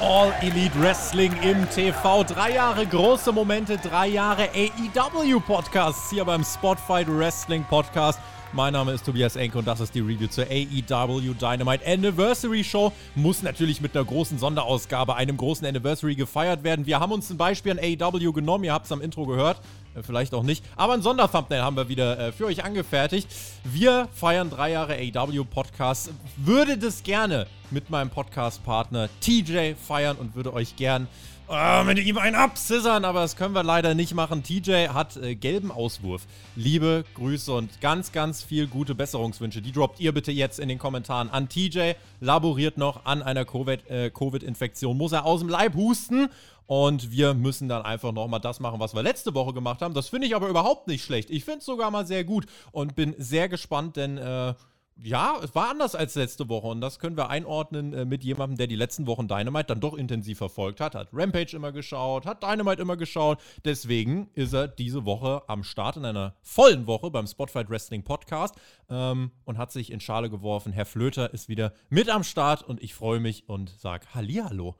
All Elite Wrestling im TV. Drei Jahre große Momente, drei Jahre AEW Podcasts hier beim Spotfight Wrestling Podcast. Mein Name ist Tobias Enke und das ist die Review zur AEW Dynamite Anniversary Show. Muss natürlich mit einer großen Sonderausgabe, einem großen Anniversary gefeiert werden. Wir haben uns ein Beispiel an AEW genommen, ihr habt es am Intro gehört. Äh, vielleicht auch nicht. Aber ein Sonderthumbnail haben wir wieder äh, für euch angefertigt. Wir feiern drei Jahre AEW Podcast. Würde das gerne mit meinem Podcast-Partner TJ feiern und würde euch gern äh, mit ihm einen absissern, aber das können wir leider nicht machen. TJ hat äh, gelben Auswurf. Liebe Grüße und ganz, ganz viel gute Besserungswünsche. Die droppt ihr bitte jetzt in den Kommentaren an TJ. Laboriert noch an einer äh, Covid-Infektion. Muss er aus dem Leib husten und wir müssen dann einfach nochmal das machen, was wir letzte Woche gemacht haben. Das finde ich aber überhaupt nicht schlecht. Ich finde es sogar mal sehr gut und bin sehr gespannt, denn äh, ja, es war anders als letzte Woche und das können wir einordnen äh, mit jemandem, der die letzten Wochen Dynamite dann doch intensiv verfolgt hat. Hat Rampage immer geschaut, hat Dynamite immer geschaut. Deswegen ist er diese Woche am Start in einer vollen Woche beim Spotfight Wrestling Podcast ähm, und hat sich in Schale geworfen. Herr Flöter ist wieder mit am Start und ich freue mich und sage Hallihallo.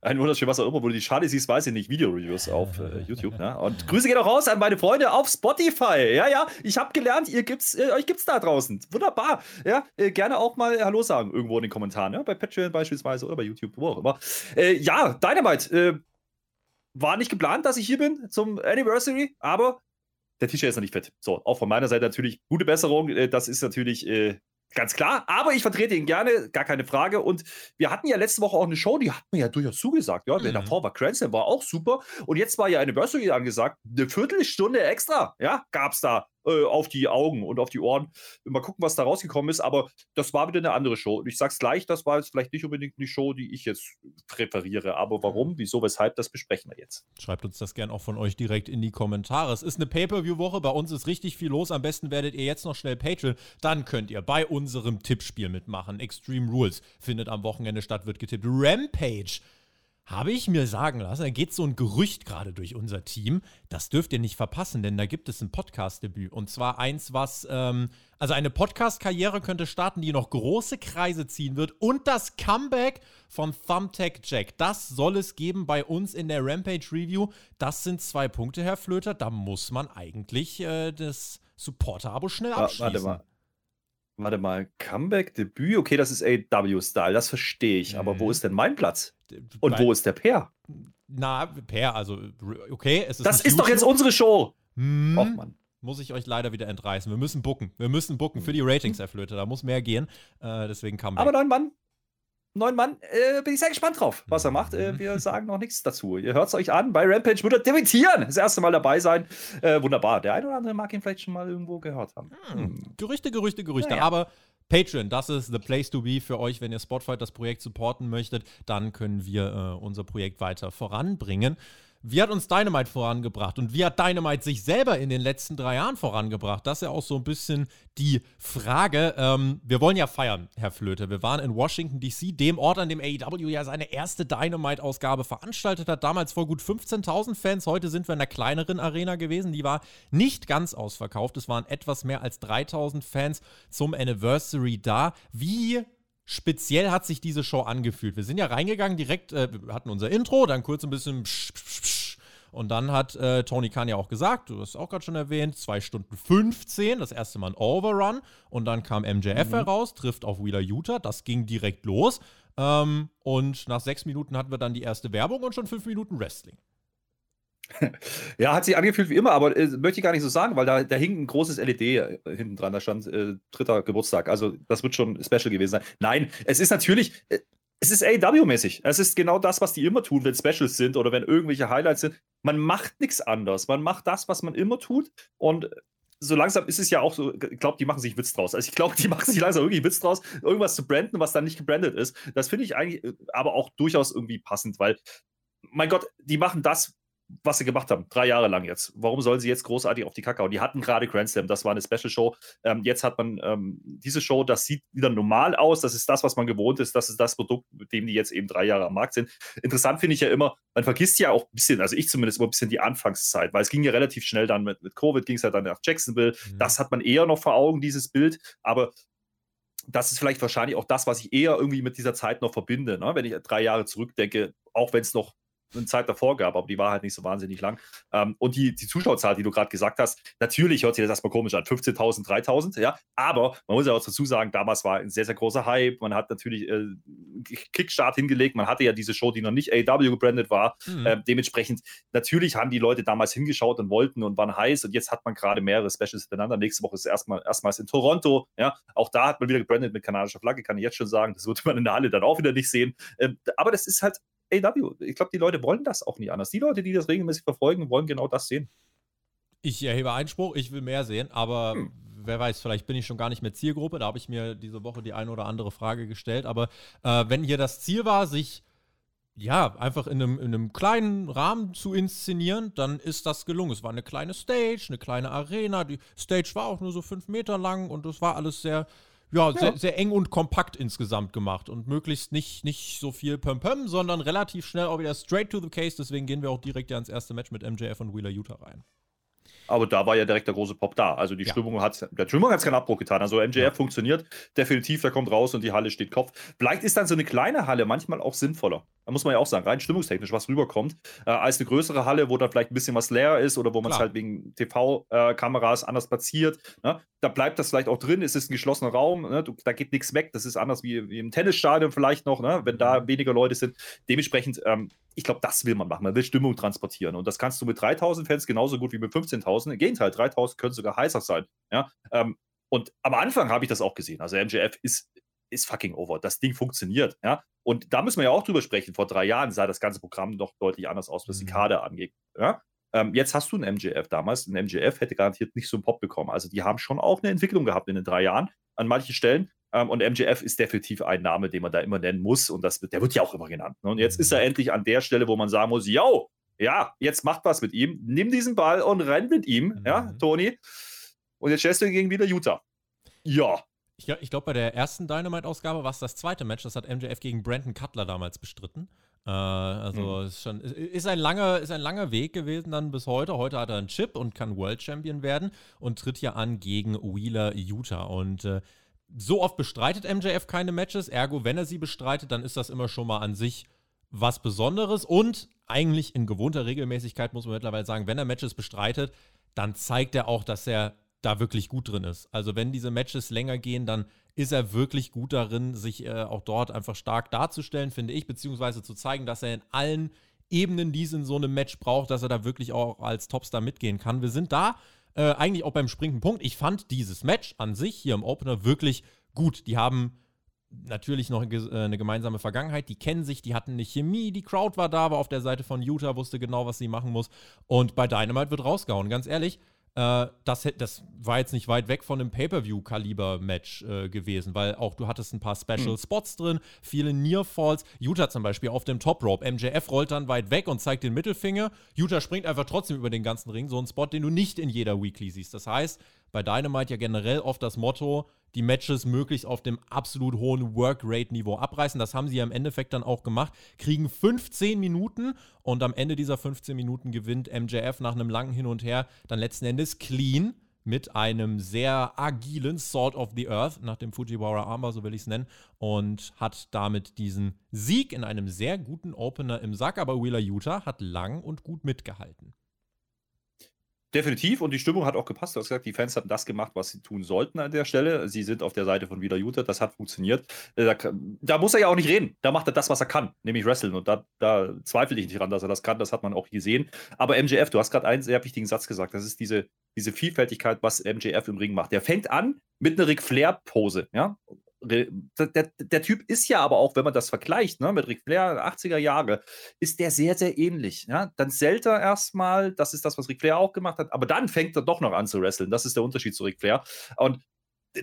Ein wunderschön, was auch immer, wo du die Schale siehst, weiß ich nicht, Video-Reviews auf äh, YouTube. Ne? Und Grüße gehen auch raus an meine Freunde auf Spotify. Ja, ja, ich habe gelernt, ihr gibt's, äh, euch gibt's da draußen. Wunderbar. Ja, äh, gerne auch mal Hallo sagen irgendwo in den Kommentaren. Ja? Bei Patreon beispielsweise oder bei YouTube, wo auch immer. Äh, ja, Dynamite. Äh, war nicht geplant, dass ich hier bin zum Anniversary, aber der T-Shirt ist noch nicht fit. So, auch von meiner Seite natürlich gute Besserung. Äh, das ist natürlich Ganz klar, aber ich vertrete ihn gerne, gar keine Frage. Und wir hatten ja letzte Woche auch eine Show, die hat mir ja durchaus zugesagt. Ja, mhm. davor war Cranston, war auch super. Und jetzt war ja eine Anniversary angesagt. Eine Viertelstunde extra, ja, gab es da äh, auf die Augen und auf die Ohren. Mal gucken, was da rausgekommen ist. Aber das war wieder eine andere Show. Und ich sag's gleich, das war jetzt vielleicht nicht unbedingt eine Show, die ich jetzt präferiere. Aber warum, wieso, weshalb, das besprechen wir jetzt. Schreibt uns das gern auch von euch direkt in die Kommentare. Es ist eine Pay-Per-View-Woche. Bei uns ist richtig viel los. Am besten werdet ihr jetzt noch schnell Patreon. Dann könnt ihr bei unserem Tippspiel mitmachen. Extreme Rules findet am Wochenende statt, wird getippt. Rampage habe ich mir sagen lassen, da geht so ein Gerücht gerade durch unser Team. Das dürft ihr nicht verpassen, denn da gibt es ein Podcast-Debüt. Und zwar eins, was, ähm, also eine Podcast-Karriere könnte starten, die noch große Kreise ziehen wird. Und das Comeback von Thumbtack Jack. Das soll es geben bei uns in der Rampage Review. Das sind zwei Punkte, Herr Flöter. Da muss man eigentlich äh, das Supporter-Abo schnell abschließen. Warte mal. Warte mal, Comeback, Debüt, okay, das ist AW-Style, das verstehe ich. Aber wo mhm. ist denn mein Platz? Und mein, wo ist der Per? Na, Per, also, okay, es ist. Das ist YouTube. doch jetzt unsere Show! Hm, Och, Mann. Muss ich euch leider wieder entreißen. Wir müssen bucken. Wir müssen bucken für die Ratings, Herr Flöte. Da muss mehr gehen. Äh, deswegen Comeback. Aber neun Mann, neuen Mann, äh, bin ich sehr gespannt drauf, was er macht. Äh, wir sagen noch nichts dazu. Ihr hört es euch an. Bei Rampage wird er debütieren. Das erste Mal dabei sein. Äh, wunderbar. Der eine oder andere mag ihn vielleicht schon mal irgendwo gehört haben. Hm. Gerüchte, Gerüchte, Gerüchte. Ja, ja. Aber Patreon, das ist the place to be für euch, wenn ihr Spotfight das Projekt supporten möchtet. Dann können wir äh, unser Projekt weiter voranbringen. Wie hat uns Dynamite vorangebracht und wie hat Dynamite sich selber in den letzten drei Jahren vorangebracht? Das ist ja auch so ein bisschen die Frage. Ähm, wir wollen ja feiern, Herr Flöte. Wir waren in Washington, D.C., dem Ort, an dem AEW ja seine erste Dynamite-Ausgabe veranstaltet hat. Damals vor gut 15.000 Fans. Heute sind wir in einer kleineren Arena gewesen. Die war nicht ganz ausverkauft. Es waren etwas mehr als 3.000 Fans zum Anniversary da. Wie speziell hat sich diese Show angefühlt. Wir sind ja reingegangen direkt, äh, wir hatten unser Intro, dann kurz ein bisschen psch, psch, psch, und dann hat äh, Tony Khan ja auch gesagt, du hast auch gerade schon erwähnt, 2 Stunden 15, das erste Mal ein Overrun und dann kam MJF mhm. heraus, trifft auf Wheeler Utah, das ging direkt los ähm, und nach sechs Minuten hatten wir dann die erste Werbung und schon fünf Minuten Wrestling. Ja, hat sich angefühlt wie immer, aber äh, möchte ich gar nicht so sagen, weil da, da hing ein großes LED äh, hinten dran, da stand äh, dritter Geburtstag. Also das wird schon special gewesen sein. Nein, es ist natürlich, äh, es ist AW-mäßig. Es ist genau das, was die immer tun, wenn Specials sind oder wenn irgendwelche Highlights sind. Man macht nichts anders. Man macht das, was man immer tut. Und so langsam ist es ja auch so, ich glaube, die machen sich Witz draus. Also ich glaube, die machen sich langsam wirklich Witz draus, irgendwas zu branden, was dann nicht gebrandet ist. Das finde ich eigentlich äh, aber auch durchaus irgendwie passend, weil, mein Gott, die machen das, was sie gemacht haben, drei Jahre lang jetzt. Warum sollen sie jetzt großartig auf die Kacke hauen? Die hatten gerade Grand Slam, das war eine Special Show. Ähm, jetzt hat man ähm, diese Show, das sieht wieder normal aus. Das ist das, was man gewohnt ist. Das ist das Produkt, mit dem die jetzt eben drei Jahre am Markt sind. Interessant finde ich ja immer, man vergisst ja auch ein bisschen, also ich zumindest immer ein bisschen die Anfangszeit, weil es ging ja relativ schnell dann mit, mit Covid, ging es ja dann nach Jacksonville. Mhm. Das hat man eher noch vor Augen, dieses Bild. Aber das ist vielleicht wahrscheinlich auch das, was ich eher irgendwie mit dieser Zeit noch verbinde. Ne? Wenn ich drei Jahre zurückdenke, auch wenn es noch eine Zeit davor gab, aber die war halt nicht so wahnsinnig lang. Ähm, und die, die Zuschauerzahl, die du gerade gesagt hast, natürlich hört sich das erstmal komisch an, 15.000, 3.000, ja, aber man muss ja auch dazu sagen, damals war ein sehr, sehr großer Hype, man hat natürlich äh, Kickstart hingelegt, man hatte ja diese Show, die noch nicht AW gebrandet war, mhm. äh, dementsprechend, natürlich haben die Leute damals hingeschaut und wollten und waren heiß. Und jetzt hat man gerade mehrere Specials miteinander, nächste Woche ist es erstmal, erstmals in Toronto, ja, auch da hat man wieder gebrandet mit kanadischer Flagge, kann ich jetzt schon sagen, das wird man in der Halle dann auch wieder nicht sehen, ähm, aber das ist halt AW. Ich glaube, die Leute wollen das auch nie anders. Die Leute, die das regelmäßig verfolgen, wollen genau das sehen. Ich erhebe Einspruch, ich will mehr sehen, aber hm. wer weiß, vielleicht bin ich schon gar nicht mehr Zielgruppe. Da habe ich mir diese Woche die eine oder andere Frage gestellt. Aber äh, wenn hier das Ziel war, sich ja, einfach in einem, in einem kleinen Rahmen zu inszenieren, dann ist das gelungen. Es war eine kleine Stage, eine kleine Arena. Die Stage war auch nur so fünf Meter lang und es war alles sehr ja, ja. Sehr, sehr, eng und kompakt insgesamt gemacht und möglichst nicht, nicht so viel Pöm-Pöm, sondern relativ schnell auch wieder straight to the case. Deswegen gehen wir auch direkt ja ins erste Match mit MJF und Wheeler Utah rein. Aber da war ja direkt der große Pop da. Also die ja. Stimmung hat, der Stimmung hat es keinen Abbruch getan. Also MJF ja. funktioniert definitiv, der kommt raus und die Halle steht Kopf. Vielleicht ist dann so eine kleine Halle manchmal auch sinnvoller. Da muss man ja auch sagen, rein stimmungstechnisch, was rüberkommt, äh, als eine größere Halle, wo dann vielleicht ein bisschen was leer ist oder wo man es halt wegen TV-Kameras anders platziert. Ne? Da bleibt das vielleicht auch drin, es ist ein geschlossener Raum, ne? du, da geht nichts weg. Das ist anders wie, wie im Tennisstadion vielleicht noch, ne? wenn da mhm. weniger Leute sind. Dementsprechend, ähm, ich glaube, das will man machen. Man will Stimmung transportieren. Und das kannst du mit 3000 Fans genauso gut wie mit 15.000. Im Gegenteil, 3000 können sogar heißer sein. Ja? Ähm, und am Anfang habe ich das auch gesehen. Also MJF ist ist fucking over. Das Ding funktioniert. Ja? Und da müssen wir ja auch drüber sprechen. Vor drei Jahren sah das ganze Programm noch deutlich anders aus, was die mhm. Kader angeht. Ja? Ähm, jetzt hast du einen MJF damals. Ein MJF hätte garantiert nicht so einen Pop bekommen. Also die haben schon auch eine Entwicklung gehabt in den drei Jahren an manchen Stellen. Ähm, und MJF ist definitiv ein Name, den man da immer nennen muss. Und das, der wird ja auch immer genannt. Ne? Und jetzt ist er mhm. endlich an der Stelle, wo man sagen muss: Yo, ja, jetzt macht was mit ihm. Nimm diesen Ball und renn mit ihm, mhm. ja, Toni. Und jetzt stellst du ihn gegen wieder Utah. Ja, ich, ich glaube, bei der ersten Dynamite-Ausgabe war es das zweite Match. Das hat MJF gegen Brandon Cutler damals bestritten. Äh, also mhm. ist, schon, ist, ein langer, ist ein langer Weg gewesen dann bis heute. Heute hat er einen Chip und kann World Champion werden und tritt ja an gegen Wheeler Utah. Und äh, so oft bestreitet MJF keine Matches. Ergo, wenn er sie bestreitet, dann ist das immer schon mal an sich was Besonderes. Und eigentlich in gewohnter Regelmäßigkeit muss man mittlerweile sagen, wenn er Matches bestreitet, dann zeigt er auch, dass er da wirklich gut drin ist. Also wenn diese Matches länger gehen, dann ist er wirklich gut darin, sich äh, auch dort einfach stark darzustellen, finde ich, beziehungsweise zu zeigen, dass er in allen Ebenen, die es in so einem Match braucht, dass er da wirklich auch als Topstar mitgehen kann. Wir sind da äh, eigentlich auch beim springenden Punkt. Ich fand dieses Match an sich hier im Opener wirklich gut. Die haben natürlich noch äh, eine gemeinsame Vergangenheit. Die kennen sich, die hatten eine Chemie, die Crowd war da, war auf der Seite von Utah, wusste genau, was sie machen muss. Und bei Dynamite wird rausgehauen. Ganz ehrlich, das, das war jetzt nicht weit weg von einem Pay-Per-View-Kaliber-Match äh, gewesen, weil auch du hattest ein paar Special mhm. Spots drin, viele Near-Falls. Utah zum Beispiel auf dem Top-Rope. MJF rollt dann weit weg und zeigt den Mittelfinger. Utah springt einfach trotzdem über den ganzen Ring. So ein Spot, den du nicht in jeder Weekly siehst. Das heißt, bei Dynamite ja generell oft das Motto, die Matches möglichst auf dem absolut hohen Workrate-Niveau abreißen. Das haben sie ja im Endeffekt dann auch gemacht. Kriegen 15 Minuten und am Ende dieser 15 Minuten gewinnt MJF nach einem langen Hin und Her dann letzten Endes clean mit einem sehr agilen Sword of the Earth, nach dem Fujiwara Armbar, so will ich es nennen, und hat damit diesen Sieg in einem sehr guten Opener im Sack. Aber Wheeler Utah hat lang und gut mitgehalten. Definitiv und die Stimmung hat auch gepasst. Du hast gesagt, die Fans hatten das gemacht, was sie tun sollten an der Stelle. Sie sind auf der Seite von Wieder Utah, das hat funktioniert. Äh, da, da, muss er ja auch nicht reden. Da macht er das, was er kann, nämlich wresteln. Und da, da zweifle ich nicht dran, dass er das kann. Das hat man auch gesehen. Aber MJF, du hast gerade einen sehr wichtigen Satz gesagt. Das ist diese, diese Vielfältigkeit, was MJF im Ring macht. Der fängt an mit einer Ric Flair-Pose. Ja? Der, der, Typ ist ja aber auch, wenn man das vergleicht, ne, mit Ric Flair 80er Jahre, ist der sehr, sehr ähnlich. Ja? Dann zählt er erstmal, das ist das, was Ric Flair auch gemacht hat, aber dann fängt er doch noch an zu wresteln. Das ist der Unterschied zu Ric Flair. Und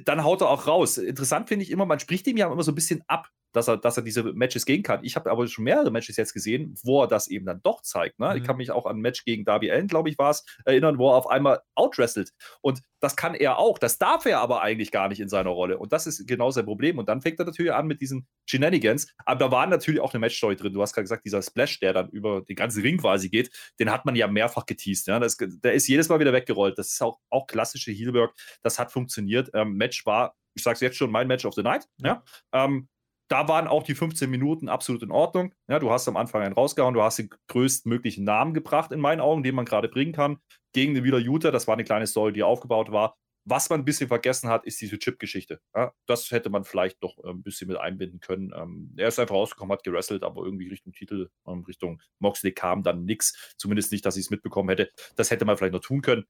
dann haut er auch raus. Interessant finde ich immer, man spricht ihm ja immer so ein bisschen ab, dass er, dass er diese Matches gehen kann. Ich habe aber schon mehrere Matches jetzt gesehen, wo er das eben dann doch zeigt. Ne? Mhm. Ich kann mich auch an ein Match gegen Darby Allen, glaube ich, war es, erinnern, wo er auf einmal outwrestelt. Und das kann er auch. Das darf er aber eigentlich gar nicht in seiner Rolle. Und das ist genau sein Problem. Und dann fängt er natürlich an mit diesen Shenanigans. Aber da war natürlich auch eine Matchstory drin. Du hast gerade gesagt, dieser Splash, der dann über den ganzen Ring quasi geht, den hat man ja mehrfach geteased. Ja? Das, der ist jedes Mal wieder weggerollt. Das ist auch, auch klassische Heelwork. Das hat funktioniert. Ähm, Match war, ich sage es jetzt schon, mein Match of the Night. Ja? Ähm, da waren auch die 15 Minuten absolut in Ordnung. Ja, du hast am Anfang einen rausgehauen, du hast den größtmöglichen Namen gebracht, in meinen Augen, den man gerade bringen kann, gegen den Wieler Utah. Das war eine kleine Story, die aufgebaut war. Was man ein bisschen vergessen hat, ist diese Chip-Geschichte. Ja, das hätte man vielleicht noch äh, ein bisschen mit einbinden können. Ähm, er ist einfach rausgekommen, hat gerasselt, aber irgendwie Richtung Titel, ähm, Richtung Moxley kam dann nichts. Zumindest nicht, dass ich es mitbekommen hätte. Das hätte man vielleicht noch tun können.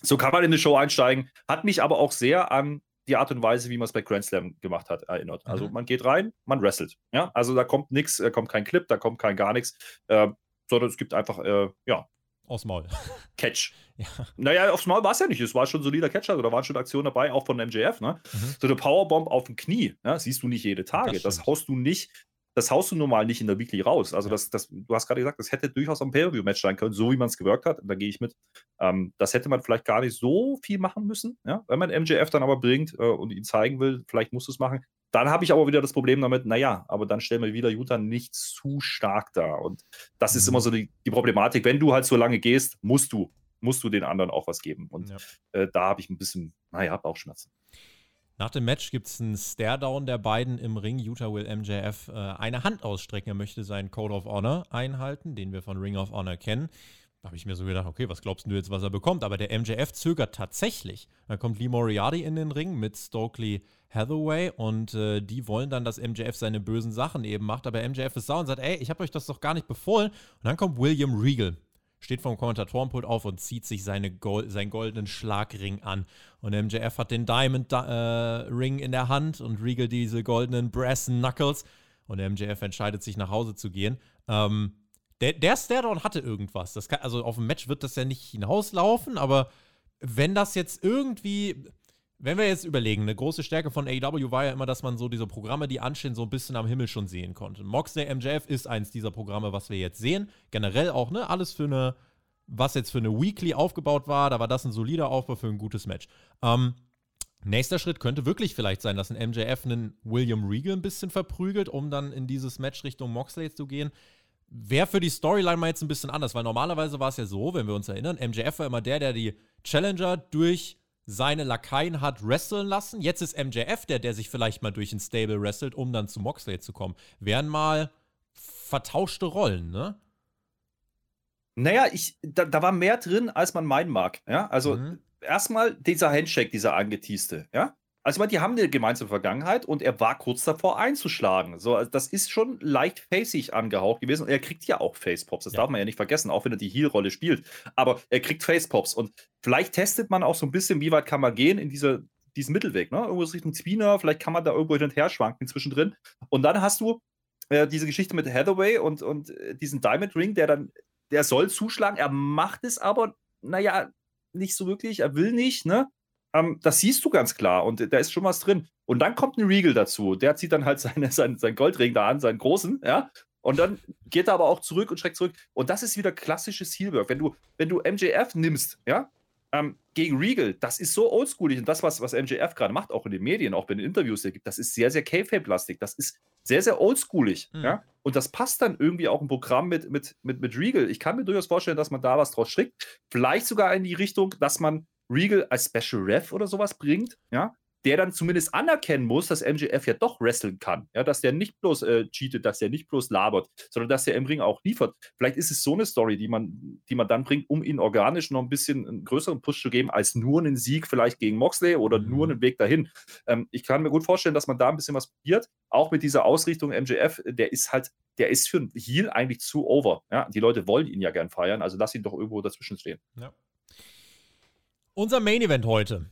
So kann man in die Show einsteigen. Hat mich aber auch sehr an die Art und Weise, wie man es bei Grand Slam gemacht hat, erinnert. Also mhm. man geht rein, man wrestelt. Ja, also da kommt nichts, da kommt kein Clip, da kommt kein gar nichts, äh, sondern es gibt einfach, äh, ja. Aufs Maul. Catch. ja. Naja, aufs Maul war es ja nicht. Es war schon ein solider Catcher, also da waren schon Aktionen dabei, auch von MJF. Ne? Mhm. So eine Powerbomb auf dem Knie, ja, siehst du nicht jede Tage. Das, das haust du nicht das haust du normal nicht in der Weekly raus. Also, das, das, du hast gerade gesagt, das hätte durchaus ein Pay-Per-View-Match sein können, so wie man es gewirkt hat. Da gehe ich mit. Ähm, das hätte man vielleicht gar nicht so viel machen müssen, ja? wenn man MJF dann aber bringt äh, und ihn zeigen will, vielleicht musst du es machen. Dann habe ich aber wieder das Problem damit, naja, aber dann stellen wir wieder Utah nicht zu stark da. Und das ist mhm. immer so die, die Problematik. Wenn du halt so lange gehst, musst du, musst du den anderen auch was geben. Und ja. äh, da habe ich ein bisschen, naja, Bauchschmerzen. Nach dem Match gibt es einen Stare-Down der beiden im Ring. Utah will MJF äh, eine Hand ausstrecken. Er möchte seinen Code of Honor einhalten, den wir von Ring of Honor kennen. Da habe ich mir so gedacht, okay, was glaubst du jetzt, was er bekommt? Aber der MJF zögert tatsächlich. Dann kommt Lee Moriarty in den Ring mit Stokely Hathaway und äh, die wollen dann, dass MJF seine bösen Sachen eben macht. Aber MJF ist sauer und sagt, ey, ich habe euch das doch gar nicht befohlen. Und dann kommt William Regal steht vom Kommentatorenpult auf und zieht sich seine Gold, seinen goldenen Schlagring an. Und MJF hat den Diamond äh, Ring in der Hand und Regal diese goldenen Brass Knuckles. Und MJF entscheidet sich nach Hause zu gehen. Ähm, der, der Stairdown hatte irgendwas. Kann, also auf dem Match wird das ja nicht hinauslaufen, aber wenn das jetzt irgendwie wenn wir jetzt überlegen, eine große Stärke von AEW war ja immer, dass man so diese Programme, die anstehen, so ein bisschen am Himmel schon sehen konnte. Moxley MJF ist eins dieser Programme, was wir jetzt sehen. Generell auch, ne? Alles für eine, was jetzt für eine Weekly aufgebaut war, da war das ein solider Aufbau für ein gutes Match. Ähm, nächster Schritt könnte wirklich vielleicht sein, dass ein MJF einen William Regal ein bisschen verprügelt, um dann in dieses Match Richtung Moxley zu gehen. Wäre für die Storyline mal jetzt ein bisschen anders, weil normalerweise war es ja so, wenn wir uns erinnern, MJF war immer der, der die Challenger durch seine Lakaien hat wresteln lassen. Jetzt ist MJF der, der sich vielleicht mal durch ein Stable wrestelt, um dann zu Moxley zu kommen. Wären mal vertauschte Rollen, ne? Naja, ich, da, da war mehr drin, als man meinen mag. Ja, also mhm. erstmal dieser Handshake, dieser angeteaste, ja. Also, ich meine, die haben eine gemeinsame Vergangenheit und er war kurz davor einzuschlagen. So, also das ist schon leicht facig angehaucht gewesen. Und er kriegt ja auch Facepops. Das ja. darf man ja nicht vergessen, auch wenn er die Heel-Rolle spielt. Aber er kriegt Facepops. Und vielleicht testet man auch so ein bisschen, wie weit kann man gehen in diese, diesen Mittelweg. Ne? Irgendwo Richtung Zwiener. Vielleicht kann man da irgendwo hin und her schwanken zwischendrin. Und dann hast du äh, diese Geschichte mit Hathaway und, und äh, diesen Diamond Ring, der dann, der soll zuschlagen. Er macht es aber, naja, nicht so wirklich. Er will nicht, ne? Ähm, das siehst du ganz klar und da ist schon was drin. Und dann kommt ein Regal dazu. Der zieht dann halt seine, sein, sein Goldring da an, seinen großen, ja. Und dann geht er aber auch zurück und schreckt zurück. Und das ist wieder klassisches Heelwork. Wenn du, wenn du MJF nimmst, ja, ähm, gegen Regal, das ist so oldschoolig. Und das, was, was MJF gerade macht, auch in den Medien, auch bei den Interviews, der gibt, das ist sehr, sehr K-Fape-lastig. Das ist sehr, sehr oldschoolig. Mhm. Ja? Und das passt dann irgendwie auch im Programm mit, mit, mit, mit Regal. Ich kann mir durchaus vorstellen, dass man da was draus strickt. Vielleicht sogar in die Richtung, dass man Regal als Special Ref oder sowas bringt, ja, der dann zumindest anerkennen muss, dass MJF ja doch wresteln kann. Ja, dass der nicht bloß äh, cheatet, dass der nicht bloß labert, sondern dass der im Ring auch liefert. Vielleicht ist es so eine Story, die man, die man dann bringt, um ihn organisch noch ein bisschen einen größeren Push zu geben, als nur einen Sieg vielleicht gegen Moxley oder mhm. nur einen Weg dahin. Ähm, ich kann mir gut vorstellen, dass man da ein bisschen was probiert. Auch mit dieser Ausrichtung MJF, der ist halt, der ist für einen Heal eigentlich zu over. Ja, die Leute wollen ihn ja gern feiern, also lass ihn doch irgendwo dazwischen stehen. Ja. Unser Main Event heute.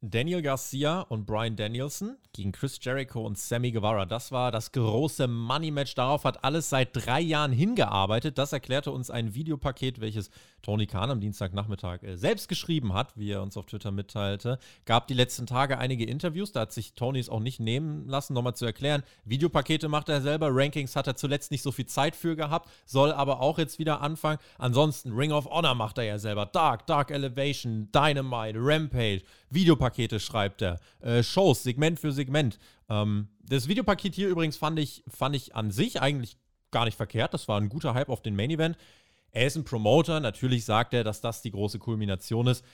Daniel Garcia und Brian Danielson gegen Chris Jericho und Sammy Guevara. Das war das große Money-Match. Darauf hat alles seit drei Jahren hingearbeitet. Das erklärte uns ein Videopaket, welches Tony Khan am Dienstagnachmittag äh, selbst geschrieben hat, wie er uns auf Twitter mitteilte. Gab die letzten Tage einige Interviews. Da hat sich Tony es auch nicht nehmen lassen, nochmal zu erklären. Videopakete macht er selber. Rankings hat er zuletzt nicht so viel Zeit für gehabt, soll aber auch jetzt wieder anfangen. Ansonsten Ring of Honor macht er ja selber. Dark, Dark Elevation, Dynamite, Rampage. Videopakete schreibt er, äh, Shows, Segment für Segment. Ähm, das Videopaket hier übrigens fand ich, fand ich an sich eigentlich gar nicht verkehrt. Das war ein guter Hype auf den Main Event. Er ist ein Promoter, natürlich sagt er, dass das die große Kulmination ist.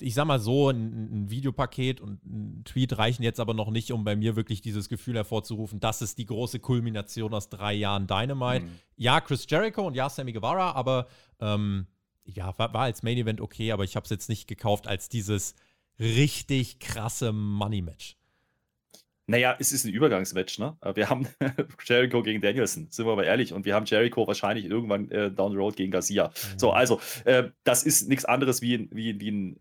Ich sag mal so, ein, ein, Videopaket und ein Tweet reichen jetzt aber noch nicht, um bei mir wirklich dieses Gefühl hervorzurufen, das ist die große Kulmination aus drei Jahren Dynamite. Mhm. Ja, Chris Jericho und ja, Sammy Guevara, aber ähm, ja, war, war als Main Event okay, aber ich habe es jetzt nicht gekauft als dieses richtig krasse Money-Match. Naja, es ist ein Übergangsmatch, ne? Wir haben Jericho gegen Danielson, sind wir aber ehrlich. Und wir haben Jericho wahrscheinlich irgendwann äh, down the road gegen Garcia. Mhm. So, also, äh, das ist nichts anderes wie, wie, wie ein,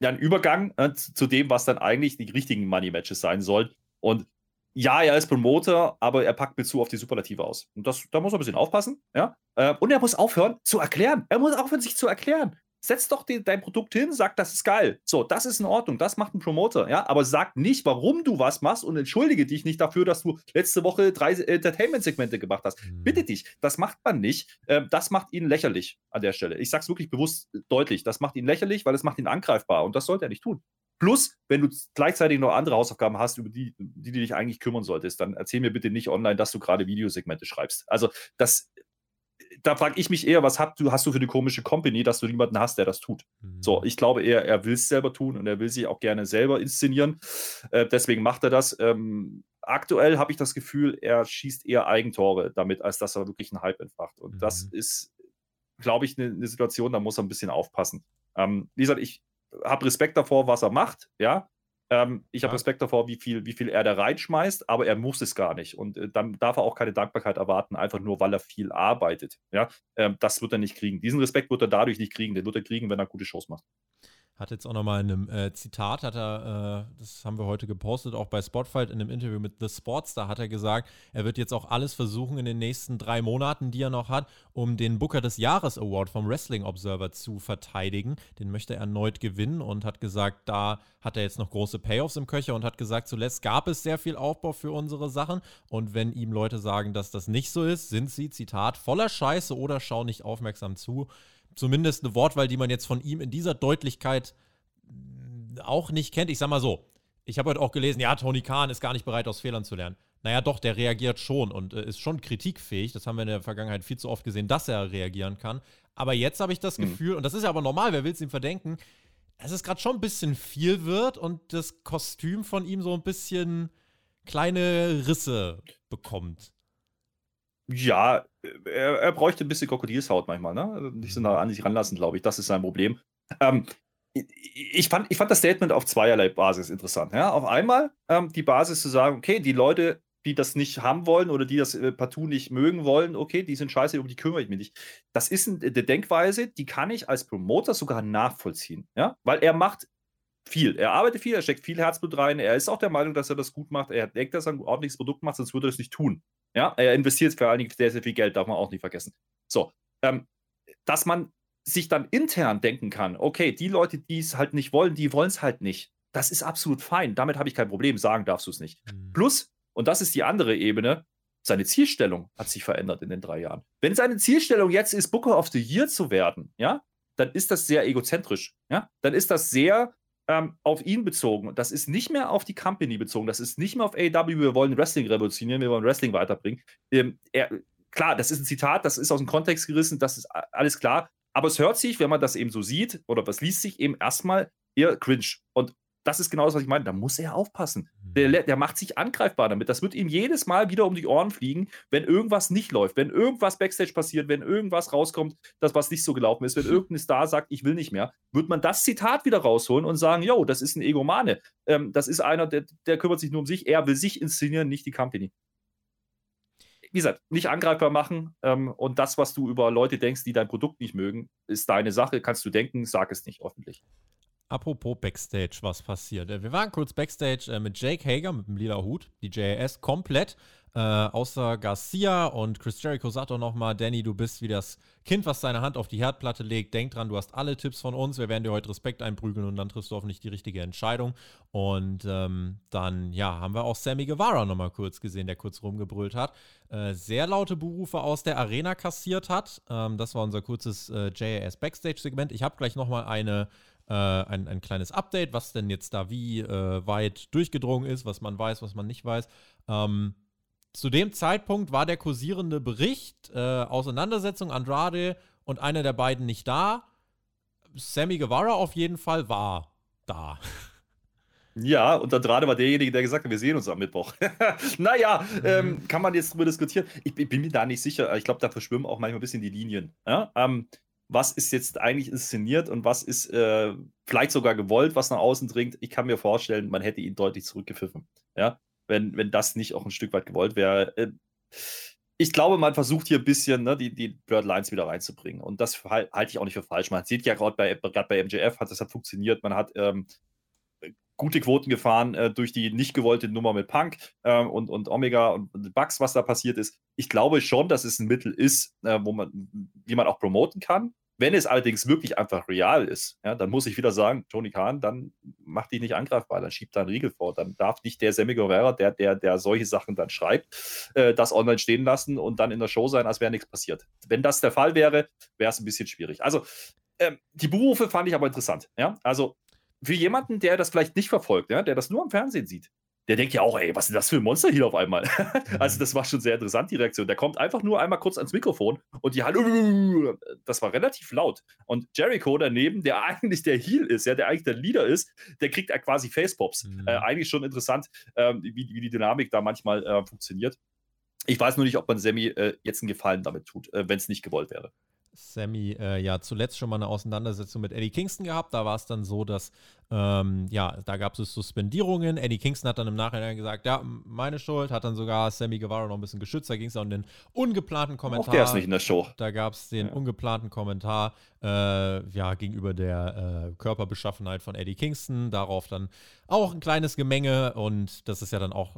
ja, ein Übergang äh, zu dem, was dann eigentlich die richtigen Money-Matches sein sollen. Und ja, er ist Promoter, aber er packt mir zu auf die Superlative aus. Und das, da muss er ein bisschen aufpassen, ja. Äh, und er muss aufhören zu erklären. Er muss aufhören, sich zu erklären. Setz doch die, dein Produkt hin, sag, das ist geil. So, das ist in Ordnung, das macht ein Promoter, ja. Aber sag nicht, warum du was machst und entschuldige dich nicht dafür, dass du letzte Woche drei Entertainment-Segmente gemacht hast. Mhm. Bitte dich, das macht man nicht. Ähm, das macht ihn lächerlich an der Stelle. Ich sag's wirklich bewusst deutlich. Das macht ihn lächerlich, weil es macht ihn angreifbar und das sollte er nicht tun. Plus, wenn du gleichzeitig noch andere Hausaufgaben hast, über die, die du dich eigentlich kümmern solltest, dann erzähl mir bitte nicht online, dass du gerade Videosegmente schreibst. Also, das, da frage ich mich eher, was hast du, hast du für eine komische Company, dass du niemanden hast, der das tut? Mhm. So, ich glaube eher, er will es selber tun und er will sich auch gerne selber inszenieren. Äh, deswegen macht er das. Ähm, aktuell habe ich das Gefühl, er schießt eher Eigentore damit, als dass er wirklich einen Hype entfacht. Und mhm. das ist, glaube ich, eine ne Situation, da muss er ein bisschen aufpassen. Ähm, wie gesagt, ich habe Respekt davor, was er macht, ja. Ähm, ich habe ja. Respekt davor, wie viel, wie viel er da reinschmeißt, aber er muss es gar nicht. Und äh, dann darf er auch keine Dankbarkeit erwarten, einfach nur, weil er viel arbeitet. Ja? Ähm, das wird er nicht kriegen. Diesen Respekt wird er dadurch nicht kriegen. Den wird er kriegen, wenn er gute Shows macht. Hat jetzt auch nochmal in einem äh, Zitat, hat er, äh, das haben wir heute gepostet, auch bei Spotfight in einem Interview mit The Sportstar, hat er gesagt, er wird jetzt auch alles versuchen in den nächsten drei Monaten, die er noch hat, um den Booker des Jahres Award vom Wrestling Observer zu verteidigen. Den möchte er erneut gewinnen und hat gesagt, da hat er jetzt noch große Payoffs im Köcher und hat gesagt, zuletzt gab es sehr viel Aufbau für unsere Sachen und wenn ihm Leute sagen, dass das nicht so ist, sind sie, Zitat, voller Scheiße oder schauen nicht aufmerksam zu zumindest eine Wortwahl, die man jetzt von ihm in dieser Deutlichkeit auch nicht kennt. Ich sag mal so, ich habe heute auch gelesen, ja, Tony Khan ist gar nicht bereit, aus Fehlern zu lernen. Naja, doch, der reagiert schon und äh, ist schon kritikfähig. Das haben wir in der Vergangenheit viel zu oft gesehen, dass er reagieren kann. Aber jetzt habe ich das mhm. Gefühl, und das ist ja aber normal, wer will es ihm verdenken, dass es gerade schon ein bisschen viel wird und das Kostüm von ihm so ein bisschen kleine Risse bekommt. Ja, er, er bräuchte ein bisschen Krokodilshaut manchmal, ne? Also nicht so nah an sich ranlassen, glaube ich. Das ist sein Problem. Ähm, ich fand, ich fand das Statement auf zweierlei Basis interessant. Ja? Auf einmal ähm, die Basis zu sagen, okay, die Leute, die das nicht haben wollen oder die das äh, partout nicht mögen wollen, okay, die sind scheiße, um die kümmere ich mich nicht. Das ist eine Denkweise, die kann ich als Promoter sogar nachvollziehen. Ja? Weil er macht viel. Er arbeitet viel, er steckt viel Herzblut rein. Er ist auch der Meinung, dass er das gut macht. Er denkt, dass er ein ordentliches Produkt macht, sonst würde er es nicht tun. Ja, er investiert vor allen Dingen sehr, sehr viel Geld, darf man auch nicht vergessen. So, ähm, dass man sich dann intern denken kann, okay, die Leute, die es halt nicht wollen, die wollen es halt nicht. Das ist absolut fein. Damit habe ich kein Problem. Sagen darfst du es nicht. Mhm. Plus, und das ist die andere Ebene, seine Zielstellung hat sich verändert in den drei Jahren. Wenn seine Zielstellung jetzt ist, Booker of the Year zu werden, ja, dann ist das sehr egozentrisch. Ja, dann ist das sehr ähm, auf ihn bezogen. Das ist nicht mehr auf die Company bezogen. Das ist nicht mehr auf AW. Wir wollen Wrestling revolutionieren. Wir wollen Wrestling weiterbringen. Ähm, er, klar, das ist ein Zitat. Das ist aus dem Kontext gerissen. Das ist alles klar. Aber es hört sich, wenn man das eben so sieht, oder was liest sich eben erstmal eher cringe. Und das ist genau das, was ich meine. Da muss er aufpassen. Mhm. Der, der, macht sich angreifbar damit. Das wird ihm jedes Mal wieder um die Ohren fliegen, wenn irgendwas nicht läuft, wenn irgendwas Backstage passiert, wenn irgendwas rauskommt, das was nicht so gelaufen ist, wenn irgendein Star sagt, ich will nicht mehr, wird man das Zitat wieder rausholen und sagen, yo, das ist ein Egomane. Ähm, das ist einer, der, der kümmert sich nur um sich. Er will sich inszenieren, nicht die Company wie gesagt, nicht angreifbar machen. Ähm, und das, was du über Leute denkst, die dein Produkt nicht mögen, ist deine Sache. Kannst du denken, sag es nicht öffentlich. Apropos Backstage, was passiert? Äh, wir waren kurz Backstage äh, mit Jake Hager mit dem lila Hut, die JAS komplett. Äh, außer Garcia und Chris Jericho sagt doch nochmal, Danny, du bist wie das Kind, was seine Hand auf die Herdplatte legt. Denk dran, du hast alle Tipps von uns. Wir werden dir heute Respekt einprügeln und dann triffst du hoffentlich die richtige Entscheidung. Und ähm, dann, ja, haben wir auch Sammy Guevara nochmal kurz gesehen, der kurz rumgebrüllt hat. Äh, sehr laute Berufe aus der Arena kassiert hat. Ähm, das war unser kurzes äh, JAS Backstage-Segment. Ich habe gleich nochmal eine äh, ein, ein kleines Update, was denn jetzt da wie äh, weit durchgedrungen ist, was man weiß, was man nicht weiß. Ähm, zu dem Zeitpunkt war der kursierende Bericht, äh, Auseinandersetzung Andrade und einer der beiden nicht da. Sammy Guevara auf jeden Fall war da. Ja, und Andrade war derjenige, der gesagt hat, wir sehen uns am Mittwoch. naja, mhm. ähm, kann man jetzt drüber diskutieren. Ich, ich, bin mir da nicht sicher. Ich glaube, da verschwimmen auch manchmal ein bisschen die Linien. Ja? Ähm, was ist jetzt eigentlich inszeniert und was ist äh, vielleicht sogar gewollt, was nach außen dringt? Ich kann mir vorstellen, man hätte ihn deutlich zurückgepfiffen. Ja? wenn, wenn das nicht auch ein Stück weit gewollt wäre. Äh, ich glaube, man versucht hier ein bisschen ne, die, die Blurred Lines wieder reinzubringen. Und das halte ich auch nicht für falsch. Man sieht ja gerade bei, bei MJF, hat das hat funktioniert. Man hat ähm, gute Quoten gefahren äh, durch die nicht gewollte Nummer mit Punk ähm, und, und Omega und, und Bugs, was da passiert ist. Ich glaube schon, dass es ein Mittel ist, äh, wo man, wie man auch promoten kann. Wenn es allerdings wirklich einfach real ist, ja, dann muss ich wieder sagen, Tony Khan, dann mach dich nicht angreifbar, dann schiebt da einen Riegel vor. Dann darf nicht der Sammy Guevara, der, der, der solche Sachen dann schreibt, äh, das online stehen lassen und dann in der Show sein, als wäre nichts passiert. Wenn das der Fall wäre, wäre es ein bisschen schwierig. Also, ähm, die Berufe fand ich aber interessant. Ja? Also, für jemanden, der das vielleicht nicht verfolgt, ja, der das nur am Fernsehen sieht, der denkt ja auch, ey, was ist das für ein Monster hier auf einmal? also, das war schon sehr interessant, die Reaktion. Der kommt einfach nur einmal kurz ans Mikrofon und die Hallo, das war relativ laut. Und Jericho daneben, der eigentlich der Heel ist, ja, der eigentlich der Leader ist, der kriegt ja quasi Facepops. Mhm. Äh, eigentlich schon interessant, äh, wie, wie, die Dynamik da manchmal äh, funktioniert. Ich weiß nur nicht, ob man Sammy äh, jetzt einen Gefallen damit tut, äh, wenn es nicht gewollt wäre. Sammy äh, ja zuletzt schon mal eine Auseinandersetzung mit Eddie Kingston gehabt. Da war es dann so, dass ähm, ja, da gab es Suspendierungen. Eddie Kingston hat dann im Nachhinein gesagt, ja, meine Schuld, hat dann sogar Sammy Guevara noch ein bisschen geschützt. Da ging es auch um den ungeplanten Kommentar. Auch der ist nicht in der Show. Da gab es den ja. ungeplanten Kommentar äh, ja, gegenüber der äh, Körperbeschaffenheit von Eddie Kingston. Darauf dann auch ein kleines Gemenge und das ist ja dann auch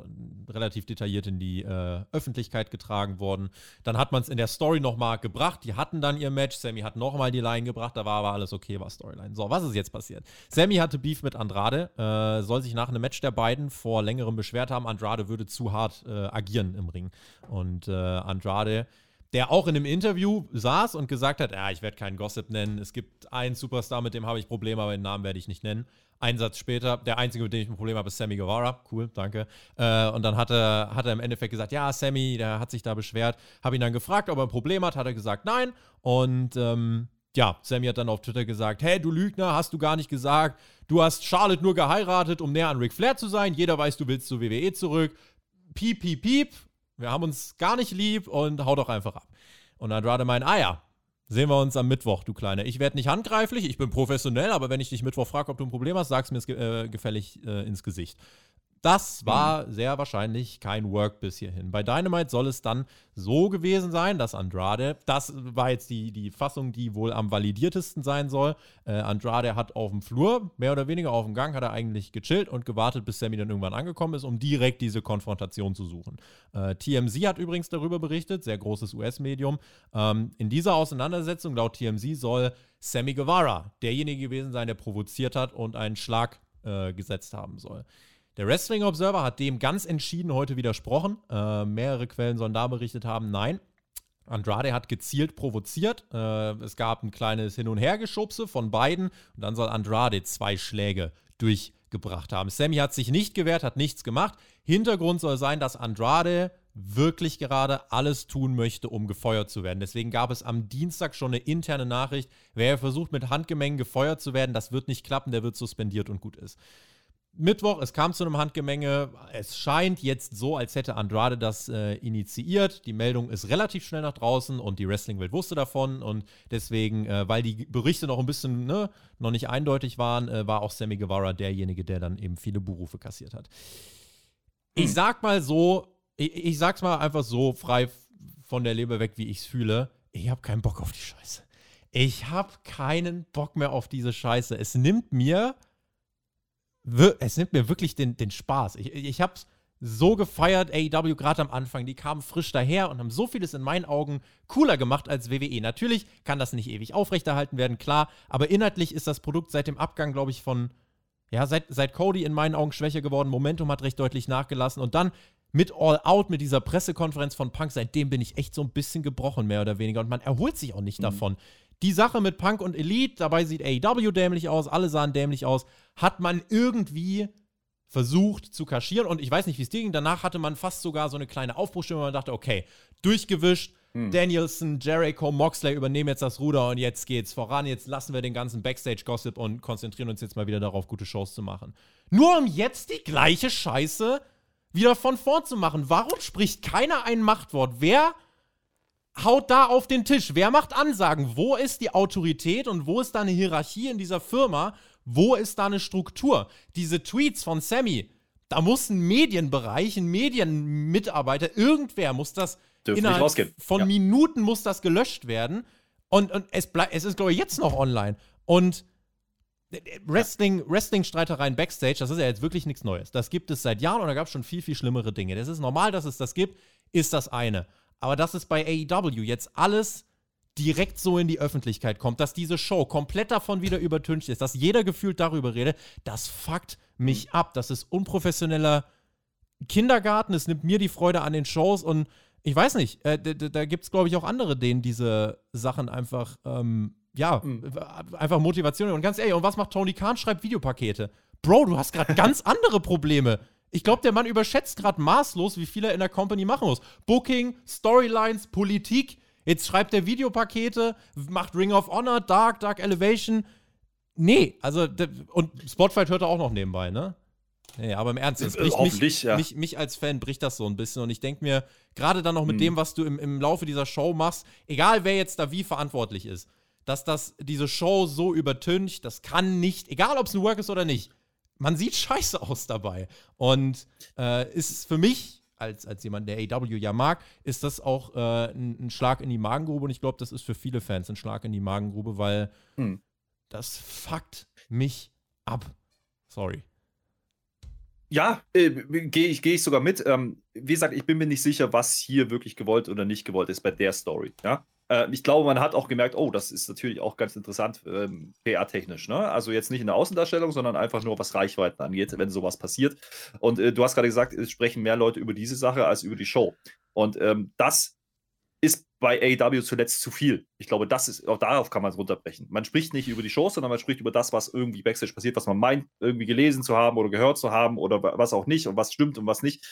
relativ detailliert in die äh, Öffentlichkeit getragen worden. Dann hat man es in der Story nochmal gebracht. Die hatten dann ihr Match. Sammy hat nochmal die Line gebracht. Da war aber alles okay, war Storyline. So, was ist jetzt passiert? Sammy hatte Beef mit Andrade, äh, soll sich nach einem Match der beiden vor längerem beschwert haben, Andrade würde zu hart äh, agieren im Ring. Und äh, Andrade, der auch in einem Interview saß und gesagt hat, ja, ich werde keinen Gossip nennen, es gibt einen Superstar, mit dem habe ich Probleme, aber den Namen werde ich nicht nennen. Ein Satz später, der einzige, mit dem ich ein Problem habe, ist Sammy Guevara. Cool, danke. Äh, und dann hat er, hat er im Endeffekt gesagt, ja, Sammy, der hat sich da beschwert. Habe ihn dann gefragt, ob er ein Problem hat. Hat er gesagt, nein. Und ähm, ja, Sammy hat dann auf Twitter gesagt, hey, du Lügner, hast du gar nicht gesagt. Du hast Charlotte nur geheiratet, um näher an Ric Flair zu sein. Jeder weiß, du willst zur WWE zurück. Piep, piep, piep. Wir haben uns gar nicht lieb und hau doch einfach ab. Und Andrade meint, ah ja, sehen wir uns am Mittwoch, du Kleiner. Ich werde nicht handgreiflich, ich bin professionell, aber wenn ich dich Mittwoch frage, ob du ein Problem hast, sag's mir äh, gefällig äh, ins Gesicht. Das war sehr wahrscheinlich kein Work bis hierhin. Bei Dynamite soll es dann so gewesen sein, dass Andrade, das war jetzt die, die Fassung, die wohl am validiertesten sein soll. Äh, Andrade hat auf dem Flur, mehr oder weniger auf dem Gang, hat er eigentlich gechillt und gewartet, bis Sammy dann irgendwann angekommen ist, um direkt diese Konfrontation zu suchen. Äh, TMZ hat übrigens darüber berichtet, sehr großes US-Medium. Ähm, in dieser Auseinandersetzung, laut TMZ, soll Sammy Guevara derjenige gewesen sein, der provoziert hat und einen Schlag äh, gesetzt haben soll. Der Wrestling Observer hat dem ganz entschieden heute widersprochen. Äh, mehrere Quellen sollen da berichtet haben, nein. Andrade hat gezielt provoziert. Äh, es gab ein kleines Hin- und Hergeschubse von beiden und dann soll Andrade zwei Schläge durchgebracht haben. Sammy hat sich nicht gewehrt, hat nichts gemacht. Hintergrund soll sein, dass Andrade wirklich gerade alles tun möchte, um gefeuert zu werden. Deswegen gab es am Dienstag schon eine interne Nachricht, wer versucht mit Handgemengen gefeuert zu werden, das wird nicht klappen, der wird suspendiert und gut ist. Mittwoch, es kam zu einem Handgemenge. Es scheint jetzt so, als hätte Andrade das äh, initiiert. Die Meldung ist relativ schnell nach draußen und die Wrestling-Welt wusste davon. Und deswegen, äh, weil die Berichte noch ein bisschen ne, noch nicht eindeutig waren, äh, war auch Sammy Guevara derjenige, der dann eben viele Berufe kassiert hat. Ich hm. sag mal so, ich, ich sag's mal einfach so frei von der Leber weg, wie ich es fühle. Ich habe keinen Bock auf die Scheiße Ich habe keinen Bock mehr auf diese Scheiße. Es nimmt mir, es nimmt mir wirklich den, den Spaß. Ich, ich habe so gefeiert, AEW gerade am Anfang. Die kamen frisch daher und haben so vieles in meinen Augen cooler gemacht als WWE. Natürlich kann das nicht ewig aufrechterhalten werden, klar, aber inhaltlich ist das Produkt seit dem Abgang, glaube ich, von, ja, seit, seit Cody in meinen Augen schwächer geworden. Momentum hat recht deutlich nachgelassen und dann mit All Out, mit dieser Pressekonferenz von Punk, seitdem bin ich echt so ein bisschen gebrochen, mehr oder weniger. Und man erholt sich auch nicht mhm. davon. Die Sache mit Punk und Elite, dabei sieht AEW dämlich aus, alle sahen dämlich aus, hat man irgendwie versucht zu kaschieren. Und ich weiß nicht, wie es dir ging. Danach hatte man fast sogar so eine kleine Aufbruchstimme, wo man dachte, okay, durchgewischt. Hm. Danielson, Jericho, Moxley übernehmen jetzt das Ruder und jetzt geht's voran. Jetzt lassen wir den ganzen Backstage-Gossip und konzentrieren uns jetzt mal wieder darauf, gute Shows zu machen. Nur um jetzt die gleiche Scheiße wieder von vorn zu machen. Warum spricht keiner ein Machtwort? Wer haut da auf den Tisch? Wer macht Ansagen? Wo ist die Autorität und wo ist da eine Hierarchie in dieser Firma? Wo ist da eine Struktur? Diese Tweets von Sammy, da muss ein Medienbereich, ein Medienmitarbeiter, irgendwer muss das Dürfen innerhalb von ja. Minuten muss das gelöscht werden. Und, und es, es ist, glaube ich, jetzt noch online. Und Wrestling, Wrestling-Streitereien Backstage, das ist ja jetzt wirklich nichts Neues. Das gibt es seit Jahren und da gab es schon viel, viel schlimmere Dinge. Das ist normal, dass es das gibt, ist das eine. Aber dass es bei AEW jetzt alles direkt so in die Öffentlichkeit kommt, dass diese Show komplett davon wieder übertüncht ist, dass jeder gefühlt darüber redet, das fuckt mich mhm. ab. Das ist unprofessioneller Kindergarten, es nimmt mir die Freude an den Shows und ich weiß nicht, äh, da, da gibt es, glaube ich, auch andere, denen diese Sachen einfach, ähm, ja, mhm. einfach Motivation. Und ganz ehrlich, und was macht Tony Khan? Schreibt Videopakete. Bro, du hast gerade ganz andere Probleme. Ich glaube, der Mann überschätzt gerade maßlos, wie viel er in der Company machen muss. Booking, Storylines, Politik. Jetzt schreibt er Videopakete, macht Ring of Honor, Dark, Dark Elevation. Nee, also, und Spotlight hört er auch noch nebenbei, ne? Nee, aber im Ernst, es bricht mich, ja. mich, mich, als Fan bricht das so ein bisschen. Und ich denke mir, gerade dann noch mit hm. dem, was du im, im Laufe dieser Show machst, egal wer jetzt da wie verantwortlich ist, dass das diese Show so übertüncht, das kann nicht, egal ob es ein Work ist oder nicht, man sieht scheiße aus dabei. Und äh, ist für mich als, als jemand, der AW ja mag, ist das auch äh, ein, ein, Schlag in die Magengrube. Und ich glaube, das ist für viele Fans ein Schlag in die Magengrube, weil hm. das fuckt mich ab. Sorry. Ja, äh, gehe ich, geh ich sogar mit. Ähm, wie gesagt, ich bin mir nicht sicher, was hier wirklich gewollt oder nicht gewollt ist bei der Story. Ja? Äh, ich glaube, man hat auch gemerkt, oh, das ist natürlich auch ganz interessant ähm, PR-technisch. Ne? Also jetzt nicht in der Außendarstellung, sondern einfach nur, was Reichweiten angeht, wenn sowas passiert. Und äh, du hast gerade gesagt, es sprechen mehr Leute über diese Sache als über die Show. Und ähm, das ist bei AEW zuletzt zu viel. Ich glaube, das ist, auch darauf kann man es runterbrechen. Man spricht nicht über die Shows, sondern man spricht über das, was irgendwie Backstage passiert, was man meint, irgendwie gelesen zu haben oder gehört zu haben oder was auch nicht und was stimmt und was nicht.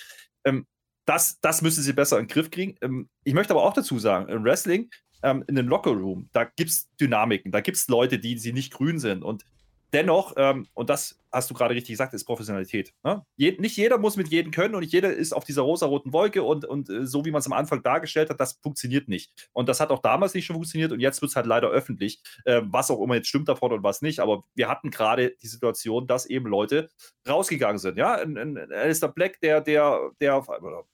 Ähm, das, das müssen sie besser in den Griff kriegen. Ähm, ich möchte aber auch dazu sagen, im Wrestling, ähm, in den Lockerroom, da gibt es Dynamiken, da gibt es Leute, die, die nicht grün sind. Und dennoch, ähm, und das hast du gerade richtig gesagt, ist Professionalität. Ne? Je, nicht jeder muss mit jedem können und nicht jeder ist auf dieser rosa-roten Wolke und, und äh, so wie man es am Anfang dargestellt hat, das funktioniert nicht. Und das hat auch damals nicht schon funktioniert und jetzt wird es halt leider öffentlich, äh, was auch immer jetzt stimmt davon und was nicht. Aber wir hatten gerade die Situation, dass eben Leute rausgegangen sind. Ja, ein, ein Alistair Black, der, der, der,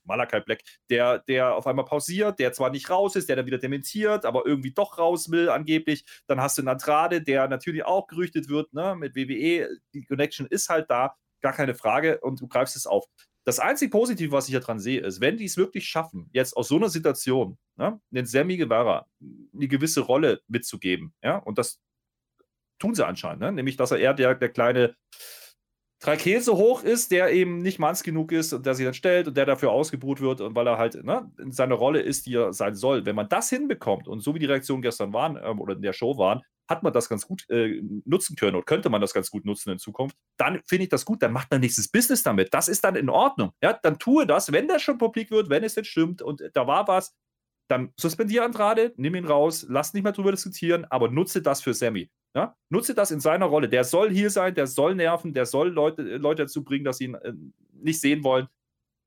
Malakai Black, der, der auf einmal pausiert, der zwar nicht raus ist, der dann wieder dementiert, aber irgendwie doch raus will, angeblich. Dann hast du einen Andrade, der natürlich auch gerüchtet wird, ne, mit WWE, die Connection ist halt da, gar keine Frage, und du greifst es auf. Das einzige Positive, was ich dran sehe, ist, wenn die es wirklich schaffen, jetzt aus so einer Situation, ne, den Sammy Guevara eine gewisse Rolle mitzugeben, ja, und das tun sie anscheinend, ne? nämlich, dass er eher der, der kleine Trakeel so hoch ist, der eben nicht manns genug ist und der sich dann stellt und der dafür ausgebuht wird und weil er halt ne, in seiner Rolle ist, die er sein soll. Wenn man das hinbekommt und so wie die Reaktionen gestern waren ähm, oder in der Show waren, hat man das ganz gut äh, nutzen können und könnte man das ganz gut nutzen in Zukunft, dann finde ich das gut, dann macht man nächstes Business damit. Das ist dann in Ordnung. Ja, dann tue das, wenn das schon publik wird, wenn es jetzt stimmt und da war was, dann suspendiere Andrade, nimm ihn raus, lass nicht mehr drüber diskutieren, aber nutze das für Sammy. Ja? Nutze das in seiner Rolle. Der soll hier sein, der soll nerven, der soll Leute, Leute dazu bringen, dass sie ihn äh, nicht sehen wollen.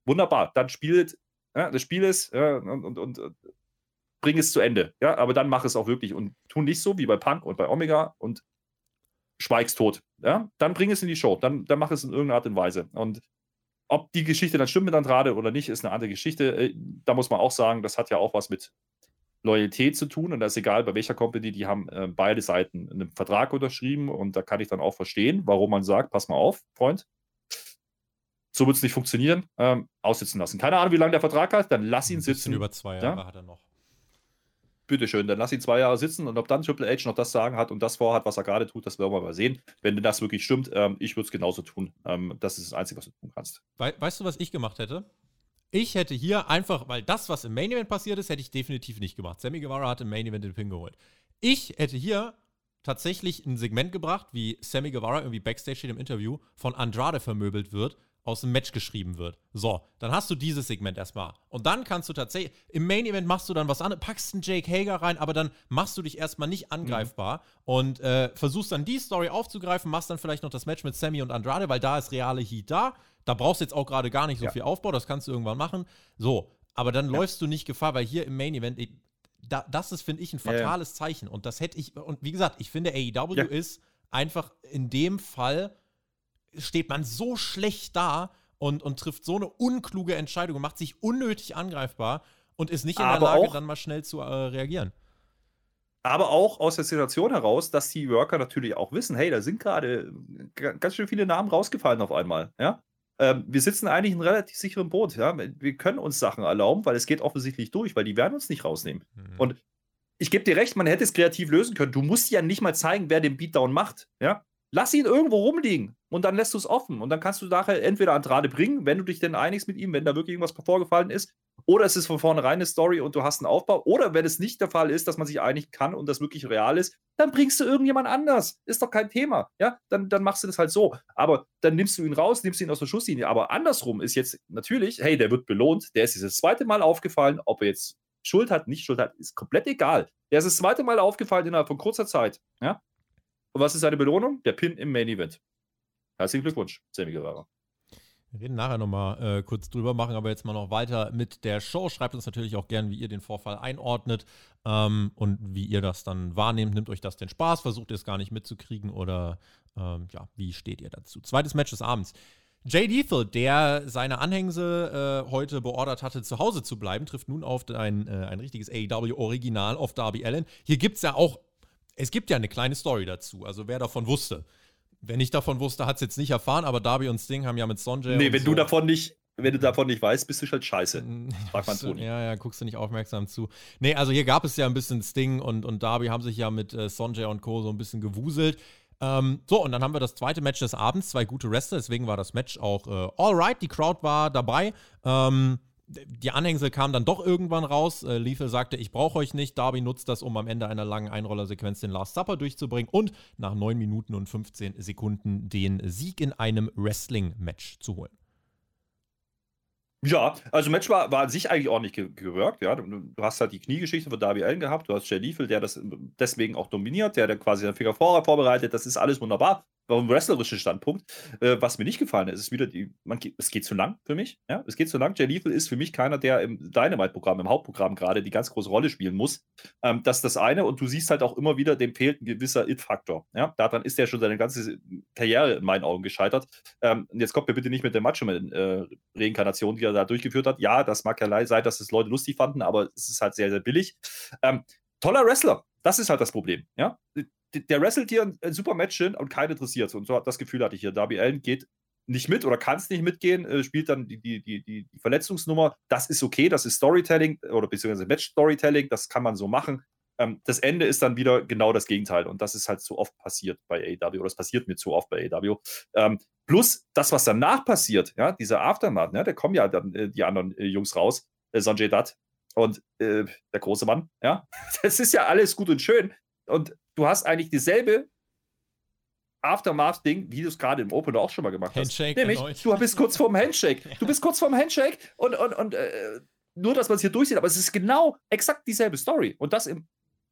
Wunderbar. Dann spielt ja, das Spiel ist ja, und, und, und bring es zu Ende. Ja, aber dann mach es auch wirklich und tu nicht so wie bei Punk und bei Omega und schweigst tot. Ja, dann bring es in die Show. Dann, dann mach es in irgendeiner Art und Weise. Und ob die Geschichte dann stimmt mit Andrade oder nicht, ist eine andere Geschichte. Äh, da muss man auch sagen, das hat ja auch was mit Loyalität zu tun und das ist egal, bei welcher Company, die haben äh, beide Seiten einen Vertrag unterschrieben und da kann ich dann auch verstehen, warum man sagt, pass mal auf, Freund, so wird es nicht funktionieren, ähm, aussitzen lassen. Keine Ahnung, wie lange der Vertrag hat, dann lass ihn sitzen. über zwei Jahre ja? hat er noch. Bitteschön, dann lass ihn zwei Jahre sitzen und ob dann Triple H noch das sagen hat und das vorhat, was er gerade tut, das werden wir mal sehen. Wenn das wirklich stimmt, ähm, ich würde es genauso tun. Ähm, das ist das Einzige, was du tun kannst. We weißt du, was ich gemacht hätte? Ich hätte hier einfach, weil das, was im Main Event passiert ist, hätte ich definitiv nicht gemacht. Sammy Guevara hat im Main Event den Pin geholt. Ich hätte hier tatsächlich ein Segment gebracht, wie Sammy Guevara irgendwie backstage steht im Interview, von Andrade vermöbelt wird aus dem Match geschrieben wird. So, dann hast du dieses Segment erstmal. Und dann kannst du tatsächlich, im Main Event machst du dann was anderes, packst einen Jake Hager rein, aber dann machst du dich erstmal nicht angreifbar mhm. und äh, versuchst dann die Story aufzugreifen, machst dann vielleicht noch das Match mit Sammy und Andrade, weil da ist reale Heat da. Da brauchst du jetzt auch gerade gar nicht so ja. viel Aufbau, das kannst du irgendwann machen. So, aber dann ja. läufst du nicht Gefahr, weil hier im Main Event, da, das ist, finde ich, ein fatales ja, Zeichen. Und das hätte ich, und wie gesagt, ich finde, AEW ist einfach in dem Fall steht man so schlecht da und, und trifft so eine unkluge Entscheidung und macht sich unnötig angreifbar und ist nicht in aber der Lage, auch, dann mal schnell zu äh, reagieren. Aber auch aus der Situation heraus, dass die Worker natürlich auch wissen, hey, da sind gerade ganz schön viele Namen rausgefallen auf einmal, ja. Ähm, wir sitzen eigentlich in relativ sicherem Boot, ja. Wir können uns Sachen erlauben, weil es geht offensichtlich durch, weil die werden uns nicht rausnehmen. Mhm. Und ich gebe dir recht, man hätte es kreativ lösen können. Du musst ja nicht mal zeigen, wer den Beatdown macht, ja. Lass ihn irgendwo rumliegen und dann lässt du es offen. Und dann kannst du nachher entweder Andrade bringen, wenn du dich denn einigst mit ihm, wenn da wirklich irgendwas vorgefallen ist, oder es ist von vornherein eine Story und du hast einen Aufbau. Oder wenn es nicht der Fall ist, dass man sich einig kann und das wirklich real ist, dann bringst du irgendjemand anders. Ist doch kein Thema. Ja, dann, dann machst du das halt so. Aber dann nimmst du ihn raus, nimmst ihn aus der Schusslinie. Aber andersrum ist jetzt natürlich, hey, der wird belohnt. Der ist dieses zweite Mal aufgefallen. Ob er jetzt Schuld hat, nicht Schuld hat, ist komplett egal. Der ist das zweite Mal aufgefallen innerhalb von kurzer Zeit. Ja, und was ist seine Belohnung? Der Pin im Main Event. Herzlichen Glückwunsch, Sammy Guevara. Wir reden nachher nochmal äh, kurz drüber, machen aber jetzt mal noch weiter mit der Show. Schreibt uns natürlich auch gern, wie ihr den Vorfall einordnet ähm, und wie ihr das dann wahrnehmt. Nimmt euch das den Spaß? Versucht ihr es gar nicht mitzukriegen oder ähm, ja, wie steht ihr dazu? Zweites Match des Abends. Jay Lethal, der seine Anhängse äh, heute beordert hatte, zu Hause zu bleiben, trifft nun auf ein, äh, ein richtiges AEW-Original auf Darby Allen. Hier gibt es ja auch es gibt ja eine kleine Story dazu, also wer davon wusste. Wenn ich davon wusste, hat es jetzt nicht erfahren, aber Darby und Sting haben ja mit Sonjay. Nee, wenn so du davon nicht, wenn du davon nicht weißt, bist du halt scheiße. Frag man Toni. Ja, ja, guckst du nicht aufmerksam zu. Nee, also hier gab es ja ein bisschen Sting und, und Darby haben sich ja mit äh, Sonjay und Co. so ein bisschen gewuselt. Ähm, so, und dann haben wir das zweite Match des Abends, zwei gute Wrestler, deswegen war das Match auch äh, alright. Die Crowd war dabei. Ähm, die Anhängsel kamen dann doch irgendwann raus. Äh, Lethal sagte, ich brauche euch nicht. Darby nutzt das, um am Ende einer langen Einrollersequenz den Last Supper durchzubringen und nach 9 Minuten und 15 Sekunden den Sieg in einem Wrestling-Match zu holen. Ja, also Match war, war an sich eigentlich ordentlich ge gewirkt, ja. Du, hast halt die Kniegeschichte von Darby Allen gehabt, du hast Jay Lethal, der das deswegen auch dominiert, der, der quasi den Finger vorbereitet, das ist alles wunderbar vom wrestlerischen Standpunkt. Äh, was mir nicht gefallen ist, ist wieder die, man, es geht zu lang für mich. Ja? Es geht zu lang. Jay Lethal ist für mich keiner, der im Dynamite-Programm, im Hauptprogramm gerade die ganz große Rolle spielen muss. Ähm, das ist das eine. Und du siehst halt auch immer wieder, dem fehlt ein gewisser It-Faktor. Ja? Daran ist er schon seine ganze Karriere in meinen Augen gescheitert. Ähm, jetzt kommt mir bitte nicht mit der Macho-Reinkarnation, äh, die er da durchgeführt hat. Ja, das mag ja sein, dass es Leute lustig fanden, aber es ist halt sehr, sehr billig. Ähm, toller Wrestler. Das ist halt das Problem. Ja? Der wrestelt hier ein, ein super Match hin und keiner interessiert. Und so das Gefühl hatte ich hier. Darby Allen geht nicht mit oder kann es nicht mitgehen, äh, spielt dann die, die, die, die Verletzungsnummer. Das ist okay, das ist Storytelling oder beziehungsweise Match-Storytelling, das kann man so machen. Ähm, das Ende ist dann wieder genau das Gegenteil und das ist halt zu oft passiert bei AEW oder das passiert mir zu oft bei AEW. Ähm, plus das, was danach passiert, ja, dieser Aftermath, ne, da kommen ja dann äh, die anderen äh, Jungs raus, äh, Sanjay Dutt und äh, der große Mann, ja, das ist ja alles gut und schön, und du hast eigentlich dieselbe Aftermath-Ding, wie du es gerade im Opener auch schon mal gemacht Handshake hast. Nämlich, erneut. du bist kurz vorm Handshake. Du bist kurz vorm Handshake und, und, und äh, nur, dass man es hier durchsieht, aber es ist genau exakt dieselbe Story. Und das im,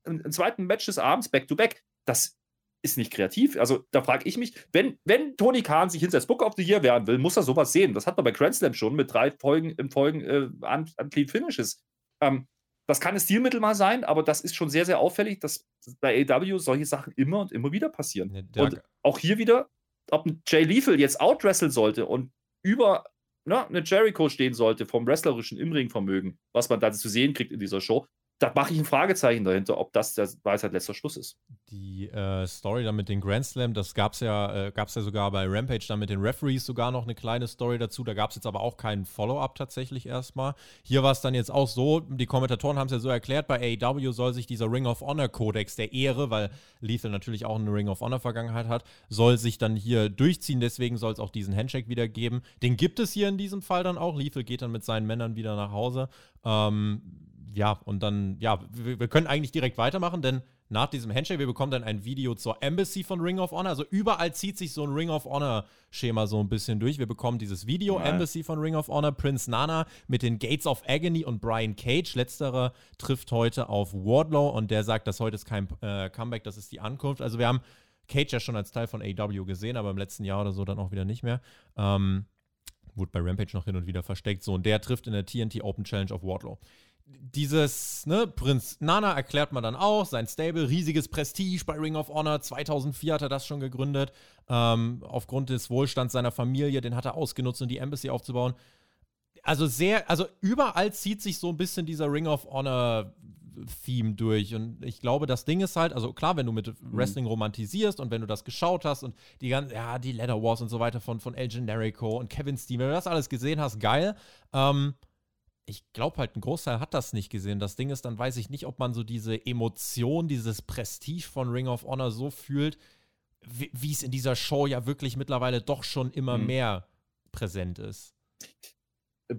im, im zweiten Match des Abends, back-to-back, -back, das ist nicht kreativ. Also da frage ich mich, wenn, wenn Tony Khan sich das Book of the Year werden will, muss er sowas sehen. Das hat man bei Grand Slam schon mit drei Folgen im Folgen äh, an, an Clean Finishes. Ähm, das kann ein Stilmittel mal sein, aber das ist schon sehr, sehr auffällig, dass bei AW solche Sachen immer und immer wieder passieren. Ja, und auch hier wieder, ob ein Jay Lethal jetzt outwresteln sollte und über ne, eine Jericho stehen sollte vom wrestlerischen Imring-Vermögen, was man da zu sehen kriegt in dieser Show, da mache ich ein Fragezeichen dahinter, ob das der Weisheit letzter Schluss ist. Die äh, Story dann mit den Grand Slam, das gab es ja, äh, ja sogar bei Rampage dann mit den Referees sogar noch eine kleine Story dazu. Da gab es jetzt aber auch keinen Follow-up tatsächlich erstmal. Hier war es dann jetzt auch so, die Kommentatoren haben es ja so erklärt, bei AEW soll sich dieser Ring of Honor Kodex der Ehre, weil Lethal natürlich auch eine Ring of Honor Vergangenheit hat, soll sich dann hier durchziehen. Deswegen soll es auch diesen Handshake wieder geben. Den gibt es hier in diesem Fall dann auch. Lethal geht dann mit seinen Männern wieder nach Hause. Ähm, ja, und dann, ja, wir, wir, können eigentlich direkt weitermachen, denn nach diesem Handshake, wir bekommen dann ein Video zur Embassy von Ring of Honor. Also überall zieht sich so ein Ring of Honor-Schema so ein bisschen durch. Wir bekommen dieses Video, ja. Embassy von Ring of Honor, Prince Nana mit den Gates of Agony und Brian Cage. Letzterer trifft heute auf Wardlow und der sagt, dass heute ist kein äh, Comeback, das ist die Ankunft. Also wir haben Cage ja schon als Teil von AW gesehen, aber im letzten Jahr oder so dann auch wieder nicht mehr. Ähm, wurde bei Rampage noch hin und wieder versteckt. So, und der trifft in der TNT Open Challenge auf Wardlow dieses, ne, Prinz Nana erklärt man dann auch, sein Stable, riesiges Prestige bei Ring of Honor, 2004 hat er das schon gegründet, ähm, aufgrund des Wohlstands seiner Familie, den hat er ausgenutzt, um die Embassy aufzubauen. Also sehr, also überall zieht sich so ein bisschen dieser Ring of Honor Theme durch und ich glaube, das Ding ist halt, also klar, wenn du mit mhm. Wrestling romantisierst und wenn du das geschaut hast und die ganzen, ja, die Leather Wars und so weiter von, von El Generico und Kevin Steen, wenn du das alles gesehen hast, geil, ähm, ich glaube halt, ein Großteil hat das nicht gesehen. Das Ding ist, dann weiß ich nicht, ob man so diese Emotion, dieses Prestige von Ring of Honor so fühlt, wie es in dieser Show ja wirklich mittlerweile doch schon immer mhm. mehr präsent ist.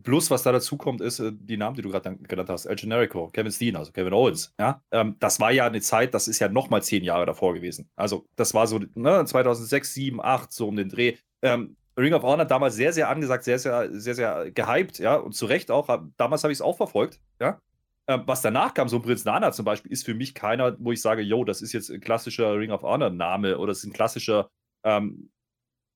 Plus, was da dazu kommt, ist äh, die Namen, die du gerade genannt hast. El Generico, Kevin Steen, also Kevin Owens. Ja? Ähm, das war ja eine Zeit, das ist ja nochmal zehn Jahre davor gewesen. Also, das war so ne, 2006, 7, 8, so um den Dreh. Ähm, Ring of Honor damals sehr, sehr angesagt, sehr, sehr, sehr, sehr gehypt, ja, und zu Recht auch. Damals habe ich es auch verfolgt, ja. Ähm, was danach kam, so ein Prinz Nana zum Beispiel, ist für mich keiner, wo ich sage, yo, das ist jetzt ein klassischer Ring of Honor-Name oder das ist ein klassischer ähm,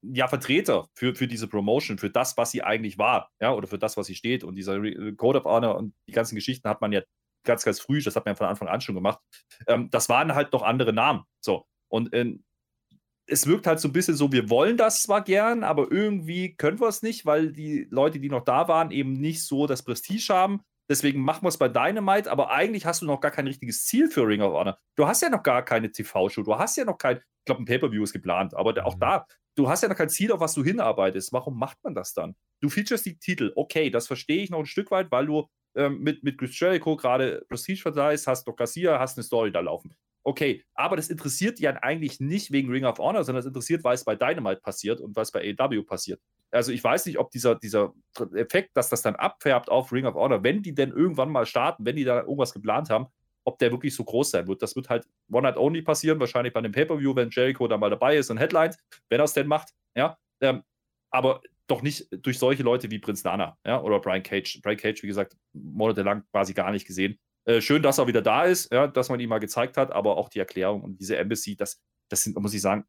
ja, Vertreter für, für diese Promotion, für das, was sie eigentlich war, ja, oder für das, was sie steht. Und dieser Code of Honor und die ganzen Geschichten hat man ja ganz, ganz früh, das hat man ja von Anfang an schon gemacht. Ähm, das waren halt noch andere Namen. So. Und in, es wirkt halt so ein bisschen so, wir wollen das zwar gern, aber irgendwie können wir es nicht, weil die Leute, die noch da waren, eben nicht so das Prestige haben. Deswegen machen wir es bei Dynamite, aber eigentlich hast du noch gar kein richtiges Ziel für Ring of Honor. Du hast ja noch gar keine TV-Show, du hast ja noch kein, ich glaube, ein Pay-Per-View ist geplant, aber auch mhm. da, du hast ja noch kein Ziel, auf was du hinarbeitest. Warum macht man das dann? Du features die Titel, okay, das verstehe ich noch ein Stück weit, weil du ähm, mit, mit Chris Jericho gerade Prestige verleihst, hast Doc Garcia, hast eine Story da laufen. Okay, aber das interessiert ja eigentlich nicht wegen Ring of Honor, sondern es interessiert, weil es bei Dynamite passiert und was bei AEW passiert. Also ich weiß nicht, ob dieser, dieser Effekt, dass das dann abfärbt auf Ring of Honor, wenn die denn irgendwann mal starten, wenn die da irgendwas geplant haben, ob der wirklich so groß sein wird. Das wird halt One Night Only passieren, wahrscheinlich bei einem Pay-Per-View, wenn Jericho da mal dabei ist und Headlines, wenn er es denn macht, ja. Ähm, aber doch nicht durch solche Leute wie Prinz Nana, ja, oder Brian Cage. Brian Cage, wie gesagt, monatelang quasi gar nicht gesehen. Äh, schön, dass er wieder da ist, ja, dass man ihn mal gezeigt hat, aber auch die Erklärung und diese Embassy, das, das sind, muss ich sagen,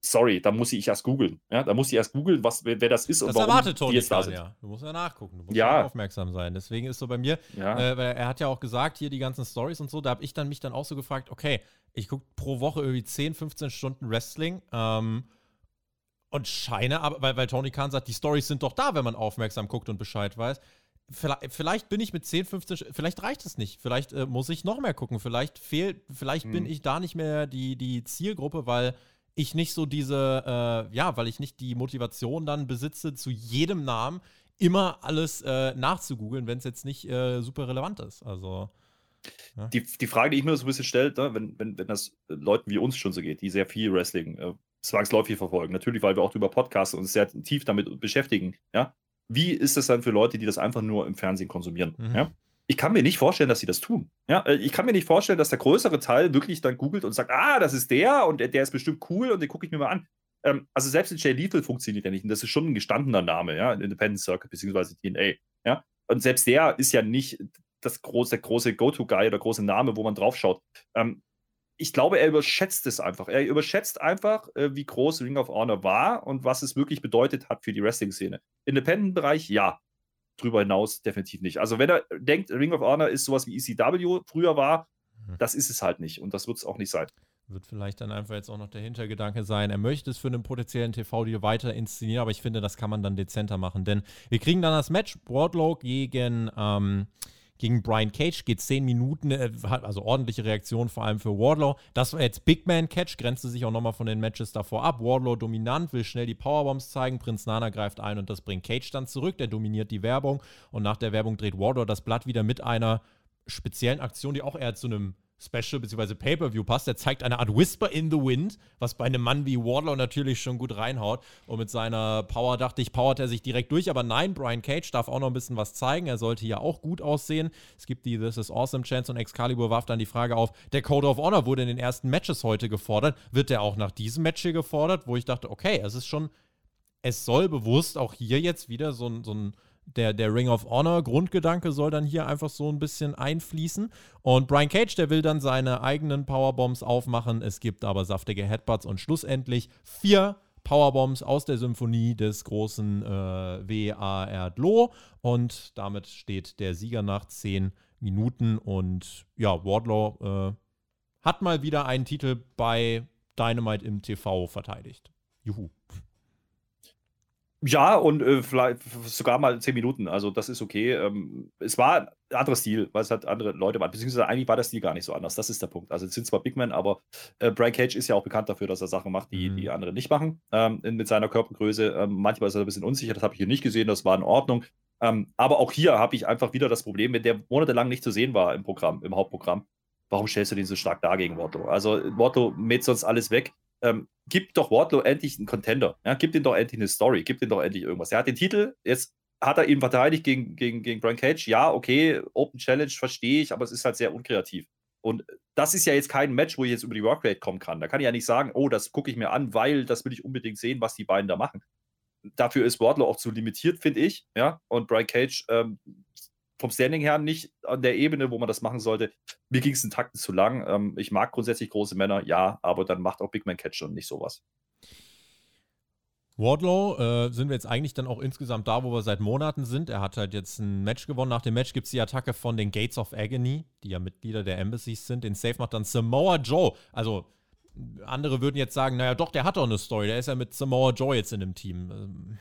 sorry, da muss ich erst googeln. Ja, da muss ich erst googeln, was, wer, wer, das ist das und warum erwartet Tony jetzt da sind. Ja. Du musst ja nachgucken, du musst ja. aufmerksam sein. Deswegen ist so bei mir, ja. äh, weil er hat ja auch gesagt, hier die ganzen Stories und so, da habe ich dann mich dann auch so gefragt, okay, ich gucke pro Woche irgendwie 10, 15 Stunden Wrestling ähm, und scheine, aber, weil, weil Tony Khan sagt, die Stories sind doch da, wenn man aufmerksam guckt und Bescheid weiß vielleicht, vielleicht, bin ich mit 10, 15, vielleicht reicht es nicht. Vielleicht äh, muss ich noch mehr gucken. Vielleicht fehlt, vielleicht mhm. bin ich da nicht mehr die, die Zielgruppe, weil ich nicht so diese, äh, ja, weil ich nicht die Motivation dann besitze, zu jedem Namen immer alles äh, nachzugoogeln, wenn es jetzt nicht äh, super relevant ist. Also. Ja. Die, die Frage, die ich mir so ein bisschen stelle, ne, wenn, wenn, wenn das Leuten wie uns schon so geht, die sehr viel Wrestling äh, zwangsläufig verfolgen, natürlich, weil wir auch über Podcasts uns sehr tief damit beschäftigen, ja, wie ist das dann für Leute, die das einfach nur im Fernsehen konsumieren? Mhm. Ja? Ich kann mir nicht vorstellen, dass sie das tun. Ja? Äh, ich kann mir nicht vorstellen, dass der größere Teil wirklich dann googelt und sagt, ah, das ist der und der, der ist bestimmt cool und den gucke ich mir mal an. Ähm, also selbst in Jay Lethal funktioniert ja nicht und das ist schon ein gestandener Name, ja, Independent Circuit beziehungsweise TNA. Ja? Und selbst der ist ja nicht das große, große Go-To-Guy oder große Name, wo man draufschaut. Ähm, ich glaube, er überschätzt es einfach. Er überschätzt einfach, äh, wie groß Ring of Honor war und was es wirklich bedeutet hat für die Wrestling-Szene. Independent-Bereich, ja. Drüber hinaus definitiv nicht. Also, wenn er denkt, Ring of Honor ist sowas wie ECW früher war, mhm. das ist es halt nicht und das wird es auch nicht sein. Wird vielleicht dann einfach jetzt auch noch der Hintergedanke sein, er möchte es für einen potenziellen TV-Deal weiter inszenieren, aber ich finde, das kann man dann dezenter machen, denn wir kriegen dann das Match Wardlow gegen, ähm, gegen Brian Cage, geht 10 Minuten, äh, also ordentliche Reaktion, vor allem für Wardlow. Das war jetzt Big Man Catch, grenzte sich auch nochmal von den Matches davor ab. Wardlow dominant, will schnell die Powerbombs zeigen, Prinz Nana greift ein und das bringt Cage dann zurück, der dominiert die Werbung und nach der Werbung dreht Wardlow das Blatt wieder mit einer speziellen Aktion, die auch eher zu einem Special bzw. Pay-Per-View passt. Der zeigt eine Art Whisper in the Wind, was bei einem Mann wie Wardlow natürlich schon gut reinhaut. Und mit seiner Power dachte ich, powert er sich direkt durch. Aber nein, Brian Cage darf auch noch ein bisschen was zeigen. Er sollte ja auch gut aussehen. Es gibt die This is Awesome Chance und Excalibur warf dann die Frage auf, der Code of Honor wurde in den ersten Matches heute gefordert. Wird der auch nach diesem Match hier gefordert? Wo ich dachte, okay, es ist schon, es soll bewusst auch hier jetzt wieder so ein, so ein der, der Ring of Honor Grundgedanke soll dann hier einfach so ein bisschen einfließen. Und Brian Cage, der will dann seine eigenen Powerbombs aufmachen. Es gibt aber saftige Headbutts und schlussendlich vier Powerbombs aus der Symphonie des großen äh, W.A.R. Dlo. Und damit steht der Sieger nach zehn Minuten. Und ja, Wardlaw äh, hat mal wieder einen Titel bei Dynamite im TV verteidigt. Juhu. Ja, und äh, vielleicht sogar mal zehn Minuten. Also, das ist okay. Ähm, es war ein anderer Stil, weil es halt andere Leute waren. Beziehungsweise eigentlich war der Stil gar nicht so anders. Das ist der Punkt. Also, es sind zwar Big Men, aber äh, Brian Cage ist ja auch bekannt dafür, dass er Sachen macht, die, mhm. die andere nicht machen. Ähm, mit seiner Körpergröße. Ähm, manchmal ist er ein bisschen unsicher. Das habe ich hier nicht gesehen. Das war in Ordnung. Ähm, aber auch hier habe ich einfach wieder das Problem, wenn der monatelang nicht zu sehen war im Programm, im Hauptprogramm. Warum stellst du den so stark dar gegen Wardlow? Also, Wardlow mäht sonst alles weg ähm, gib doch Wardlow endlich einen Contender. Ja? Gib ihm doch endlich eine Story, gib ihm doch endlich irgendwas. Er hat den Titel, jetzt hat er ihn verteidigt gegen, gegen, gegen Brian Cage. Ja, okay, Open Challenge verstehe ich, aber es ist halt sehr unkreativ. Und das ist ja jetzt kein Match, wo ich jetzt über die Workrate kommen kann. Da kann ich ja nicht sagen, oh, das gucke ich mir an, weil das will ich unbedingt sehen, was die beiden da machen. Dafür ist Wardlow auch zu limitiert, finde ich. Ja, und Brian Cage ähm, vom Standing her nicht an der Ebene, wo man das machen sollte. Mir ging es in Takten zu lang. Ähm, ich mag grundsätzlich große Männer, ja, aber dann macht auch Big Man Catch und nicht sowas. Wardlow äh, sind wir jetzt eigentlich dann auch insgesamt da, wo wir seit Monaten sind. Er hat halt jetzt ein Match gewonnen. Nach dem Match gibt es die Attacke von den Gates of Agony, die ja Mitglieder der Embassies sind. Den Safe macht dann Samoa Joe. Also andere würden jetzt sagen, naja doch, der hat doch eine Story. Der ist ja mit Samoa Joe jetzt in dem Team. Ähm,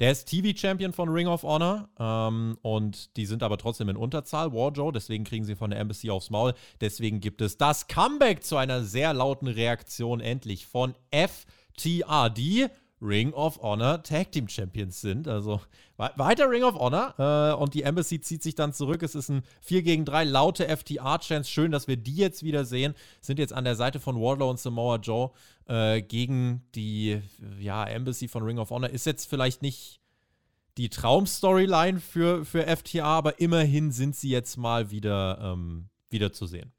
der ist TV-Champion von Ring of Honor ähm, und die sind aber trotzdem in Unterzahl, Warjoe, deswegen kriegen sie von der Embassy aufs Maul. Deswegen gibt es das Comeback zu einer sehr lauten Reaktion endlich von FTRD. Ring of Honor Tag Team Champions sind. Also weiter Ring of Honor. Äh, und die Embassy zieht sich dann zurück. Es ist ein 4 gegen 3 laute FTR-Chance. Schön, dass wir die jetzt wieder sehen. Sind jetzt an der Seite von Wardlow und Samoa Joe äh, gegen die ja, Embassy von Ring of Honor. Ist jetzt vielleicht nicht die Traumstoryline für, für FTR, aber immerhin sind sie jetzt mal wieder, ähm, wieder zu sehen.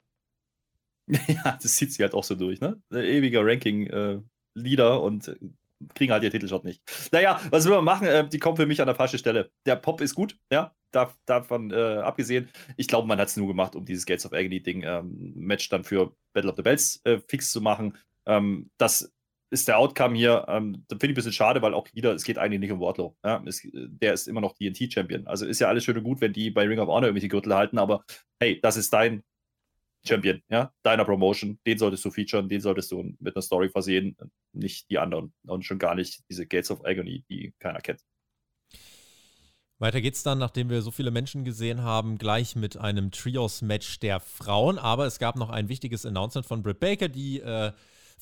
Ja, das zieht sie halt auch so durch, ne? Ewiger Ranking-Leader äh, und kriegen halt ihr Titelshot nicht. Naja, was will man machen? Äh, die kommen für mich an der falschen Stelle. Der Pop ist gut, ja, da, davon äh, abgesehen. Ich glaube, man hat es nur gemacht, um dieses Gates of Agony-Ding ähm, Match dann für Battle of the Bells äh, fix zu machen. Ähm, das ist der Outcome hier. Ähm, da finde ich ein bisschen schade, weil auch wieder, es geht eigentlich nicht um Wardlow. Ja? Es, der ist immer noch DNT-Champion. Also ist ja alles schön und gut, wenn die bei Ring of Honor irgendwelche Gürtel halten, aber hey, das ist dein Champion, ja, deiner Promotion, den solltest du featuren, den solltest du mit einer Story versehen, nicht die anderen und schon gar nicht diese Gates of Agony, die keiner kennt. Weiter geht's dann, nachdem wir so viele Menschen gesehen haben, gleich mit einem Trios-Match der Frauen. Aber es gab noch ein wichtiges Announcement von Britt Baker, die äh,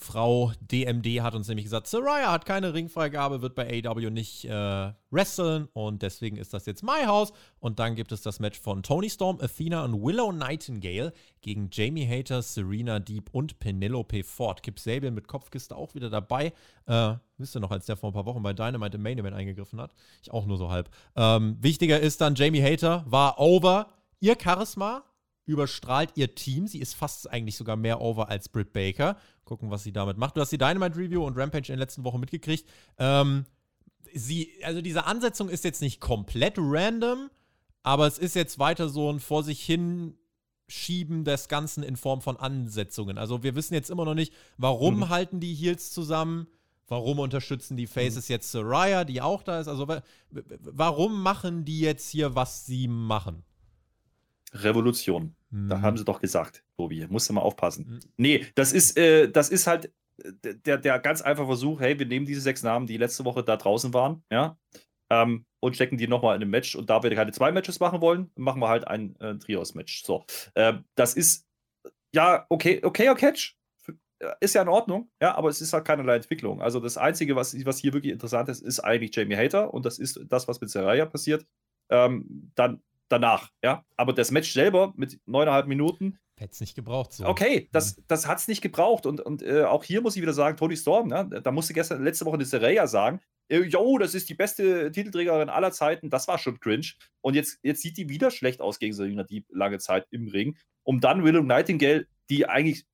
Frau DMD hat uns nämlich gesagt, Soraya hat keine Ringfreigabe, wird bei AW nicht äh, wresteln und deswegen ist das jetzt My House. Und dann gibt es das Match von Tony Storm, Athena und Willow Nightingale gegen Jamie Hater, Serena Deep und Penelope Ford. Kip Sabian mit Kopfkiste auch wieder dabei. Äh, wisst ihr noch, als der vor ein paar Wochen bei Dynamite im Main Event eingegriffen hat? Ich auch nur so halb. Ähm, wichtiger ist dann, Jamie Hater war over. Ihr Charisma überstrahlt ihr Team. Sie ist fast eigentlich sogar mehr over als Britt Baker. Gucken, was sie damit macht. Du hast die Dynamite Review und Rampage in den letzten Wochen mitgekriegt. Ähm, sie, also diese Ansetzung ist jetzt nicht komplett random, aber es ist jetzt weiter so ein vor sich hin Schieben des Ganzen in Form von Ansetzungen. Also wir wissen jetzt immer noch nicht, warum mhm. halten die Heels zusammen, warum unterstützen die Faces mhm. jetzt Soraya, die auch da ist. Also warum machen die jetzt hier, was sie machen? Revolution. Mhm. Da haben sie doch gesagt, Tobi. Musst du mal aufpassen. Mhm. Nee, das ist, äh, das ist halt äh, der, der ganz einfache Versuch, hey, wir nehmen diese sechs Namen, die letzte Woche da draußen waren, ja, ähm, und stecken die nochmal in ein Match. Und da wir keine zwei Matches machen wollen, machen wir halt ein äh, Trios-Match. So, ähm, das ist ja okay, okayer Catch. Ist ja in Ordnung, ja, aber es ist halt keinerlei Entwicklung. Also das Einzige, was, was hier wirklich interessant ist, ist eigentlich Jamie Hater und das ist das, was mit Seraya passiert. Ähm, dann danach, ja. Aber das Match selber mit neuneinhalb Minuten. Hätte es nicht gebraucht. So. Okay, das, mhm. das hat es nicht gebraucht. Und, und äh, auch hier muss ich wieder sagen, Tony Storm, ne, da musste gestern, letzte Woche eine Seraya sagen, äh, yo, das ist die beste Titelträgerin aller Zeiten, das war schon cringe. Und jetzt, jetzt sieht die wieder schlecht aus gegen Serena Deep lange Zeit im Ring. Um dann Willow Nightingale, die eigentlich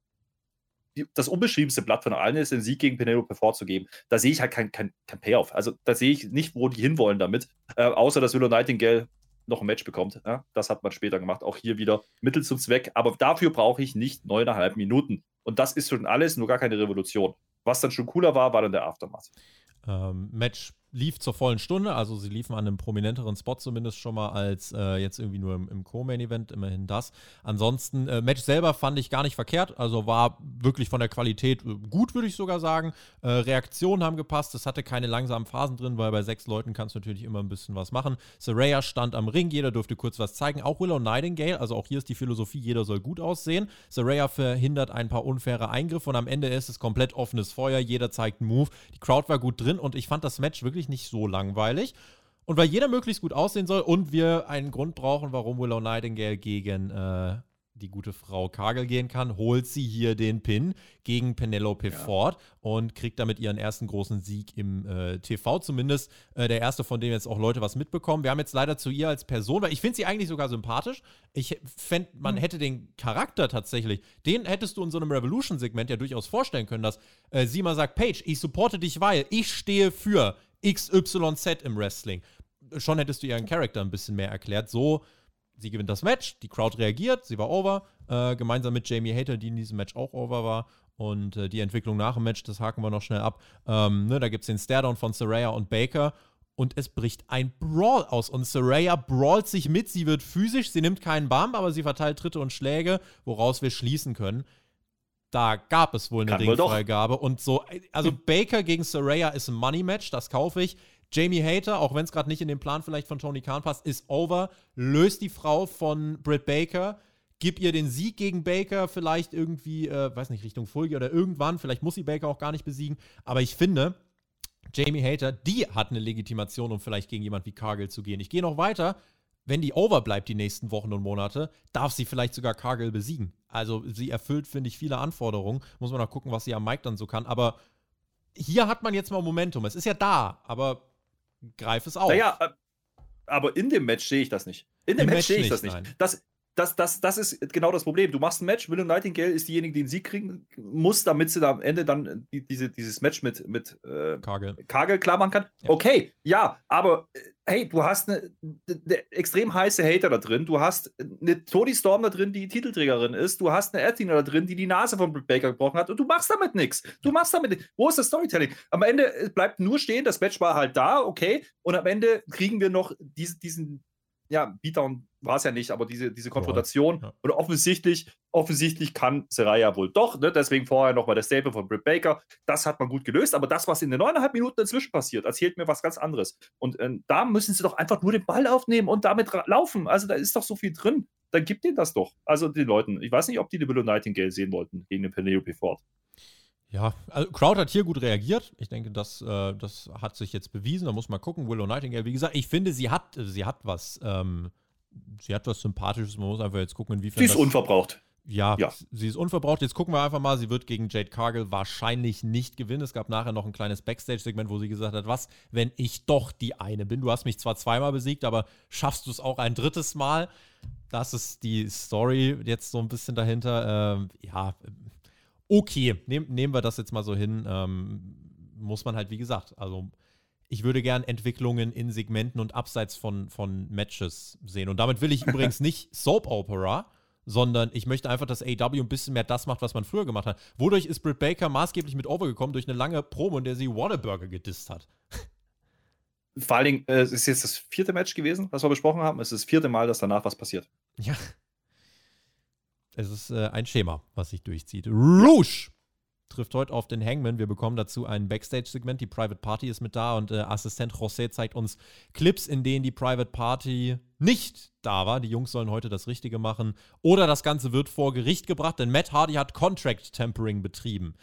das unbeschriebenste Blatt von allen ist, den Sieg gegen Penelope vorzugeben. Da sehe ich halt kein, kein, kein Payoff. Also da sehe ich nicht, wo die hinwollen damit, äh, außer dass Willow Nightingale noch ein Match bekommt. Ja, das hat man später gemacht. Auch hier wieder Mittel zum Zweck. Aber dafür brauche ich nicht neuneinhalb Minuten. Und das ist schon alles, nur gar keine Revolution. Was dann schon cooler war, war dann der Aftermath. Ähm, Match lief zur vollen Stunde, also sie liefen an einem prominenteren Spot zumindest schon mal als äh, jetzt irgendwie nur im, im Co-Main-Event, immerhin das. Ansonsten, äh, Match selber fand ich gar nicht verkehrt, also war wirklich von der Qualität äh, gut, würde ich sogar sagen. Äh, Reaktionen haben gepasst, es hatte keine langsamen Phasen drin, weil bei sechs Leuten kannst du natürlich immer ein bisschen was machen. Saraya stand am Ring, jeder durfte kurz was zeigen, auch Willow Nightingale, also auch hier ist die Philosophie, jeder soll gut aussehen. Saraya verhindert ein paar unfaire Eingriffe und am Ende ist es komplett offenes Feuer, jeder zeigt einen Move. Die Crowd war gut drin und ich fand das Match wirklich wirklich nicht so langweilig. Und weil jeder möglichst gut aussehen soll und wir einen Grund brauchen, warum Willow Nightingale gegen äh, die gute Frau Kagel gehen kann, holt sie hier den Pin gegen Penelope ja. Ford und kriegt damit ihren ersten großen Sieg im äh, TV. Zumindest äh, der erste, von dem jetzt auch Leute was mitbekommen. Wir haben jetzt leider zu ihr als Person, weil ich finde sie eigentlich sogar sympathisch. Ich fände, man mhm. hätte den Charakter tatsächlich, den hättest du in so einem Revolution-Segment ja durchaus vorstellen können, dass äh, sie mal sagt, Paige, ich supporte dich, weil ich stehe für XYZ im Wrestling. Schon hättest du ihren Charakter ein bisschen mehr erklärt. So, sie gewinnt das Match, die Crowd reagiert, sie war over, äh, gemeinsam mit Jamie Hater, die in diesem Match auch over war. Und äh, die Entwicklung nach dem Match, das haken wir noch schnell ab. Ähm, ne, da gibt es den Staredown von Saraya und Baker. Und es bricht ein Brawl aus. Und Saraya brawlt sich mit. Sie wird physisch, sie nimmt keinen Bump, aber sie verteilt Tritte und Schläge, woraus wir schließen können da gab es wohl eine Ringfreigabe. Und so, also Baker gegen Saraya ist ein Money-Match, das kaufe ich. Jamie Hater, auch wenn es gerade nicht in den Plan vielleicht von Tony Khan passt, ist over. Löst die Frau von Britt Baker. Gib ihr den Sieg gegen Baker, vielleicht irgendwie, äh, weiß nicht, Richtung Folge oder irgendwann. Vielleicht muss sie Baker auch gar nicht besiegen. Aber ich finde, Jamie Hater, die hat eine Legitimation, um vielleicht gegen jemand wie Cargill zu gehen. Ich gehe noch weiter wenn die over bleibt die nächsten Wochen und Monate, darf sie vielleicht sogar Cargill besiegen. Also sie erfüllt, finde ich, viele Anforderungen. Muss man noch gucken, was sie am Mike dann so kann. Aber hier hat man jetzt mal Momentum. Es ist ja da, aber greif es auf. Naja, äh, aber in dem Match sehe ich das nicht. In dem Im Match sehe ich das nicht. Das, das, das, das ist genau das Problem. Du machst ein Match, Willow Nightingale ist diejenige, die den Sieg kriegen muss, damit sie da am Ende dann die, diese, dieses Match mit, mit äh, Kagel. Kagel klar machen kann. Ja. Okay, ja, aber äh, hey, du hast eine, eine, extrem heiße Hater da drin, du hast eine Tony Storm da drin, die Titelträgerin ist, du hast eine Ertinger da drin, die die Nase von Britt Baker gebrochen hat und du machst damit nichts. Du machst damit nichts. Wo ist das Storytelling? Am Ende äh, bleibt nur stehen, das Match war halt da, okay, und am Ende kriegen wir noch diese, diesen ja, Beatdown war es ja nicht, aber diese, diese Konfrontation. Ja. Und offensichtlich, offensichtlich kann Seraya wohl doch, ne? deswegen vorher nochmal der Staple von Britt Baker. Das hat man gut gelöst, aber das, was in den neuneinhalb Minuten dazwischen passiert, erzählt mir was ganz anderes. Und äh, da müssen sie doch einfach nur den Ball aufnehmen und damit laufen. Also da ist doch so viel drin. Dann gibt ihnen das doch. Also den Leuten. Ich weiß nicht, ob die die Willow Nightingale sehen wollten gegen den Penelope Ford. Ja, also Crowd hat hier gut reagiert. Ich denke, das, äh, das hat sich jetzt bewiesen. Da muss man gucken. Willow Nightingale, wie gesagt, ich finde, sie hat, sie hat was, ähm, sie hat was Sympathisches. Man muss einfach jetzt gucken, inwiefern. Sie ist unverbraucht. Ja, ja, sie ist unverbraucht. Jetzt gucken wir einfach mal. Sie wird gegen Jade Cargill wahrscheinlich nicht gewinnen. Es gab nachher noch ein kleines Backstage-Segment, wo sie gesagt hat: Was, wenn ich doch die eine bin? Du hast mich zwar zweimal besiegt, aber schaffst du es auch ein drittes Mal? Das ist die Story jetzt so ein bisschen dahinter. Ähm, ja, okay, nehm, nehmen wir das jetzt mal so hin. Ähm, muss man halt, wie gesagt, also ich würde gern Entwicklungen in Segmenten und abseits von, von Matches sehen. Und damit will ich übrigens nicht Soap Opera, sondern ich möchte einfach, dass AW ein bisschen mehr das macht, was man früher gemacht hat. Wodurch ist Britt Baker maßgeblich mit overgekommen? Durch eine lange Promo, in der sie Whataburger gedisst hat. Vor allen Dingen, äh, es ist jetzt das vierte Match gewesen, was wir besprochen haben. Es ist das vierte Mal, dass danach was passiert. Ja. Es ist äh, ein Schema, was sich durchzieht. Rouge trifft heute auf den Hangman. Wir bekommen dazu ein Backstage-Segment. Die Private Party ist mit da und äh, Assistent José zeigt uns Clips, in denen die Private Party nicht da war. Die Jungs sollen heute das Richtige machen. Oder das Ganze wird vor Gericht gebracht, denn Matt Hardy hat Contract Tempering betrieben.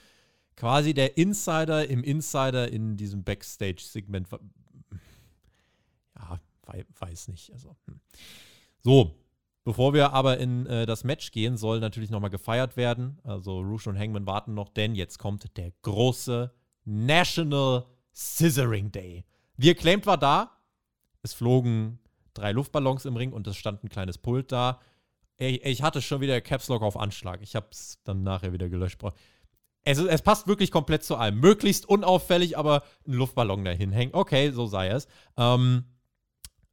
Quasi der Insider im Insider in diesem Backstage-Segment. Ja, weiß nicht. Also, hm. So, Bevor wir aber in äh, das Match gehen, soll natürlich nochmal gefeiert werden. Also Rouge und Hangman warten noch, denn jetzt kommt der große National Scissoring Day. Wie acclaimed war da. Es flogen drei Luftballons im Ring und es stand ein kleines Pult da. Ich, ich hatte schon wieder Caps Lock auf Anschlag. Ich habe es dann nachher wieder gelöscht. Es, es, passt wirklich komplett zu allem. Möglichst unauffällig, aber ein Luftballon dahin hängen. Okay, so sei es. Ähm,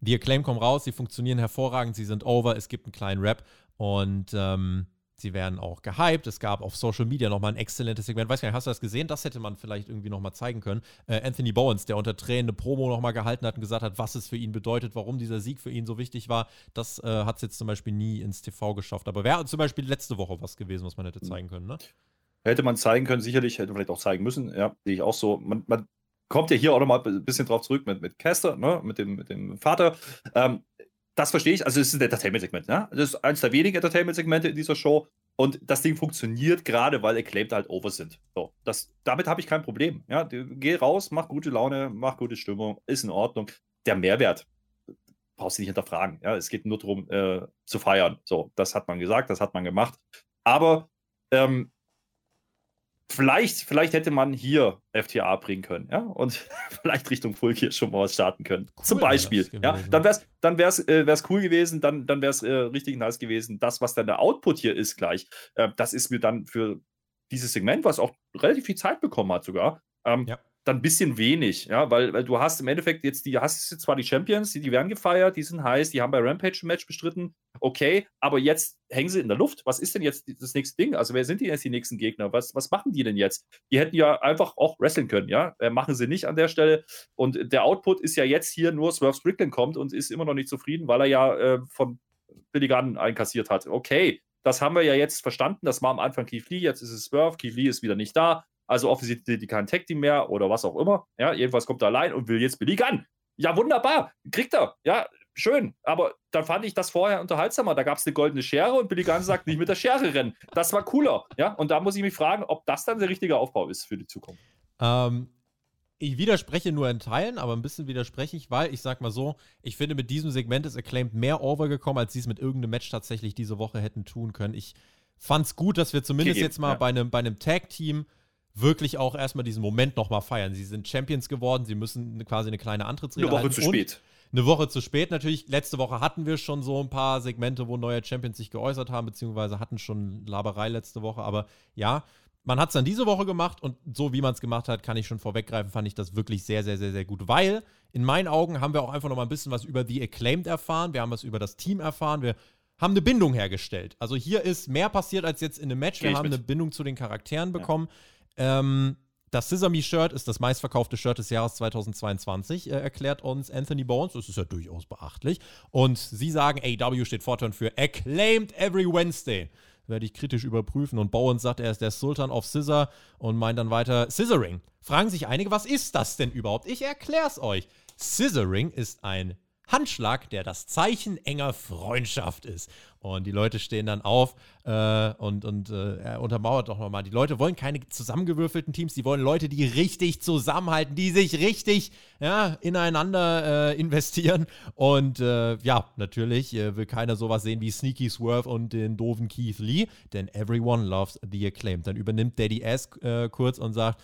die Acclaim kommen raus, sie funktionieren hervorragend, sie sind over, es gibt einen kleinen Rap und ähm, sie werden auch gehypt. Es gab auf Social Media nochmal ein exzellentes Segment. Weiß gar nicht, hast du das gesehen? Das hätte man vielleicht irgendwie nochmal zeigen können. Äh, Anthony Bowens, der unter Tränen eine Promo nochmal gehalten hat und gesagt hat, was es für ihn bedeutet, warum dieser Sieg für ihn so wichtig war. Das äh, hat es jetzt zum Beispiel nie ins TV geschafft. Aber wäre zum Beispiel letzte Woche was gewesen, was man hätte zeigen können, ne? Hätte man zeigen können, sicherlich, hätte man vielleicht auch zeigen müssen. Ja, sehe ich auch so. Man, man kommt ja hier auch nochmal ein bisschen drauf zurück mit, mit Caster, ne? mit, dem, mit dem Vater. Ähm, das verstehe ich. Also, es ist ein Entertainment-Segment. Ne? Das ist eines der wenigen Entertainment-Segmente in dieser Show. Und das Ding funktioniert gerade, weil Acclaimed halt over sind. So, das, damit habe ich kein Problem. Ja, geh raus, mach gute Laune, mach gute Stimmung, ist in Ordnung. Der Mehrwert brauchst du nicht hinterfragen. Ja, es geht nur darum, äh, zu feiern. So, das hat man gesagt, das hat man gemacht. Aber ähm, Vielleicht, vielleicht hätte man hier FTA bringen können, ja, und vielleicht Richtung Fulk hier schon mal was starten können. Cool, Zum Beispiel, ja, dann wäre es dann wär's, äh, wär's cool gewesen, dann, dann wäre es äh, richtig nice gewesen. Das, was dann der Output hier ist gleich, äh, das ist mir dann für dieses Segment, was auch relativ viel Zeit bekommen hat sogar, ähm, ja dann ein bisschen wenig, ja, weil, weil du hast im Endeffekt jetzt die, hast jetzt zwar die Champions, die, die werden gefeiert, die sind heiß, die haben bei Rampage ein Match bestritten, okay, aber jetzt hängen sie in der Luft. Was ist denn jetzt das nächste Ding? Also, wer sind die jetzt die nächsten Gegner? Was, was machen die denn jetzt? Die hätten ja einfach auch wresteln können, ja, äh, machen sie nicht an der Stelle. Und der Output ist ja jetzt hier nur Swerve Strickland kommt und ist immer noch nicht zufrieden, weil er ja äh, von Billy Gunn einkassiert hat. Okay, das haben wir ja jetzt verstanden. Das war am Anfang Keith Lee, jetzt ist es Swerve. Keith Lee ist wieder nicht da. Also offensichtlich die kein Tag Team mehr oder was auch immer. Ja, jedenfalls kommt er allein und will jetzt Billy Gunn. Ja, wunderbar. Kriegt er. Ja, schön. Aber dann fand ich das vorher unterhaltsamer. Da gab es eine goldene Schere und Billy Gunn sagt nicht mit der Schere rennen. Das war cooler. Ja, und da muss ich mich fragen, ob das dann der richtige Aufbau ist für die Zukunft. Ähm, ich widerspreche nur in Teilen, aber ein bisschen widerspreche ich, weil ich sag mal so, ich finde, mit diesem Segment ist Acclaimed mehr overgekommen, als sie es mit irgendeinem Match tatsächlich diese Woche hätten tun können. Ich fand es gut, dass wir zumindest okay, jetzt mal ja. bei einem, bei einem Tag-Team wirklich auch erstmal diesen Moment nochmal feiern. Sie sind Champions geworden, sie müssen quasi eine kleine Antrittsrede Eine Woche halten. zu spät. Eine Woche zu spät natürlich. Letzte Woche hatten wir schon so ein paar Segmente, wo neue Champions sich geäußert haben, beziehungsweise hatten schon Laberei letzte Woche. Aber ja, man hat es dann diese Woche gemacht und so wie man es gemacht hat, kann ich schon vorweggreifen, fand ich das wirklich sehr, sehr, sehr, sehr gut. Weil in meinen Augen haben wir auch einfach noch mal ein bisschen was über The Acclaimed erfahren. Wir haben was über das Team erfahren. Wir haben eine Bindung hergestellt. Also hier ist mehr passiert als jetzt in einem Match. Wir haben mit. eine Bindung zu den Charakteren bekommen. Ja. Ähm, das Sesame-Shirt ist das meistverkaufte Shirt des Jahres 2022, äh, erklärt uns Anthony Bones. Das ist ja durchaus beachtlich. Und sie sagen, AW steht fortan für Acclaimed Every Wednesday. Werde ich kritisch überprüfen. Und Bowen sagt, er ist der Sultan of Scissor und meint dann weiter Scissoring. Fragen sich einige, was ist das denn überhaupt? Ich erkläre es euch. Scissoring ist ein Handschlag, der das Zeichen enger Freundschaft ist. Und die Leute stehen dann auf äh, und, und äh, er untermauert doch nochmal. Die Leute wollen keine zusammengewürfelten Teams, die wollen Leute, die richtig zusammenhalten, die sich richtig ja, ineinander äh, investieren. Und äh, ja, natürlich äh, will keiner sowas sehen wie Sneaky Swerve und den doofen Keith Lee, denn everyone loves the acclaimed. Dann übernimmt Daddy S äh, kurz und sagt,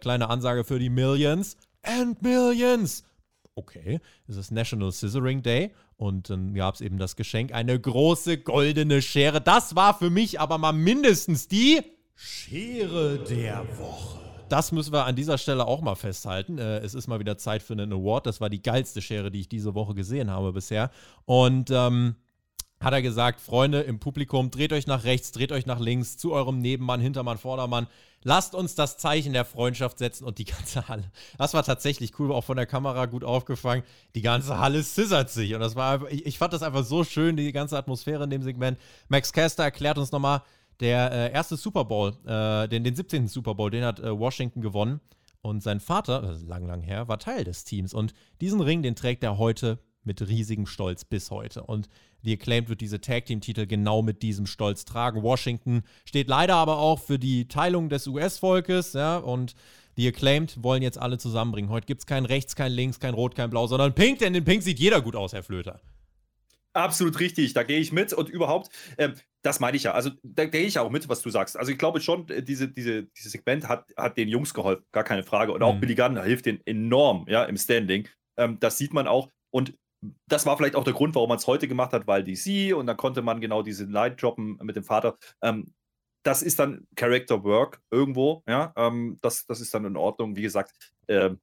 kleine Ansage für die Millions and Millions okay, es ist National Scissoring Day und dann gab es eben das Geschenk, eine große goldene Schere. Das war für mich aber mal mindestens die Schere der Woche. Das müssen wir an dieser Stelle auch mal festhalten. Äh, es ist mal wieder Zeit für einen Award. Das war die geilste Schere, die ich diese Woche gesehen habe bisher. Und ähm, hat er gesagt, Freunde im Publikum, dreht euch nach rechts, dreht euch nach links, zu eurem Nebenmann, Hintermann, Vordermann. Lasst uns das Zeichen der Freundschaft setzen und die ganze Halle. Das war tatsächlich cool, auch von der Kamera gut aufgefangen. Die ganze Halle scissert sich und das war, ich, ich fand das einfach so schön, die ganze Atmosphäre in dem Segment. Max Caster erklärt uns nochmal, Der äh, erste Super Bowl, äh, den, den 17. Super Bowl, den hat äh, Washington gewonnen. Und sein Vater, das ist lang, lang her, war Teil des Teams. Und diesen Ring, den trägt er heute mit riesigem Stolz bis heute. Und The Acclaimed wird diese Tag Team-Titel genau mit diesem Stolz tragen. Washington steht leider aber auch für die Teilung des US-Volkes, ja, und The Acclaimed wollen jetzt alle zusammenbringen. Heute gibt es kein Rechts, kein Links, kein Rot, kein Blau, sondern Pink, denn in Pink sieht jeder gut aus, Herr Flöter. Absolut richtig, da gehe ich mit und überhaupt, äh, das meine ich ja. Also da gehe ich auch mit, was du sagst. Also ich glaube schon, äh, diese, diese, dieses Segment hat, hat den Jungs geholfen, gar keine Frage. Und auch mhm. Billy Gunn hilft denen enorm, ja, im Standing. Ähm, das sieht man auch. Und das war vielleicht auch der Grund, warum man es heute gemacht hat, weil DC und dann konnte man genau diese Light droppen mit dem Vater. Ähm, das ist dann Character Work irgendwo, ja. Ähm, das, das ist dann in Ordnung. Wie gesagt, ähm,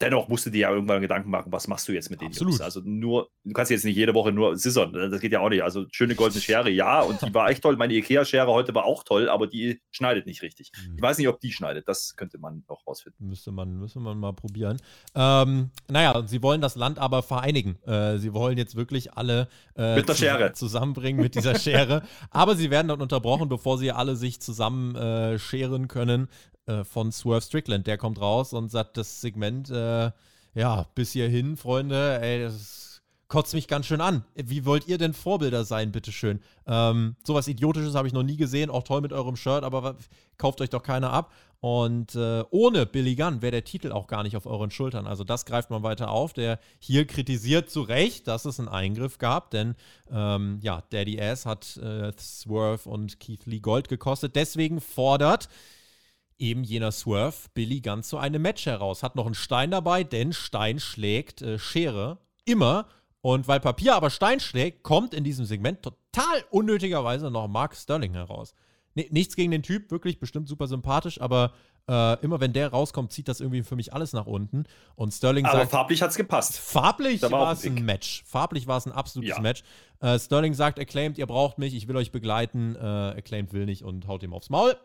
dennoch musst du dir ja irgendwann Gedanken machen, was machst du jetzt mit den Absolut. Jungs? Also nur, du kannst jetzt nicht jede Woche nur scissern, ne? das geht ja auch nicht. Also schöne goldene Schere, ja, und die war echt toll. Meine Ikea-Schere heute war auch toll, aber die schneidet nicht richtig. Mhm. Ich weiß nicht, ob die schneidet, das könnte man noch rausfinden. Müsste man, müsste man mal probieren. Ähm, naja, sie wollen das Land aber vereinigen. Äh, sie wollen jetzt wirklich alle äh, mit der Schere. zusammenbringen mit dieser Schere. aber sie werden dann unterbrochen, bevor sie alle sich zusammen äh, scheren können äh, von Swerve Strickland. Der kommt raus und sagt, das Segment, äh, ja, bis hierhin, Freunde, ey, das kotzt mich ganz schön an. Wie wollt ihr denn Vorbilder sein, bitteschön? Ähm, sowas Idiotisches habe ich noch nie gesehen, auch toll mit eurem Shirt, aber kauft euch doch keiner ab. Und äh, ohne Billy Gunn wäre der Titel auch gar nicht auf euren Schultern. Also das greift man weiter auf. Der hier kritisiert zu Recht, dass es einen Eingriff gab, denn ähm, ja, Daddy Ass hat äh, Swerve und Keith Lee Gold gekostet. Deswegen fordert eben jener Swerve Billy ganz zu einem Match heraus. Hat noch einen Stein dabei, denn Stein schlägt äh, Schere immer. Und weil Papier aber Stein schlägt, kommt in diesem Segment total unnötigerweise noch Mark Sterling heraus. N nichts gegen den Typ, wirklich bestimmt super sympathisch, aber äh, immer wenn der rauskommt, zieht das irgendwie für mich alles nach unten. Und Sterling aber sagt. farblich hat es gepasst. Farblich war, war es ein Match. Farblich war es ein absolutes ja. Match. Äh, Sterling sagt, Acclaimed, ihr braucht mich, ich will euch begleiten. Äh, Acclaimed will nicht und haut ihm aufs Maul.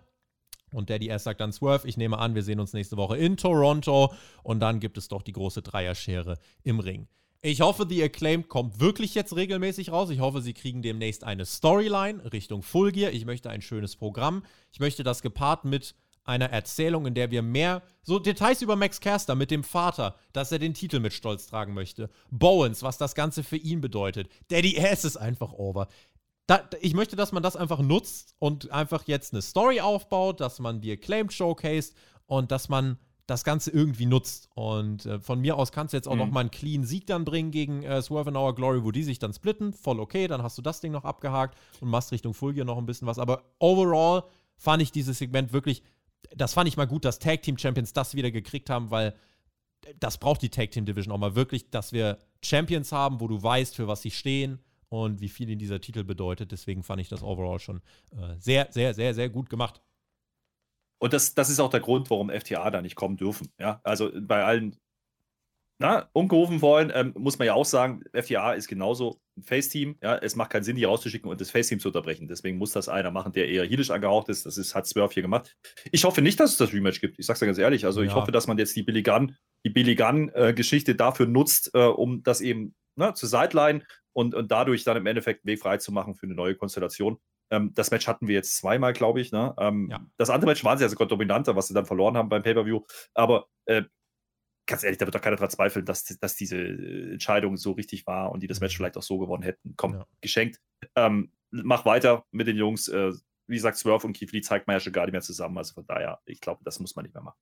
Und Daddy S sagt dann Swerve, ich nehme an, wir sehen uns nächste Woche in Toronto. Und dann gibt es doch die große Dreierschere im Ring. Ich hoffe, The Acclaimed kommt wirklich jetzt regelmäßig raus. Ich hoffe, sie kriegen demnächst eine Storyline Richtung Full Gear. Ich möchte ein schönes Programm. Ich möchte das gepaart mit einer Erzählung, in der wir mehr so Details über Max Caster mit dem Vater, dass er den Titel mit Stolz tragen möchte. Bowens, was das Ganze für ihn bedeutet. Daddy S ist einfach over da, ich möchte, dass man das einfach nutzt und einfach jetzt eine Story aufbaut, dass man die Acclaimed showcased und dass man das Ganze irgendwie nutzt. Und äh, von mir aus kannst du jetzt auch mhm. noch mal einen clean Sieg dann bringen gegen äh, Swerve in Our Glory, wo die sich dann splitten. Voll okay, dann hast du das Ding noch abgehakt und machst Richtung Full Gear noch ein bisschen was. Aber overall fand ich dieses Segment wirklich, das fand ich mal gut, dass Tag Team Champions das wieder gekriegt haben, weil das braucht die Tag Team Division auch mal wirklich, dass wir Champions haben, wo du weißt, für was sie stehen und wie viel in dieser Titel bedeutet. Deswegen fand ich das overall schon äh, sehr, sehr, sehr, sehr gut gemacht. Und das, das ist auch der Grund, warum FTA da nicht kommen dürfen. Ja, also bei allen na, umgerufen wollen, ähm, muss man ja auch sagen, FTA ist genauso ein Face-Team. Ja, es macht keinen Sinn, die rauszuschicken und das Face-Team zu unterbrechen. Deswegen muss das einer machen, der eher jiddisch angehaucht ist. Das ist, hat Swerve hier gemacht. Ich hoffe nicht, dass es das Rematch gibt. Ich sag's ja ganz ehrlich. Also ja. ich hoffe, dass man jetzt die Billy Gunn, die Billy Gunn-Geschichte äh, dafür nutzt, äh, um das eben ne, zu Sideline und, und dadurch dann im Endeffekt Weg frei zu machen für eine neue Konstellation. Ähm, das Match hatten wir jetzt zweimal, glaube ich. Ne? Ähm, ja. Das andere Match waren sie ja sogar dominanter, was sie dann verloren haben beim Pay-Per-View. Aber äh, ganz ehrlich, da wird doch keiner daran zweifeln, dass, dass diese Entscheidung so richtig war und die das Match mhm. vielleicht auch so gewonnen hätten. Komm, ja. geschenkt. Ähm, mach weiter mit den Jungs. Äh, wie gesagt, Swerve und Keith Lee zeigt man ja schon gar nicht mehr zusammen. Also von daher, ich glaube, das muss man nicht mehr machen.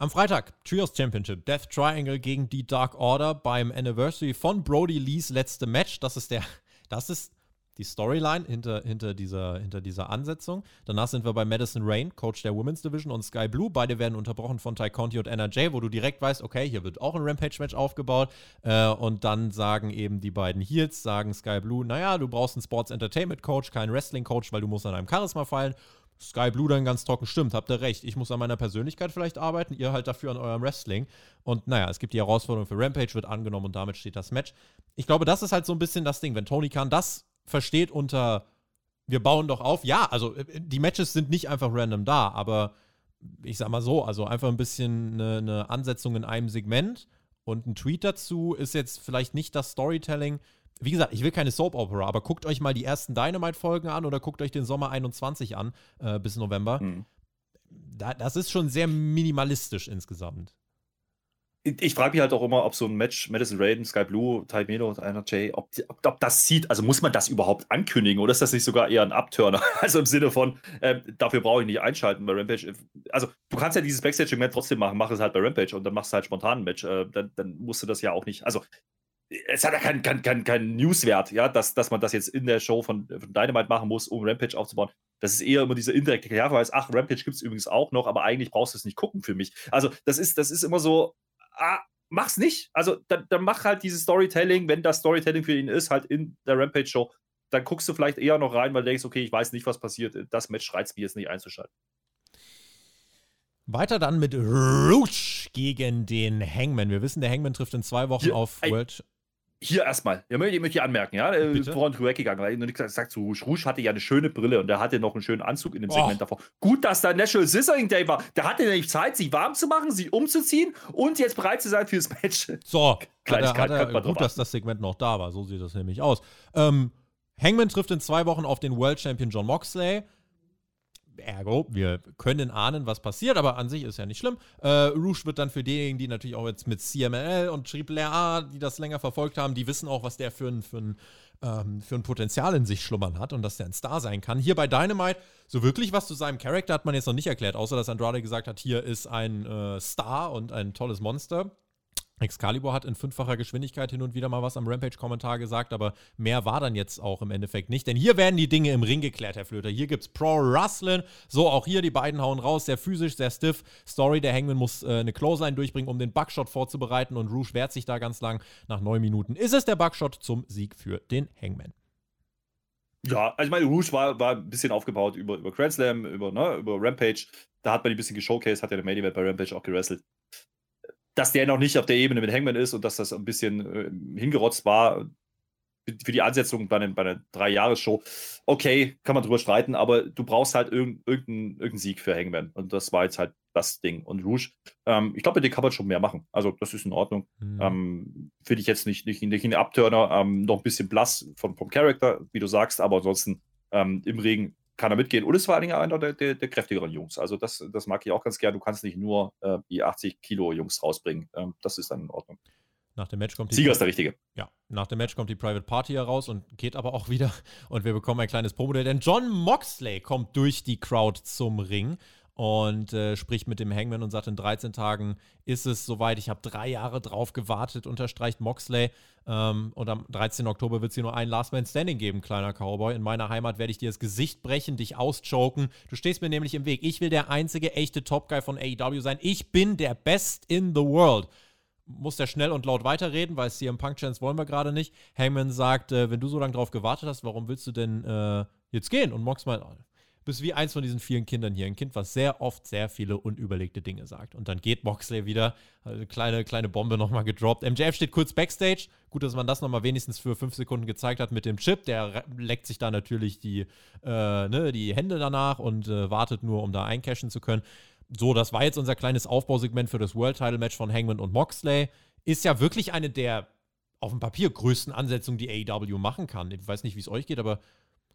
Am Freitag, Trios Championship, Death Triangle gegen die Dark Order beim Anniversary von Brody Lees letzte Match. Das ist der, das ist die Storyline hinter, hinter, dieser, hinter dieser Ansetzung. Danach sind wir bei Madison Rain, Coach der Women's Division, und Sky Blue. Beide werden unterbrochen von Ty Conti und NRJ, wo du direkt weißt, okay, hier wird auch ein Rampage-Match aufgebaut. Äh, und dann sagen eben die beiden Heels, sagen Sky Blue, naja, du brauchst einen Sports Entertainment Coach, keinen Wrestling Coach, weil du musst an einem Charisma fallen. Sky Blue dann ganz trocken, stimmt, habt ihr recht. Ich muss an meiner Persönlichkeit vielleicht arbeiten, ihr halt dafür an eurem Wrestling. Und naja, es gibt die Herausforderung für Rampage, wird angenommen und damit steht das Match. Ich glaube, das ist halt so ein bisschen das Ding. Wenn Tony Khan das versteht unter, wir bauen doch auf, ja, also äh, die Matches sind nicht einfach random da, aber ich sag mal so, also einfach ein bisschen eine, eine Ansetzung in einem Segment und ein Tweet dazu ist jetzt vielleicht nicht das Storytelling, wie gesagt, ich will keine Soap Opera, aber guckt euch mal die ersten Dynamite-Folgen an oder guckt euch den Sommer 21 an äh, bis November. Mhm. Da, das ist schon sehr minimalistisch insgesamt ich frage mich halt auch immer, ob so ein Match Madison Raiden, Sky Blue, Ty Melo, einer Jay, ob, ob, ob, das sieht, also muss man das überhaupt ankündigen oder ist das nicht sogar eher ein Abturner? Also im Sinne von, äh, dafür brauche ich nicht einschalten bei Rampage. Also du kannst ja dieses Backstage-Event trotzdem machen, mach es halt bei Rampage und dann machst du halt spontan ein Match. Äh, dann, dann musst du das ja auch nicht, also es hat ja keinen kein, kein, kein Newswert, ja, dass, dass man das jetzt in der Show von, von Dynamite machen muss, um Rampage aufzubauen. Das ist eher immer dieser indirekte Klarverweis, ach, Rampage gibt es übrigens auch noch, aber eigentlich brauchst du es nicht gucken für mich. Also das ist, das ist immer so, ah, mach's nicht. Also dann, dann mach halt dieses Storytelling, wenn das Storytelling für ihn ist, halt in der Rampage-Show. Dann guckst du vielleicht eher noch rein, weil du denkst, okay, ich weiß nicht, was passiert. Das Match reizt mich jetzt nicht einzuschalten. Weiter dann mit Rouge gegen den Hangman. Wir wissen, der Hangman trifft in zwei Wochen auf World hier erstmal, ja, möchte ich möchte anmerken, ja, äh, Bitte? woran du weggegangen, weil ich noch nichts gesagt zu Rouge. Rouge hatte ja eine schöne Brille und der hatte noch einen schönen Anzug in dem Segment oh. davor. Gut, dass da National Scissoring Day war. Der hatte nämlich Zeit, sich warm zu machen, sich umzuziehen und jetzt bereit zu sein fürs Match. So, Kleines hat er, hat er, gut, dass das Segment noch da war. So sieht das nämlich aus. Ähm, Hangman trifft in zwei Wochen auf den World Champion John Moxley. Ergo, wir können ahnen, was passiert, aber an sich ist ja nicht schlimm. Äh, Rouge wird dann für diejenigen, die natürlich auch jetzt mit CML und Triple A, die das länger verfolgt haben, die wissen auch, was der für ein, für ein, ähm, für ein Potenzial in sich schlummern hat und dass der ein Star sein kann. Hier bei Dynamite, so wirklich was zu seinem Charakter hat man jetzt noch nicht erklärt, außer dass Andrade gesagt hat, hier ist ein äh, Star und ein tolles Monster. Excalibur hat in fünffacher Geschwindigkeit hin und wieder mal was am Rampage-Kommentar gesagt, aber mehr war dann jetzt auch im Endeffekt nicht. Denn hier werden die Dinge im Ring geklärt, Herr Flöter. Hier gibt's Pro-Wrestling. So, auch hier, die beiden hauen raus. Sehr physisch, sehr stiff. Story, der Hangman muss äh, eine Clothesline durchbringen, um den Buckshot vorzubereiten. Und Rouge wehrt sich da ganz lang. Nach neun Minuten ist es der Buckshot zum Sieg für den Hangman. Ja, also ich meine, Rouge war, war ein bisschen aufgebaut über, über Grand Slam, über, ne, über Rampage. Da hat man ein bisschen geshowcased, hat ja der Main Event bei Rampage auch gewrestelt dass der noch nicht auf der Ebene mit Hangman ist und dass das ein bisschen äh, hingerotzt war für die Ansetzung bei, einem, bei einer Drei-Jahres-Show. Okay, kann man drüber streiten, aber du brauchst halt irgendeinen irgendein, irgendein Sieg für Hangman. Und das war jetzt halt das Ding. Und Rouge, ähm, ich glaube, mit dem kann man schon mehr machen. Also, das ist in Ordnung. Mhm. Ähm, Finde ich jetzt nicht, nicht, nicht ein Abturner, ähm, noch ein bisschen blass von, vom Charakter, wie du sagst, aber ansonsten ähm, im Regen kann er mitgehen. Und es war einer der, der, der, kräftigeren Jungs. Also das, das mag ich auch ganz gern. Du kannst nicht nur äh, die 80 Kilo Jungs rausbringen. Ähm, das ist dann in Ordnung. Nach dem Match kommt die Sieger ist der Richtige. Ja, nach dem Match kommt die Private Party heraus und geht aber auch wieder. Und wir bekommen ein kleines Promodell, denn John Moxley kommt durch die Crowd zum Ring und äh, spricht mit dem Hangman und sagt, in 13 Tagen ist es soweit. Ich habe drei Jahre drauf gewartet, unterstreicht Moxley. Ähm, und am 13. Oktober wird es hier nur ein Last Man Standing geben, kleiner Cowboy. In meiner Heimat werde ich dir das Gesicht brechen, dich auschoken. Du stehst mir nämlich im Weg. Ich will der einzige echte Top Guy von AEW sein. Ich bin der Best in the World muss der schnell und laut weiterreden, weil CM Punk Chance wollen wir gerade nicht. Hangman sagt, äh, wenn du so lange drauf gewartet hast, warum willst du denn äh, jetzt gehen? Und Mox meint, bist wie eins von diesen vielen Kindern hier. Ein Kind, was sehr oft sehr viele unüberlegte Dinge sagt. Und dann geht Moxley wieder, also kleine, kleine Bombe nochmal gedroppt. MJF steht kurz backstage. Gut, dass man das nochmal wenigstens für fünf Sekunden gezeigt hat mit dem Chip. Der leckt sich da natürlich die, äh, ne, die Hände danach und äh, wartet nur, um da eincashen zu können. So, das war jetzt unser kleines Aufbausegment für das World Title Match von Hangman und Moxley. Ist ja wirklich eine der auf dem Papier größten Ansetzungen, die AEW machen kann. Ich weiß nicht, wie es euch geht, aber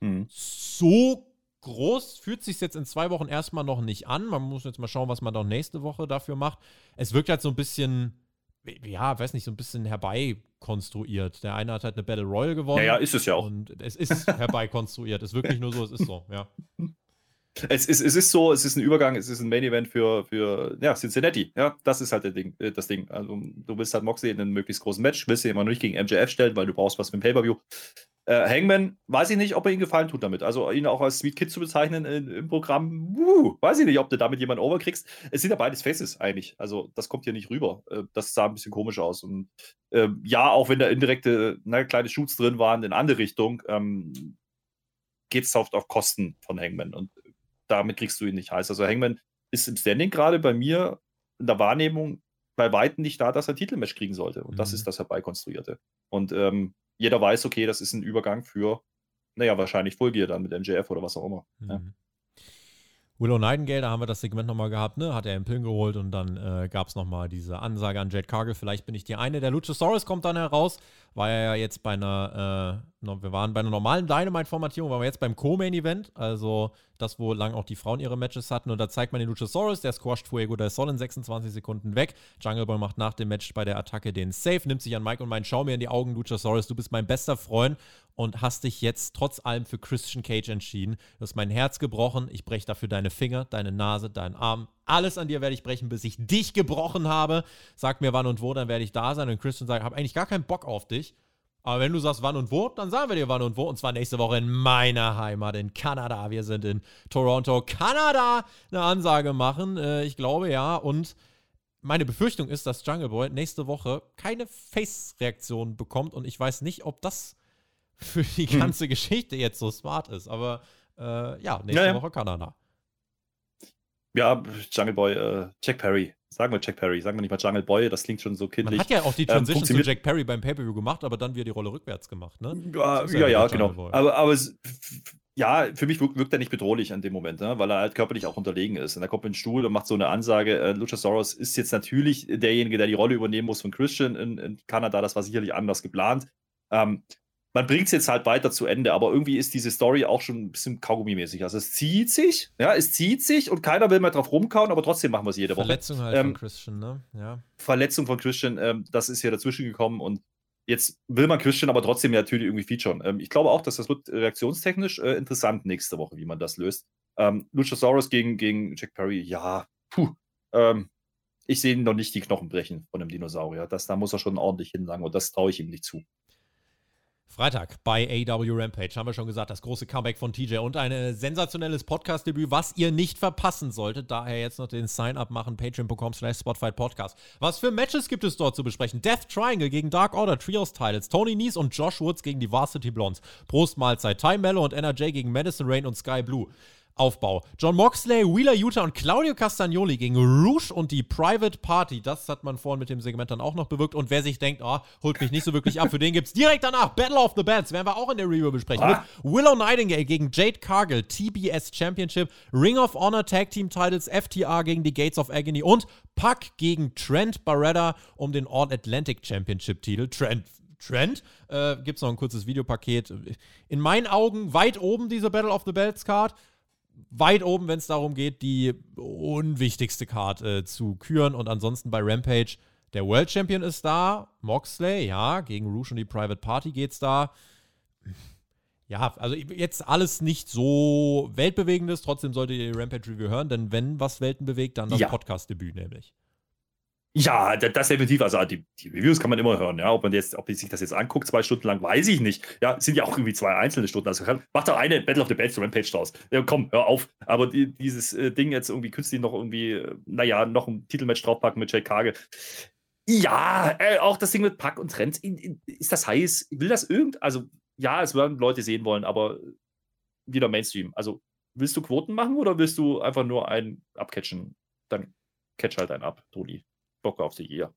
mhm. so groß fühlt sich jetzt in zwei Wochen erstmal noch nicht an. Man muss jetzt mal schauen, was man dann nächste Woche dafür macht. Es wirkt halt so ein bisschen, ja, weiß nicht, so ein bisschen herbeikonstruiert. Der eine hat halt eine Battle Royal gewonnen. Ja, ja, ist es ja auch. Und es ist herbeikonstruiert. es ist wirklich nur so, es ist so, ja. Es ist, es ist so, es ist ein Übergang, es ist ein Main Event für, für ja, Cincinnati. Ja, das ist halt das Ding. Äh, das Ding. Also, du willst halt Moxley in einem möglichst großen Match, willst du immer noch nicht gegen MJF stellen, weil du brauchst was für ein Pay-Per-View. Äh, Hangman, weiß ich nicht, ob er ihn gefallen tut damit. Also ihn auch als Sweet Kid zu bezeichnen in, im Programm, uh, weiß ich nicht, ob du damit jemanden overkriegst. Es sind ja beides Faces eigentlich. Also das kommt hier nicht rüber. Äh, das sah ein bisschen komisch aus. Und äh, ja, auch wenn da indirekte ne, kleine Shoots drin waren in andere Richtung, ähm, geht es oft auf Kosten von Hangman. Und damit kriegst du ihn nicht heiß. Also Hangman ist im Standing gerade bei mir in der Wahrnehmung bei Weitem nicht da, dass er Titelmatch kriegen sollte. Und mhm. das ist das Herbeikonstruierte. Und ähm, jeder weiß, okay, das ist ein Übergang für, naja, wahrscheinlich Full Gear dann mit MJF oder was auch immer. Mhm. Willow Nightingale, da haben wir das Segment nochmal gehabt, ne? Hat er einen Pin geholt und dann äh, gab es nochmal diese Ansage an Jade Cargill, vielleicht bin ich die eine. Der Luchasaurus kommt dann heraus, war ja jetzt bei einer, äh, wir waren bei einer normalen Dynamite-Formatierung, waren wir jetzt beim Co-Main-Event, also das, wo lang auch die Frauen ihre Matches hatten. Und da zeigt man den Luchasaurus, der squasht Fuego del Sol in 26 Sekunden weg. Jungle Boy macht nach dem Match bei der Attacke den Safe, nimmt sich an Mike und meint, schau mir in die Augen, Luchasaurus, du bist mein bester Freund und hast dich jetzt trotz allem für Christian Cage entschieden. Du hast mein Herz gebrochen, ich breche dafür deine Finger, deine Nase, deinen Arm. Alles an dir werde ich brechen, bis ich dich gebrochen habe. Sag mir wann und wo, dann werde ich da sein. Und Christian sagt, ich habe eigentlich gar keinen Bock auf dich. Aber wenn du sagst wann und wo, dann sagen wir dir wann und wo. Und zwar nächste Woche in meiner Heimat in Kanada. Wir sind in Toronto, Kanada, eine Ansage machen. Äh, ich glaube ja. Und meine Befürchtung ist, dass Jungle Boy nächste Woche keine Face-Reaktion bekommt. Und ich weiß nicht, ob das für die hm. ganze hm. Geschichte jetzt so smart ist. Aber äh, ja, nächste ja, ja. Woche Kanada. Ja, Jungle Boy, äh, Jack Perry. Sagen wir Jack Perry, sagen wir nicht mal Jungle Boy, das klingt schon so kindlich. Man hat ja auch die ähm, Transition ähm, zu Jack Perry beim Pay-Per-View gemacht, aber dann wieder die Rolle rückwärts gemacht, ne? Ja, ja, ja, genau. Aber, aber es, ja, für mich wirkt, wirkt, er nicht bedrohlich an dem Moment, ne? weil er halt körperlich auch unterlegen ist. Und er kommt in den Stuhl und macht so eine Ansage. Äh, Luchasaurus ist jetzt natürlich derjenige, der die Rolle übernehmen muss von Christian in, in Kanada. Das war sicherlich anders geplant. Ähm, man bringt es jetzt halt weiter zu Ende, aber irgendwie ist diese Story auch schon ein bisschen Kaugummi-mäßig. Also es zieht sich, ja, es zieht sich und keiner will mehr drauf rumkauen, aber trotzdem machen wir es jede Woche. Verletzung halt ähm, von Christian, ne? Ja. Verletzung von Christian, ähm, das ist hier dazwischen gekommen und jetzt will man Christian aber trotzdem natürlich irgendwie featuren. Ähm, ich glaube auch, dass das wird reaktionstechnisch äh, interessant nächste Woche, wie man das löst. Ähm, Luchasaurus gegen, gegen Jack Perry, ja, puh. Ähm, ich sehe noch nicht die Knochen brechen von einem Dinosaurier. Das, da muss er schon ordentlich hinlangen und das traue ich ihm nicht zu. Freitag bei AW Rampage haben wir schon gesagt, das große Comeback von TJ und ein sensationelles Podcast-Debüt, was ihr nicht verpassen solltet. Daher jetzt noch den Sign-up machen, patreon.com slash Podcast. Was für Matches gibt es dort zu besprechen? Death Triangle gegen Dark Order Trios Titles, Tony Nies und Josh Woods gegen die Varsity Blondes, Prostmahlzeit, Ty Mello und NRJ gegen Madison Rain und Sky Blue. Aufbau. John Moxley, Wheeler Utah und Claudio Castagnoli gegen Rouge und die Private Party. Das hat man vorhin mit dem Segment dann auch noch bewirkt. Und wer sich denkt, oh, holt mich nicht so wirklich ab, für den gibt es direkt danach Battle of the Bands. Werden wir auch in der Review besprechen. Ah. Willow Nightingale gegen Jade Cargill, TBS Championship, Ring of Honor Tag Team Titles, FTR gegen die Gates of Agony und Puck gegen Trent Barretta um den All Atlantic Championship Titel. Trent Trend. Äh, Gibt es noch ein kurzes Videopaket. In meinen Augen weit oben diese Battle of the Belts Card weit oben, wenn es darum geht, die unwichtigste Card äh, zu küren. Und ansonsten bei Rampage, der World Champion ist da, Moxley, ja, gegen Rouge und die Private Party geht's da. Ja, also jetzt alles nicht so weltbewegendes, trotzdem solltet ihr die Rampage Review hören, denn wenn was Welten bewegt, dann das ja. Podcast-Debüt nämlich. Ja, das definitiv. Also die, die, Reviews kann man immer hören. Ja, ob man jetzt, ob man sich das jetzt anguckt, zwei Stunden lang, weiß ich nicht. Ja, sind ja auch irgendwie zwei einzelne Stunden. Also mach doch eine Battle of the Bands Rampage draus. Ja, komm, hör auf. Aber die, dieses äh, Ding jetzt irgendwie künstlich noch irgendwie, äh, naja, noch ein Titelmatch draufpacken mit Jake Kage. Ja, äh, auch das Ding mit Pack und Trend. Ist das heiß? Will das irgend? Also, ja, es werden Leute sehen wollen, aber wieder Mainstream. Also, willst du Quoten machen oder willst du einfach nur einen abcatchen? Dann catch halt einen ab, Toni. Bock auf die Year.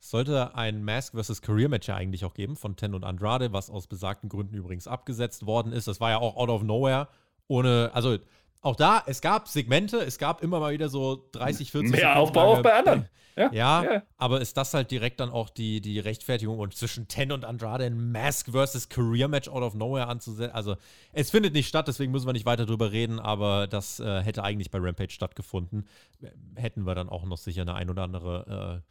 sollte ein Mask vs. Career Match ja eigentlich auch geben von Ten und Andrade, was aus besagten Gründen übrigens abgesetzt worden ist. Das war ja auch out of nowhere. Ohne, also auch da, es gab Segmente, es gab immer mal wieder so 30, 40 Mehr Sekunden Aufbau auch bei anderen. Ja, ja, ja, aber ist das halt direkt dann auch die, die Rechtfertigung und zwischen Ten und Andrade ein Mask versus Career Match out of nowhere anzusetzen? Also, es findet nicht statt, deswegen müssen wir nicht weiter drüber reden, aber das äh, hätte eigentlich bei Rampage stattgefunden. Hätten wir dann auch noch sicher eine ein oder andere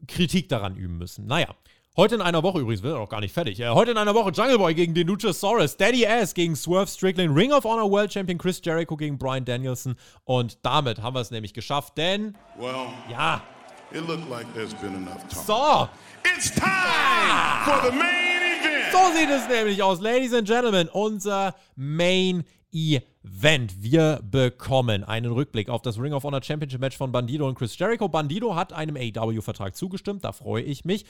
äh, Kritik daran üben müssen. Naja, Heute in einer Woche übrigens, wir sind noch gar nicht fertig. Äh, heute in einer Woche Jungle Boy gegen den Luchasaurus, Daddy Ass gegen Swerve Strickland, Ring of Honor World Champion Chris Jericho gegen Brian Danielson. Und damit haben wir es nämlich geschafft, denn. Well, ja. It looked like there's been enough time. So. It's time ja. for the main event. So sieht es nämlich aus, Ladies and Gentlemen. Unser Main Event. Wir bekommen einen Rückblick auf das Ring of Honor Championship Match von Bandido und Chris Jericho. Bandido hat einem AW-Vertrag zugestimmt, da freue ich mich.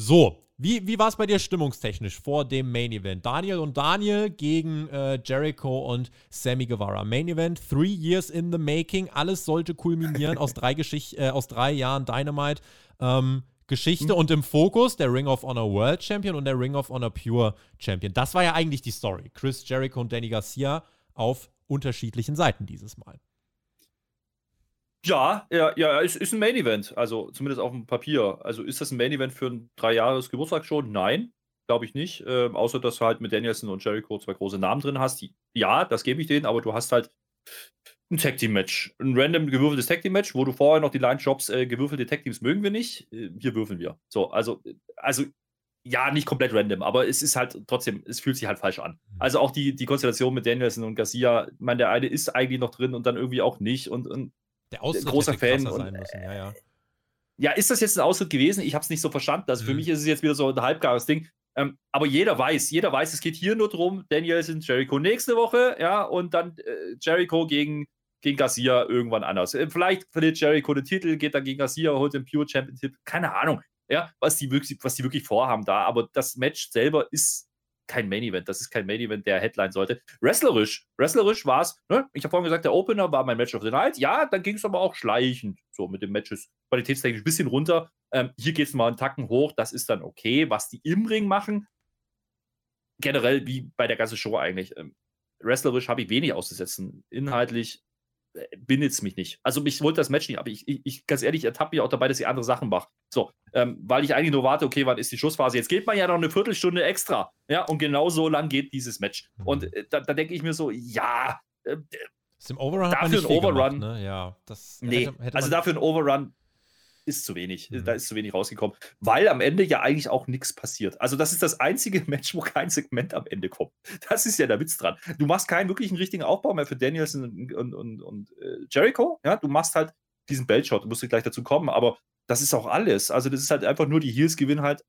So, wie, wie war es bei dir stimmungstechnisch vor dem Main Event? Daniel und Daniel gegen äh, Jericho und Sammy Guevara. Main Event, three years in the making. Alles sollte kulminieren aus, drei Geschicht äh, aus drei Jahren Dynamite. Ähm, Geschichte mhm. und im Fokus der Ring of Honor World Champion und der Ring of Honor Pure Champion. Das war ja eigentlich die Story. Chris Jericho und Danny Garcia auf unterschiedlichen Seiten dieses Mal. Ja, ja, ja, es ist ein Main Event, also zumindest auf dem Papier. Also ist das ein Main Event für ein drei Jahres Geburtstag schon? Nein, glaube ich nicht. Ähm, außer dass du halt mit Danielson und Jericho zwei große Namen drin hast. Die, ja, das gebe ich denen, aber du hast halt ein Tag Team Match, ein random gewürfeltes Tag Team Match, wo du vorher noch die Line Jobs äh, gewürfelte Tag Teams mögen wir nicht, äh, hier würfeln wir. So, also also ja, nicht komplett random, aber es ist halt trotzdem, es fühlt sich halt falsch an. Mhm. Also auch die, die Konstellation mit Danielson und Garcia, ich meine, der eine ist eigentlich noch drin und dann irgendwie auch nicht und, und der Austritt großer Fan und, sein müssen, ja, ja. Ja, ist das jetzt ein Austritt gewesen? Ich habe es nicht so verstanden. Also mhm. für mich ist es jetzt wieder so ein halbgares Ding. Ähm, aber jeder weiß, jeder weiß, es geht hier nur darum, Danielson, Jericho nächste Woche, ja, und dann äh, Jericho gegen, gegen Garcia irgendwann anders. Äh, vielleicht verliert Jericho den Titel, geht dann gegen Garcia, holt den Pure Championship, keine Ahnung, ja, was die wirklich, was die wirklich vorhaben da. Aber das Match selber ist kein Main Event. Das ist kein Main Event, der Headline sollte. Wrestlerisch, wrestlerisch war es, ne? ich habe vorhin gesagt, der Opener war mein Match of the Night. Ja, dann ging es aber auch schleichend, so mit den Matches qualitätstechnisch ein bisschen runter. Ähm, hier geht es mal einen Tacken hoch, das ist dann okay. Was die im Ring machen, generell wie bei der ganzen Show eigentlich. Ähm, wrestlerisch habe ich wenig auszusetzen. Inhaltlich bindet es mich nicht. Also mich wollte das Match nicht, aber ich, ich, ich ganz ehrlich, ertappe mich auch dabei, dass ich andere Sachen mache. So, ähm, weil ich eigentlich nur warte, okay, wann ist die Schussphase? Jetzt geht man ja noch eine Viertelstunde extra. Ja, und genau so lang geht dieses Match. Mhm. Und äh, da, da denke ich mir so, ja. Äh, ist im Overrun dafür ein Overrun. Gemacht, ne? Ja, das nee, hätte, hätte also dafür ein Overrun ist zu wenig. Mhm. Da ist zu wenig rausgekommen, weil am Ende ja eigentlich auch nichts passiert. Also, das ist das einzige Match, wo kein Segment am Ende kommt. Das ist ja der Witz dran. Du machst keinen wirklichen richtigen Aufbau mehr für Danielson und, und, und, und äh, Jericho. Ja, du machst halt diesen Beltshot, du musst gleich dazu kommen, aber das ist auch alles. Also, das ist halt einfach nur die Heels gewinnen halt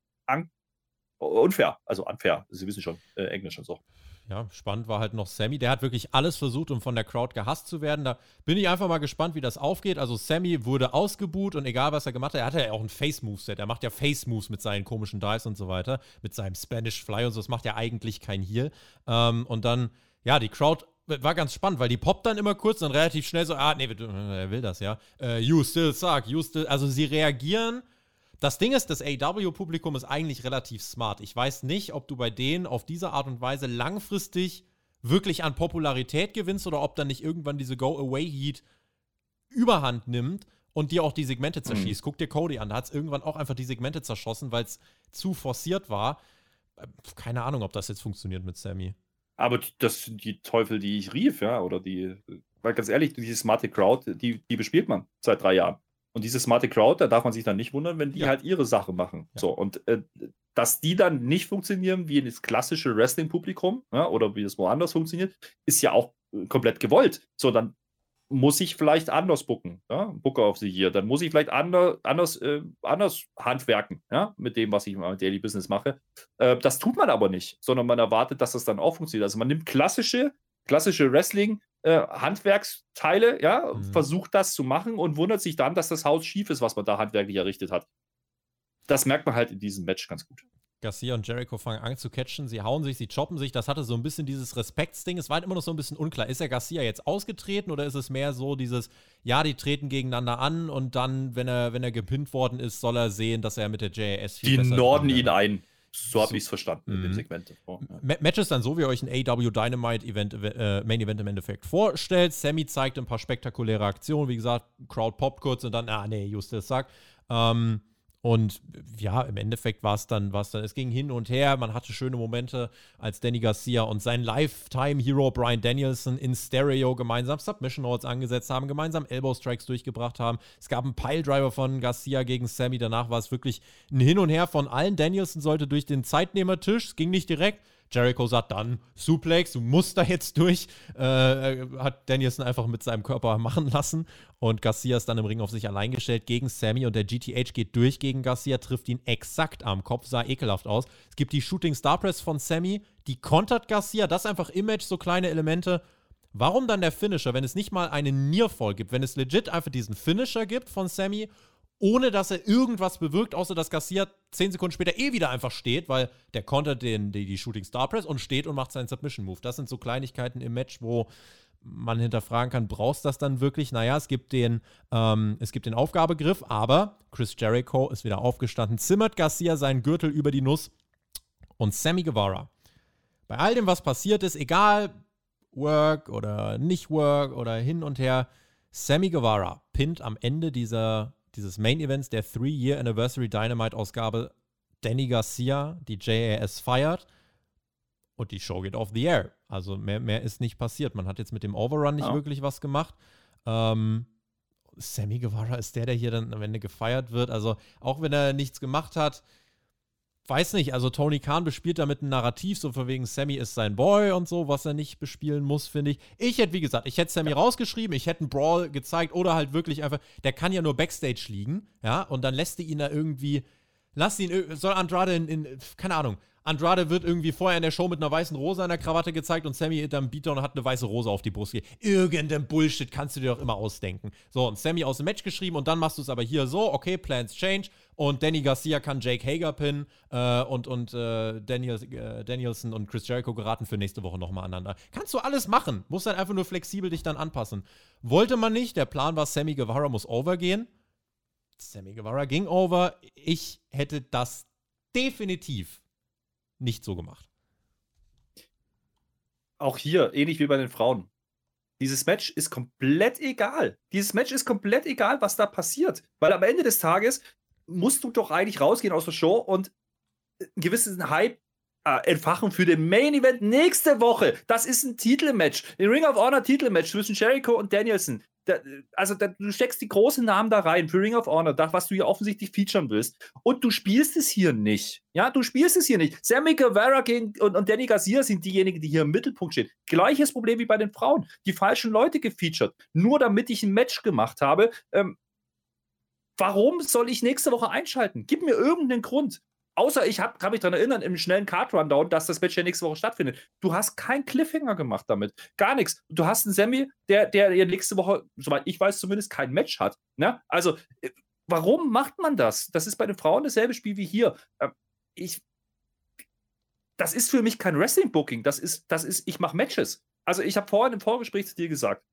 unfair. Also unfair. Sie wissen schon, äh, Englisch und so ja, spannend war halt noch Sammy. Der hat wirklich alles versucht, um von der Crowd gehasst zu werden. Da bin ich einfach mal gespannt, wie das aufgeht. Also Sammy wurde ausgebuht und egal, was er gemacht hat, er hatte ja auch ein Face-Moveset. Er macht ja Face-Moves mit seinen komischen Dives und so weiter. Mit seinem Spanish Fly und so. Das macht ja eigentlich kein Heal. Ähm, und dann, ja, die Crowd war ganz spannend, weil die poppt dann immer kurz und relativ schnell so, ah, nee, er will das, ja. Uh, you still suck, you still. Also sie reagieren das Ding ist, das AW-Publikum ist eigentlich relativ smart. Ich weiß nicht, ob du bei denen auf diese Art und Weise langfristig wirklich an Popularität gewinnst oder ob dann nicht irgendwann diese Go-Away-Heat überhand nimmt und dir auch die Segmente zerschießt. Mhm. Guck dir Cody an, da hat es irgendwann auch einfach die Segmente zerschossen, weil es zu forciert war. Äh, keine Ahnung, ob das jetzt funktioniert mit Sammy. Aber das sind die Teufel, die ich rief, ja, oder die, weil ganz ehrlich, diese smarte Crowd, die, die bespielt man seit drei Jahren. Und diese smarte Crowd, da darf man sich dann nicht wundern, wenn die ja. halt ihre Sache machen. Ja. So, und äh, dass die dann nicht funktionieren wie das klassische Wrestling-Publikum ja, oder wie es woanders funktioniert, ist ja auch äh, komplett gewollt. So, dann muss ich vielleicht anders bucken, ja, Booker of the Year. Dann muss ich vielleicht ander, anders, äh, anders handwerken, ja, mit dem, was ich im Daily Business mache. Äh, das tut man aber nicht, sondern man erwartet, dass das dann auch funktioniert. Also man nimmt klassische, klassische Wrestling- äh, Handwerksteile, ja, mhm. versucht das zu machen und wundert sich dann, dass das Haus schief ist, was man da handwerklich errichtet hat. Das merkt man halt in diesem Match ganz gut. Garcia und Jericho fangen an zu catchen, sie hauen sich, sie choppen sich. Das hatte so ein bisschen dieses Respektsding. Es war halt immer noch so ein bisschen unklar. Ist der Garcia jetzt ausgetreten oder ist es mehr so dieses, ja, die treten gegeneinander an und dann, wenn er, wenn er gepinnt worden ist, soll er sehen, dass er mit der JAS viel Die norden ihn ein. So habe ich es verstanden in dem mhm. Segment. Oh, ja. Matches dann so, wie ihr euch ein AW Dynamite Event, äh, Main Event im Endeffekt vorstellt. Sammy zeigt ein paar spektakuläre Aktionen. Wie gesagt, Crowd poppt kurz und dann, ah, nee, Justus sagt. Ähm, und ja, im Endeffekt war es dann, was dann, es ging hin und her, man hatte schöne Momente, als Danny Garcia und sein Lifetime-Hero Brian Danielson in Stereo gemeinsam Submission Holds angesetzt haben, gemeinsam Elbow Strikes durchgebracht haben. Es gab einen Piledriver von Garcia gegen Sammy, danach war es wirklich ein Hin und Her von allen. Danielson sollte durch den Zeitnehmertisch, es ging nicht direkt, Jericho sagt dann Suplex, du musst da jetzt durch. Äh, hat Danielson einfach mit seinem Körper machen lassen. Und Garcia ist dann im Ring auf sich allein gestellt gegen Sammy. Und der GTH geht durch gegen Garcia, trifft ihn exakt am Kopf, sah ekelhaft aus. Es gibt die Shooting Star Press von Sammy, die kontert Garcia. Das einfach Image, so kleine Elemente. Warum dann der Finisher, wenn es nicht mal einen Nearfall gibt, wenn es legit einfach diesen Finisher gibt von Sammy ohne dass er irgendwas bewirkt, außer dass Garcia zehn Sekunden später eh wieder einfach steht, weil der kontert den, die, die Shooting Star Press und steht und macht seinen Submission Move. Das sind so Kleinigkeiten im Match, wo man hinterfragen kann, brauchst du das dann wirklich? Naja, es gibt den, ähm, es gibt den Aufgabegriff, aber Chris Jericho ist wieder aufgestanden, zimmert Garcia seinen Gürtel über die Nuss und Sammy Guevara. Bei all dem, was passiert ist, egal Work oder nicht Work oder hin und her. Sammy Guevara pinnt am Ende dieser, dieses Main Events der Three-Year Anniversary Dynamite Ausgabe Danny Garcia, die JAS feiert und die Show geht off the air. Also mehr, mehr ist nicht passiert. Man hat jetzt mit dem Overrun nicht Ja. wirklich was gemacht. Ähm, Sammy Guevara ist der, der hier dann am Ende gefeiert wird. Also auch wenn er nichts gemacht hat, weiß nicht, also Tony Khan bespielt damit ein Narrativ, so von wegen Sammy ist sein Boy und so, was er nicht bespielen muss, finde ich. Ich hätte, wie gesagt, ich hätte Sammy rausgeschrieben, ich hätte einen Brawl gezeigt oder halt wirklich einfach, der kann ja nur Backstage liegen, ja, und dann lässt du ihn da irgendwie, lass ihn, soll Andrade in, in keine Ahnung, Andrade wird irgendwie vorher in der Show mit einer weißen Rose an der Krawatte gezeigt und Sammy hinterm Beatdown hat eine weiße Rose auf die Brust. ge- Irgendein Bullshit kannst du dir doch immer ausdenken. So, und Sammy aus dem Match geschrieben und dann machst du es aber hier so, okay, Plans change und Danny Garcia kann Jake Hager pinnen äh, und, und äh, Daniel, äh, Danielson und Chris Jericho geraten für nächste Woche nochmal aneinander. Kannst du alles machen, musst dann einfach nur flexibel dich dann anpassen. Wollte man nicht, der Plan war, Sammy Guevara muss overgehen. Sammy Guevara ging over. Ich hätte das definitiv nicht so gemacht. auch hier, ähnlich wie bei den Frauen. Dieses Match ist komplett egal. Dieses Match ist komplett egal, was da passiert. Weil am Ende des Tages musst du doch eigentlich rausgehen aus der Show und einen gewissen Hype äh, entfachen für den Main Event nächste Woche. Das ist ein Titelmatch. Ein Ring of Honor Titelmatch zwischen Jericho und Danielson. Da, also da, du steckst die großen Namen da rein für Ring of Honor, das, was du hier offensichtlich featuren willst. Und du spielst es hier nicht. Ja, du spielst es hier nicht. Sammy Guevara gegen, und, und Danny Garcia sind diejenigen, die hier im Mittelpunkt stehen. Gleiches Problem wie bei den Frauen. Die falschen Leute gefeatured. Nur damit ich ein Match gemacht habe. Ähm, warum soll ich nächste Woche einschalten? Gib mir irgendeinen Grund. Außer ich hab, kann mich daran erinnern, im schnellen Card-Rundown, dass das Match ja nächste Woche stattfindet. Du hast keinen Cliffhanger gemacht damit. Gar nichts. Du hast einen Sammy, der, der ja nächste Woche, soweit ich weiß, zumindest kein Match hat. Ne? Also, äh, warum macht man das? Das ist bei den Frauen dasselbe Spiel wie hier. Ähm, Ich, das ist für mich kein Wrestling-Booking. Das ist, das ist, ich mache Matches. Also, ich habe vorhin im Vorgespräch zu dir gesagt,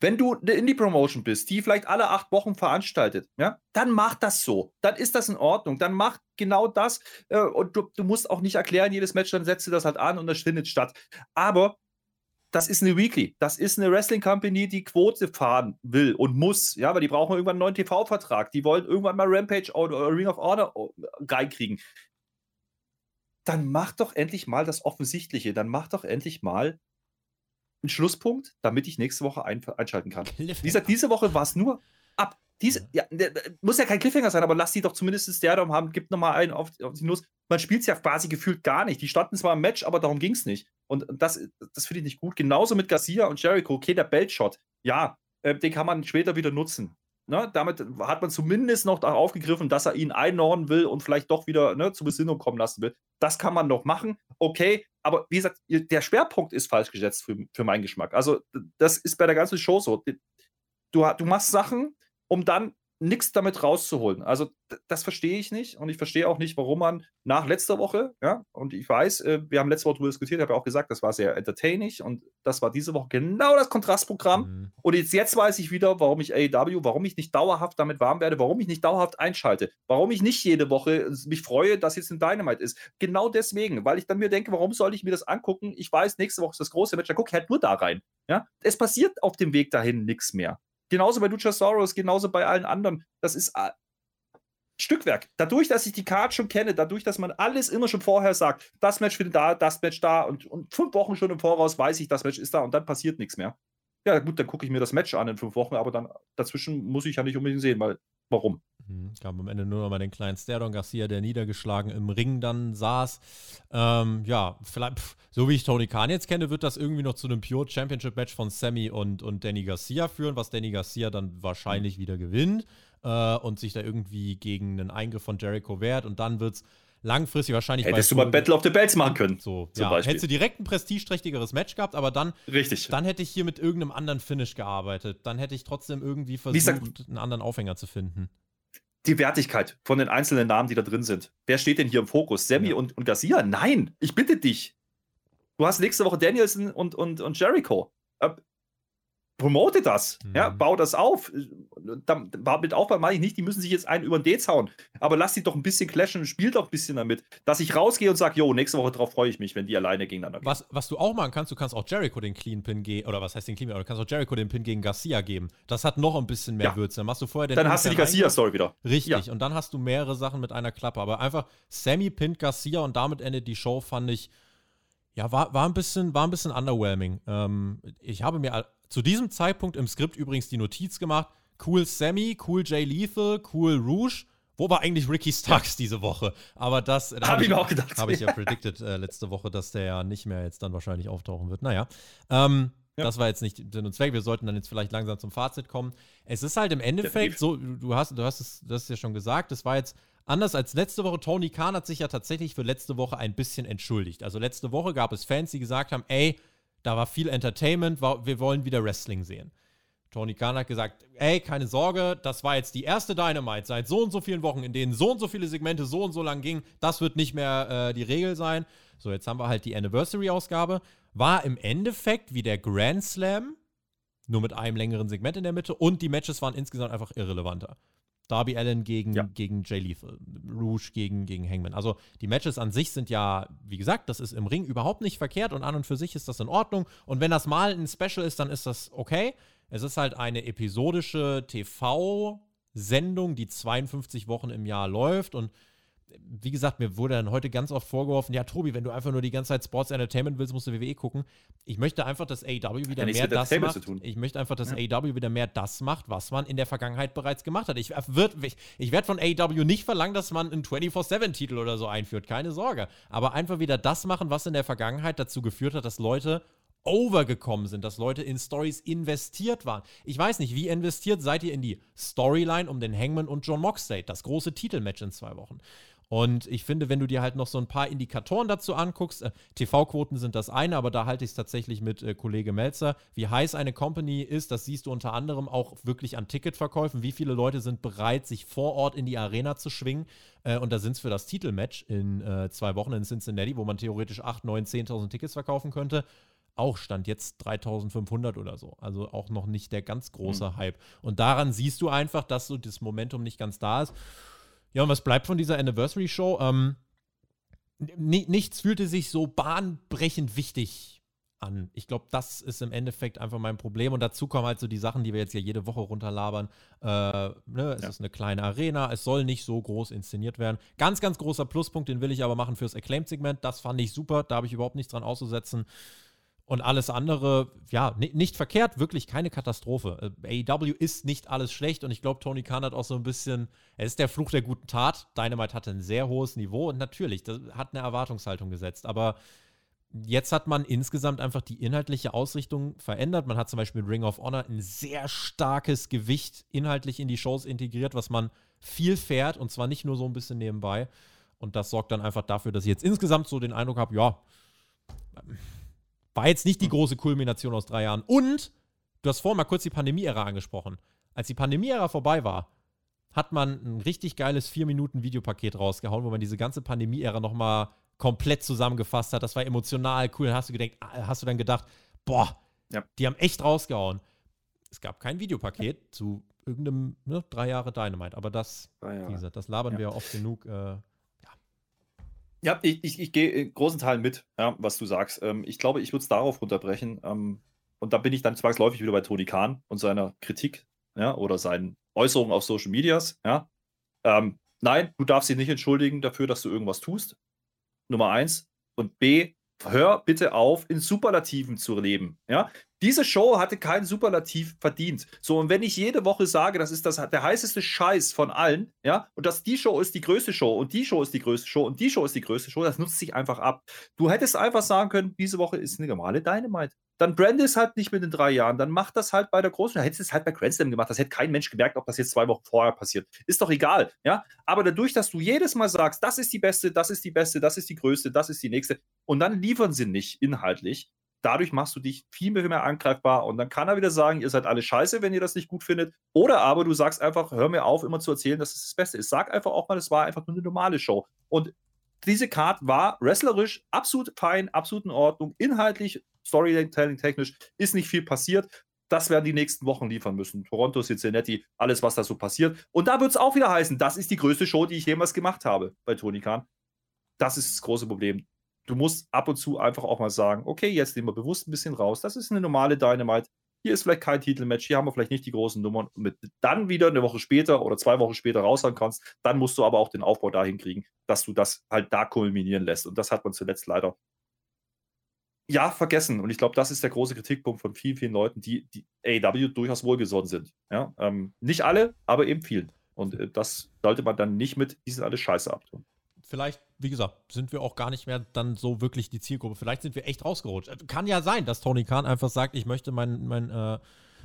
wenn du eine Indie-Promotion bist, die vielleicht alle acht Wochen veranstaltet, ja, dann mach das so. Dann ist das in Ordnung. Dann mach genau das. Äh, und du, du musst auch nicht erklären, jedes Match, dann setzt du das halt an und das findet statt. Aber das ist eine Weekly. Das ist eine Wrestling-Company, die Quote fahren will und muss. Ja, weil die brauchen irgendwann einen neuen TV-Vertrag. Die wollen irgendwann mal Rampage oder Ring of Honor äh, reinkriegen. Dann mach doch endlich mal das Offensichtliche. Dann mach doch endlich mal einen Schlusspunkt, damit ich nächste Woche ein, einschalten kann. Wie gesagt, diese Woche war es nur ab. Diese, ja, der, der, muss ja kein Cliffhanger sein, aber lass die doch zumindest Stardom haben, gibt nochmal einen auf, auf die Nuss. Man spielt es ja quasi gefühlt gar nicht. Die standen zwar im Match, aber darum ging es nicht. Und das, das finde ich nicht gut. Genauso mit Garcia und Jericho. Okay, der Beltshot, ja, äh, den kann man später wieder nutzen. Ne? Damit hat man zumindest noch darauf aufgegriffen, dass er ihn einordnen will und vielleicht doch wieder ne, zur Besinnung kommen lassen will. Das kann man noch machen. Okay, aber wie gesagt, der Schwerpunkt ist falsch gesetzt für, für meinen Geschmack. Also, das ist bei der ganzen Show so. Du, du machst Sachen, um dann nichts damit rauszuholen. Also das verstehe ich nicht und ich verstehe auch nicht, warum man nach letzter Woche, ja, und ich weiß, äh, wir haben letzte Woche darüber diskutiert, habe ja auch gesagt, das war sehr entertaining und das war diese Woche genau das Kontrastprogramm. Mhm. Und jetzt, jetzt weiß ich wieder, warum ich AEW, warum ich nicht dauerhaft damit warm werde, warum ich nicht dauerhaft einschalte, warum ich nicht jede Woche mich freue, dass jetzt ein Dynamite ist. Genau deswegen, weil ich dann mir denke, warum soll ich mir das angucken? Ich weiß, nächste Woche ist das große Match, dann gucke ich halt nur da rein. Ja? Es passiert auf dem Weg dahin nichts mehr. Genauso bei Luchasaurus, genauso bei allen anderen. Das ist äh, Stückwerk. Dadurch, dass ich die Card schon kenne, dadurch, dass man alles immer schon vorher sagt, das Match findet da, das Match da und, und fünf Wochen schon im Voraus weiß ich, das Match ist da und dann passiert nichts mehr. Ja, gut, dann gucke ich mir das Match an in fünf Wochen, aber dann dazwischen muss ich ja nicht unbedingt sehen, weil warum? Mhm. Gab am Ende nur noch mal den kleinen Sterdon Garcia, der niedergeschlagen im Ring dann saß. Ähm, ja, vielleicht, pff, so wie ich Tony Khan jetzt kenne, wird das irgendwie noch zu einem Pure Championship Match von Sammy und, und Danny Garcia führen, was Danny Garcia dann wahrscheinlich wieder gewinnt äh, und sich da irgendwie gegen einen Eingriff von Jericho wehrt und dann wird es langfristig wahrscheinlich Hättest du mal Battle of the Belts machen können. so, zum ja, Beispiel. hättest du direkt ein prestigeträchtigeres Match gehabt, aber dann Richtig. dann hätte ich hier mit irgendeinem anderen Finish gearbeitet. Dann hätte ich trotzdem irgendwie versucht, gesagt- einen anderen Aufhänger zu finden. die Wertigkeit von den einzelnen Namen, die da drin sind. Wer steht denn hier im Fokus? Sammy Ja. und, und Garcia? Nein, ich bitte dich. Du hast nächste Woche Danielson und, und, und Jericho. Promote das. Mhm. Ja, bau das auf. damit Aufbau meine ich nicht, die müssen sich jetzt einen über den Dez hauen. Aber lass sie doch ein bisschen clashen spiel doch ein bisschen damit. Dass ich rausgehe und sage, jo, nächste Woche drauf freue ich mich, wenn die alleine gegeneinander gehen. Was, was du auch machen kannst, du kannst auch Jericho den Clean Pin geben, oder was heißt den Clean Pin, oder du kannst auch Jericho den Pin gegen Garcia geben. Das hat noch ein bisschen mehr ja. Würze. Dann machst du vorher den Dann hast du die Garcia-Story wieder. Richtig, ja. und dann hast du mehrere Sachen mit einer Klappe. Aber einfach Sammy pinnt Garcia und damit endet die Show, fand ich, ja, war, war, ein, bisschen, war ein bisschen underwhelming. Ähm, ich habe mir zu diesem Zeitpunkt im Skript übrigens die Notiz gemacht, cool Sammy, cool Jay Lethal, cool Rouge. Wo war eigentlich Ricky Starks diese Woche? Aber das da habe hab ich mir auch gedacht. Habe ich ja predicted äh, letzte Woche, dass der ja nicht mehr jetzt dann wahrscheinlich auftauchen wird. Naja. Ähm, ja. Das war jetzt nicht Sinn und Zweck. Wir sollten dann jetzt vielleicht langsam zum Fazit kommen. Es ist halt im Endeffekt so, du hast, du hast es, das ja schon gesagt, es war jetzt anders als letzte Woche. Tony Khan hat sich ja tatsächlich für letzte Woche ein bisschen entschuldigt. Also letzte Woche gab es Fans, die gesagt haben, ey, da war viel Entertainment, wir wollen wieder Wrestling sehen. Tony Khan hat gesagt, ey, keine Sorge, das war jetzt die erste Dynamite seit so und so vielen Wochen, in denen so und so viele Segmente so und so lang gingen. Das wird nicht mehr äh, die Regel sein. So, jetzt haben wir halt die Anniversary-Ausgabe. War im Endeffekt wie der Grand Slam, nur mit einem längeren Segment in der Mitte und die Matches waren insgesamt einfach irrelevanter. Darby Allen gegen, ja. gegen Jay Lethal, Rouge gegen, gegen Hangman. Also die Matches an sich sind ja, wie gesagt, das ist im Ring überhaupt nicht verkehrt und an und für sich ist das in Ordnung. Und wenn das mal ein Special ist, dann ist das okay. Es ist halt eine episodische TV-Sendung, die 52 Wochen im Jahr läuft und wie gesagt, mir wurde dann heute ganz oft vorgeworfen, ja, Tobi, wenn du einfach nur die ganze Zeit Sports Entertainment willst, musst du WWE gucken. Ich möchte einfach, dass AEW wieder mehr das macht. Ich möchte einfach, dass ja. AEW wieder mehr das macht, was man in der Vergangenheit bereits gemacht hat. Ich, äh, ich, ich werde von AEW nicht verlangen, dass man einen 24-7-Titel oder so einführt, keine Sorge. Aber einfach wieder das machen, was in der Vergangenheit dazu geführt hat, dass Leute overgekommen sind, dass Leute in Stories investiert waren. Ich weiß nicht, wie investiert seid ihr in die Storyline um den Hangman und John Moxley, das große Titelmatch in zwei Wochen. Und ich finde, wenn du dir halt noch so ein paar Indikatoren dazu anguckst, äh, TV-Quoten sind das eine, aber da halte ich es tatsächlich mit äh, Kollege Melzer. Wie heiß eine Company ist, das siehst du unter anderem auch wirklich an Ticketverkäufen. Wie viele Leute sind bereit, sich vor Ort in die Arena zu schwingen? Äh, und da sind es für das Titelmatch in äh, zwei Wochen in Cincinnati, wo man theoretisch 8, 9, 10.000 Tickets verkaufen könnte auch stand jetzt 3500 oder so. Also auch noch nicht der ganz große mhm. Hype. Und daran siehst du einfach, dass so das Momentum nicht ganz da ist. Ja, und was bleibt von dieser Anniversary Show? Ähm, nichts fühlte sich so bahnbrechend wichtig an. Ich glaube, das ist im Endeffekt einfach mein Problem. Und dazu kommen halt so die Sachen, die wir jetzt ja jede Woche runterlabern. Äh, ne, es ja. ist eine kleine Arena, es soll nicht so groß inszeniert werden. Ganz, ganz großer Pluspunkt, den will ich aber machen fürs Acclaimed-Segment. Das fand ich super, da habe ich überhaupt nichts dran auszusetzen. Und alles andere, ja, nicht verkehrt, wirklich keine Katastrophe. Äh, AEW ist nicht alles schlecht und ich glaube, Tony Khan hat auch so ein bisschen, er ist der Fluch der guten Tat. Dynamite hatte ein sehr hohes Niveau und natürlich, das hat eine Erwartungshaltung gesetzt. Aber jetzt hat man insgesamt einfach die inhaltliche Ausrichtung verändert. Man hat zum Beispiel Ring of Honor ein sehr starkes Gewicht inhaltlich in die Shows integriert, was man viel fährt und zwar nicht nur so ein bisschen nebenbei. Und das sorgt dann einfach dafür, dass ich jetzt insgesamt so den Eindruck habe, ja, war jetzt nicht die große Kulmination aus drei Jahren. Und du hast vorhin mal kurz die Pandemie-Ära angesprochen. Als die Pandemie-Ära vorbei war, hat man ein richtig geiles 4-Minuten-Videopaket rausgehauen, wo man diese ganze Pandemie-Ära nochmal komplett zusammengefasst hat. Das war emotional cool. Dann hast du, gedacht, hast du dann gedacht, boah, ja. die haben echt rausgehauen. Es gab kein Videopaket zu irgendeinem ne, drei Jahre Dynamite, aber das, wie gesagt, das labern ja. wir ja oft genug. Äh, ja, ich, ich, ich gehe in großen Teilen mit, ja, was du sagst. Ähm, ich glaube, ich würde es darauf runterbrechen. Ähm, und da bin ich dann zwangsläufig wieder bei Toni Kahn und seiner Kritik ja, oder seinen Äußerungen auf Social Medias. Ja. Ähm, nein, du darfst dich nicht entschuldigen dafür, dass du irgendwas tust. Nummer eins. Und B, hör bitte auf, in Superlativen zu leben. Ja? Diese Show hatte keinen Superlativ verdient. So, und wenn ich jede Woche sage, das ist das, der heißeste Scheiß von allen, ja, und dass die Show ist die größte Show und die Show ist die größte Show und die Show ist die größte Show, das nutzt sich einfach ab. Du hättest einfach sagen können, diese Woche ist eine normale Dynamite dann brand es halt nicht mit den drei Jahren, dann mach das halt bei der großen. Hättest es halt bei Grand Slam gemacht. Das hätte kein Mensch gemerkt, ob das jetzt zwei Wochen vorher passiert. Ist doch egal, ja. Aber dadurch, dass du jedes Mal sagst, das ist die beste, das ist die beste, das ist die größte, das ist die nächste, und dann liefern sie nicht inhaltlich, dadurch machst du dich viel mehr, viel mehr angreifbar. Und dann kann er wieder sagen, ihr seid alle scheiße, wenn ihr das nicht gut findet. Oder aber du sagst einfach, hör mir auf, immer zu erzählen, dass es das Beste ist. Sag einfach auch mal, es war einfach nur eine normale Show. Und diese Card war wrestlerisch absolut fein, absolut in Ordnung, inhaltlich, Storytelling technisch ist nicht viel passiert. das werden die nächsten Wochen liefern müssen. Toronto, Cincinnati, alles, was da so passiert. Und da wird es auch wieder heißen, das ist die größte Show, die ich jemals gemacht habe bei Tony Khan. Das ist das große Problem. Du musst ab und zu einfach auch mal sagen, okay, jetzt nehmen wir bewusst ein bisschen raus. Das ist eine normale Dynamite. Hier ist vielleicht kein Titelmatch, hier haben wir vielleicht nicht die großen Nummern. Und mit dann wieder eine Woche später oder zwei Wochen später raushauen kannst, dann musst du aber auch den Aufbau dahin kriegen, dass du das halt da kulminieren lässt. Und das hat man zuletzt leider ja, vergessen. Und ich glaube, das ist der große Kritikpunkt von vielen, vielen Leuten, die, die AEW durchaus wohlgesonnen sind. Ja? Ähm, nicht alle, aber eben vielen. Und äh, das sollte man dann nicht mit, die sind alle scheiße abtun. Vielleicht, wie gesagt, sind wir auch gar nicht mehr dann so wirklich die Zielgruppe. Vielleicht sind wir echt rausgerutscht. Äh, kann ja sein, dass Tony Khan einfach sagt, ich möchte mein, mein äh,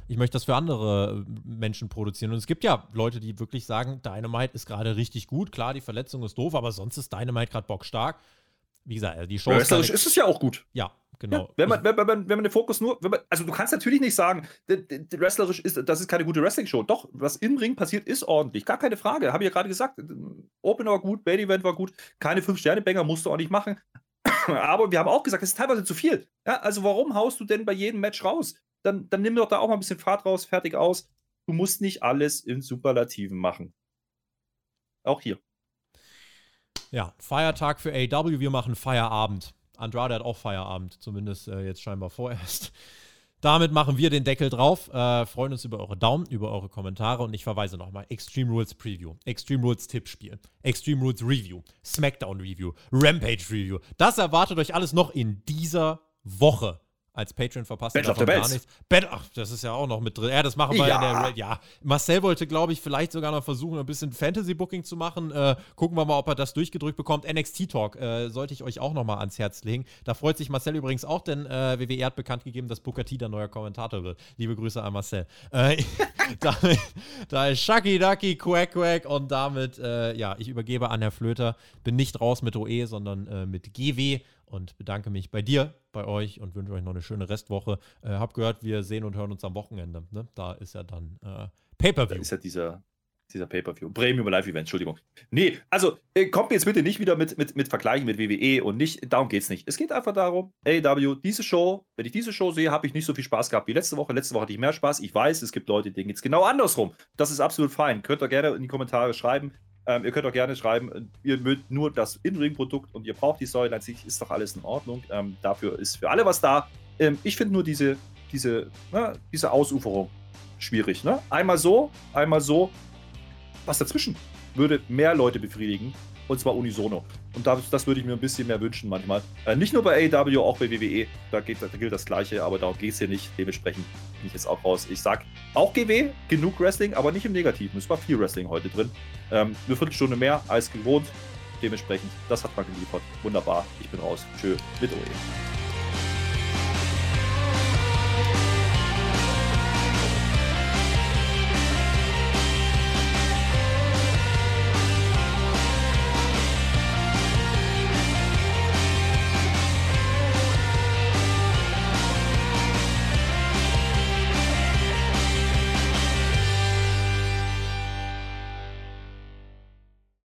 ich möchte das für andere äh, Menschen produzieren. Und es gibt ja Leute, die wirklich sagen, Dynamite ist gerade richtig gut. Klar, die Verletzung ist doof, aber sonst ist Dynamite gerade bockstark. Wie gesagt, die Show ist, ist es ja auch gut. Ja, Genau. Ja, wenn, man, wenn, man, wenn man den Fokus nur, man, also du kannst natürlich nicht sagen, wrestlerisch ist, das ist keine gute Wrestling-Show. Doch, was im Ring passiert, ist ordentlich. Gar keine Frage. Habe ich ja gerade gesagt. Opener war gut, Main Event war gut. Keine 5-Sterne-Banger musst du auch nicht machen. Aber wir haben auch gesagt, das ist teilweise zu viel. Ja, also warum haust du denn bei jedem Match raus? Dann, dann nimm doch da auch mal ein bisschen Fahrt raus, fertig aus. Du musst nicht alles in Superlativen machen. Auch hier. Ja, Feiertag für AW, wir machen Feierabend. Andrade hat auch Feierabend, zumindest äh, jetzt scheinbar vorerst. Damit machen wir den Deckel drauf. Äh, freuen uns über eure Daumen, über eure Kommentare und ich verweise nochmal: Extreme Rules Preview, Extreme Rules Tippspiel, Extreme Rules Review, SmackDown Review, Rampage Review. Das erwartet euch alles noch in dieser Woche als Patreon verpasst Battle davon gar nichts. Battle, ach, das ist ja auch noch mit drin. Ja, das machen wir ja. in der Ja, Marcel wollte, glaube ich, vielleicht sogar noch versuchen, ein bisschen Fantasy-Booking zu machen. Äh, gucken wir mal, ob er das durchgedrückt bekommt. NXT Talk äh, sollte ich euch auch noch mal ans Herz legen. Da freut sich Marcel übrigens auch, denn äh, WWE hat bekannt gegeben, dass Booker T der neue Kommentator wird. Liebe Grüße an Marcel. Äh, damit, da ist Shucky Ducky, Quack Quack und damit, äh, ja, ich übergebe an Herr Flöter. Bin nicht raus mit OE, sondern äh, mit GW und bedanke mich bei dir, bei euch und wünsche euch noch eine schöne Restwoche. Äh, hab gehört, wir sehen und hören uns am Wochenende. Ne? Da ist ja dann äh, Pay-Per-View. Da ist ja dieser, dieser Pay-Per-View. Premium Live-Event, Entschuldigung. Nee, also äh, kommt jetzt bitte nicht wieder mit, mit, mit Vergleichen mit WWE und nicht, darum geht es nicht. Es geht einfach darum, AW, diese Show, wenn ich diese Show sehe, habe ich nicht so viel Spaß gehabt wie letzte Woche. Letzte Woche hatte ich mehr Spaß. Ich weiß, es gibt Leute, denen geht es genau andersrum. Das ist absolut fein. Könnt ihr gerne in die Kommentare schreiben. Ähm, ihr könnt auch gerne schreiben, ihr mögt nur das In-Ring-Produkt und ihr braucht die Säule an sich, ist doch alles in Ordnung. Ähm, dafür ist für alle was da. Ähm, ich finde nur diese, diese, ne, diese Ausuferung schwierig. Ne? Einmal so, einmal so. Was dazwischen würde mehr Leute befriedigen und zwar unisono. Und das, das würde ich mir ein bisschen mehr wünschen manchmal. Äh, nicht nur bei AEW, auch bei WWE. Da, geht, da gilt das Gleiche, aber darum geht es hier nicht. Dementsprechend bin ich jetzt auch raus. Ich sag auch GW, genug Wrestling, aber nicht im Negativen. Es war viel Wrestling heute drin. Ähm, eine Viertelstunde mehr als gewohnt. Dementsprechend, das hat man geliefert. Wunderbar. Ich bin raus. Tschö mit OE.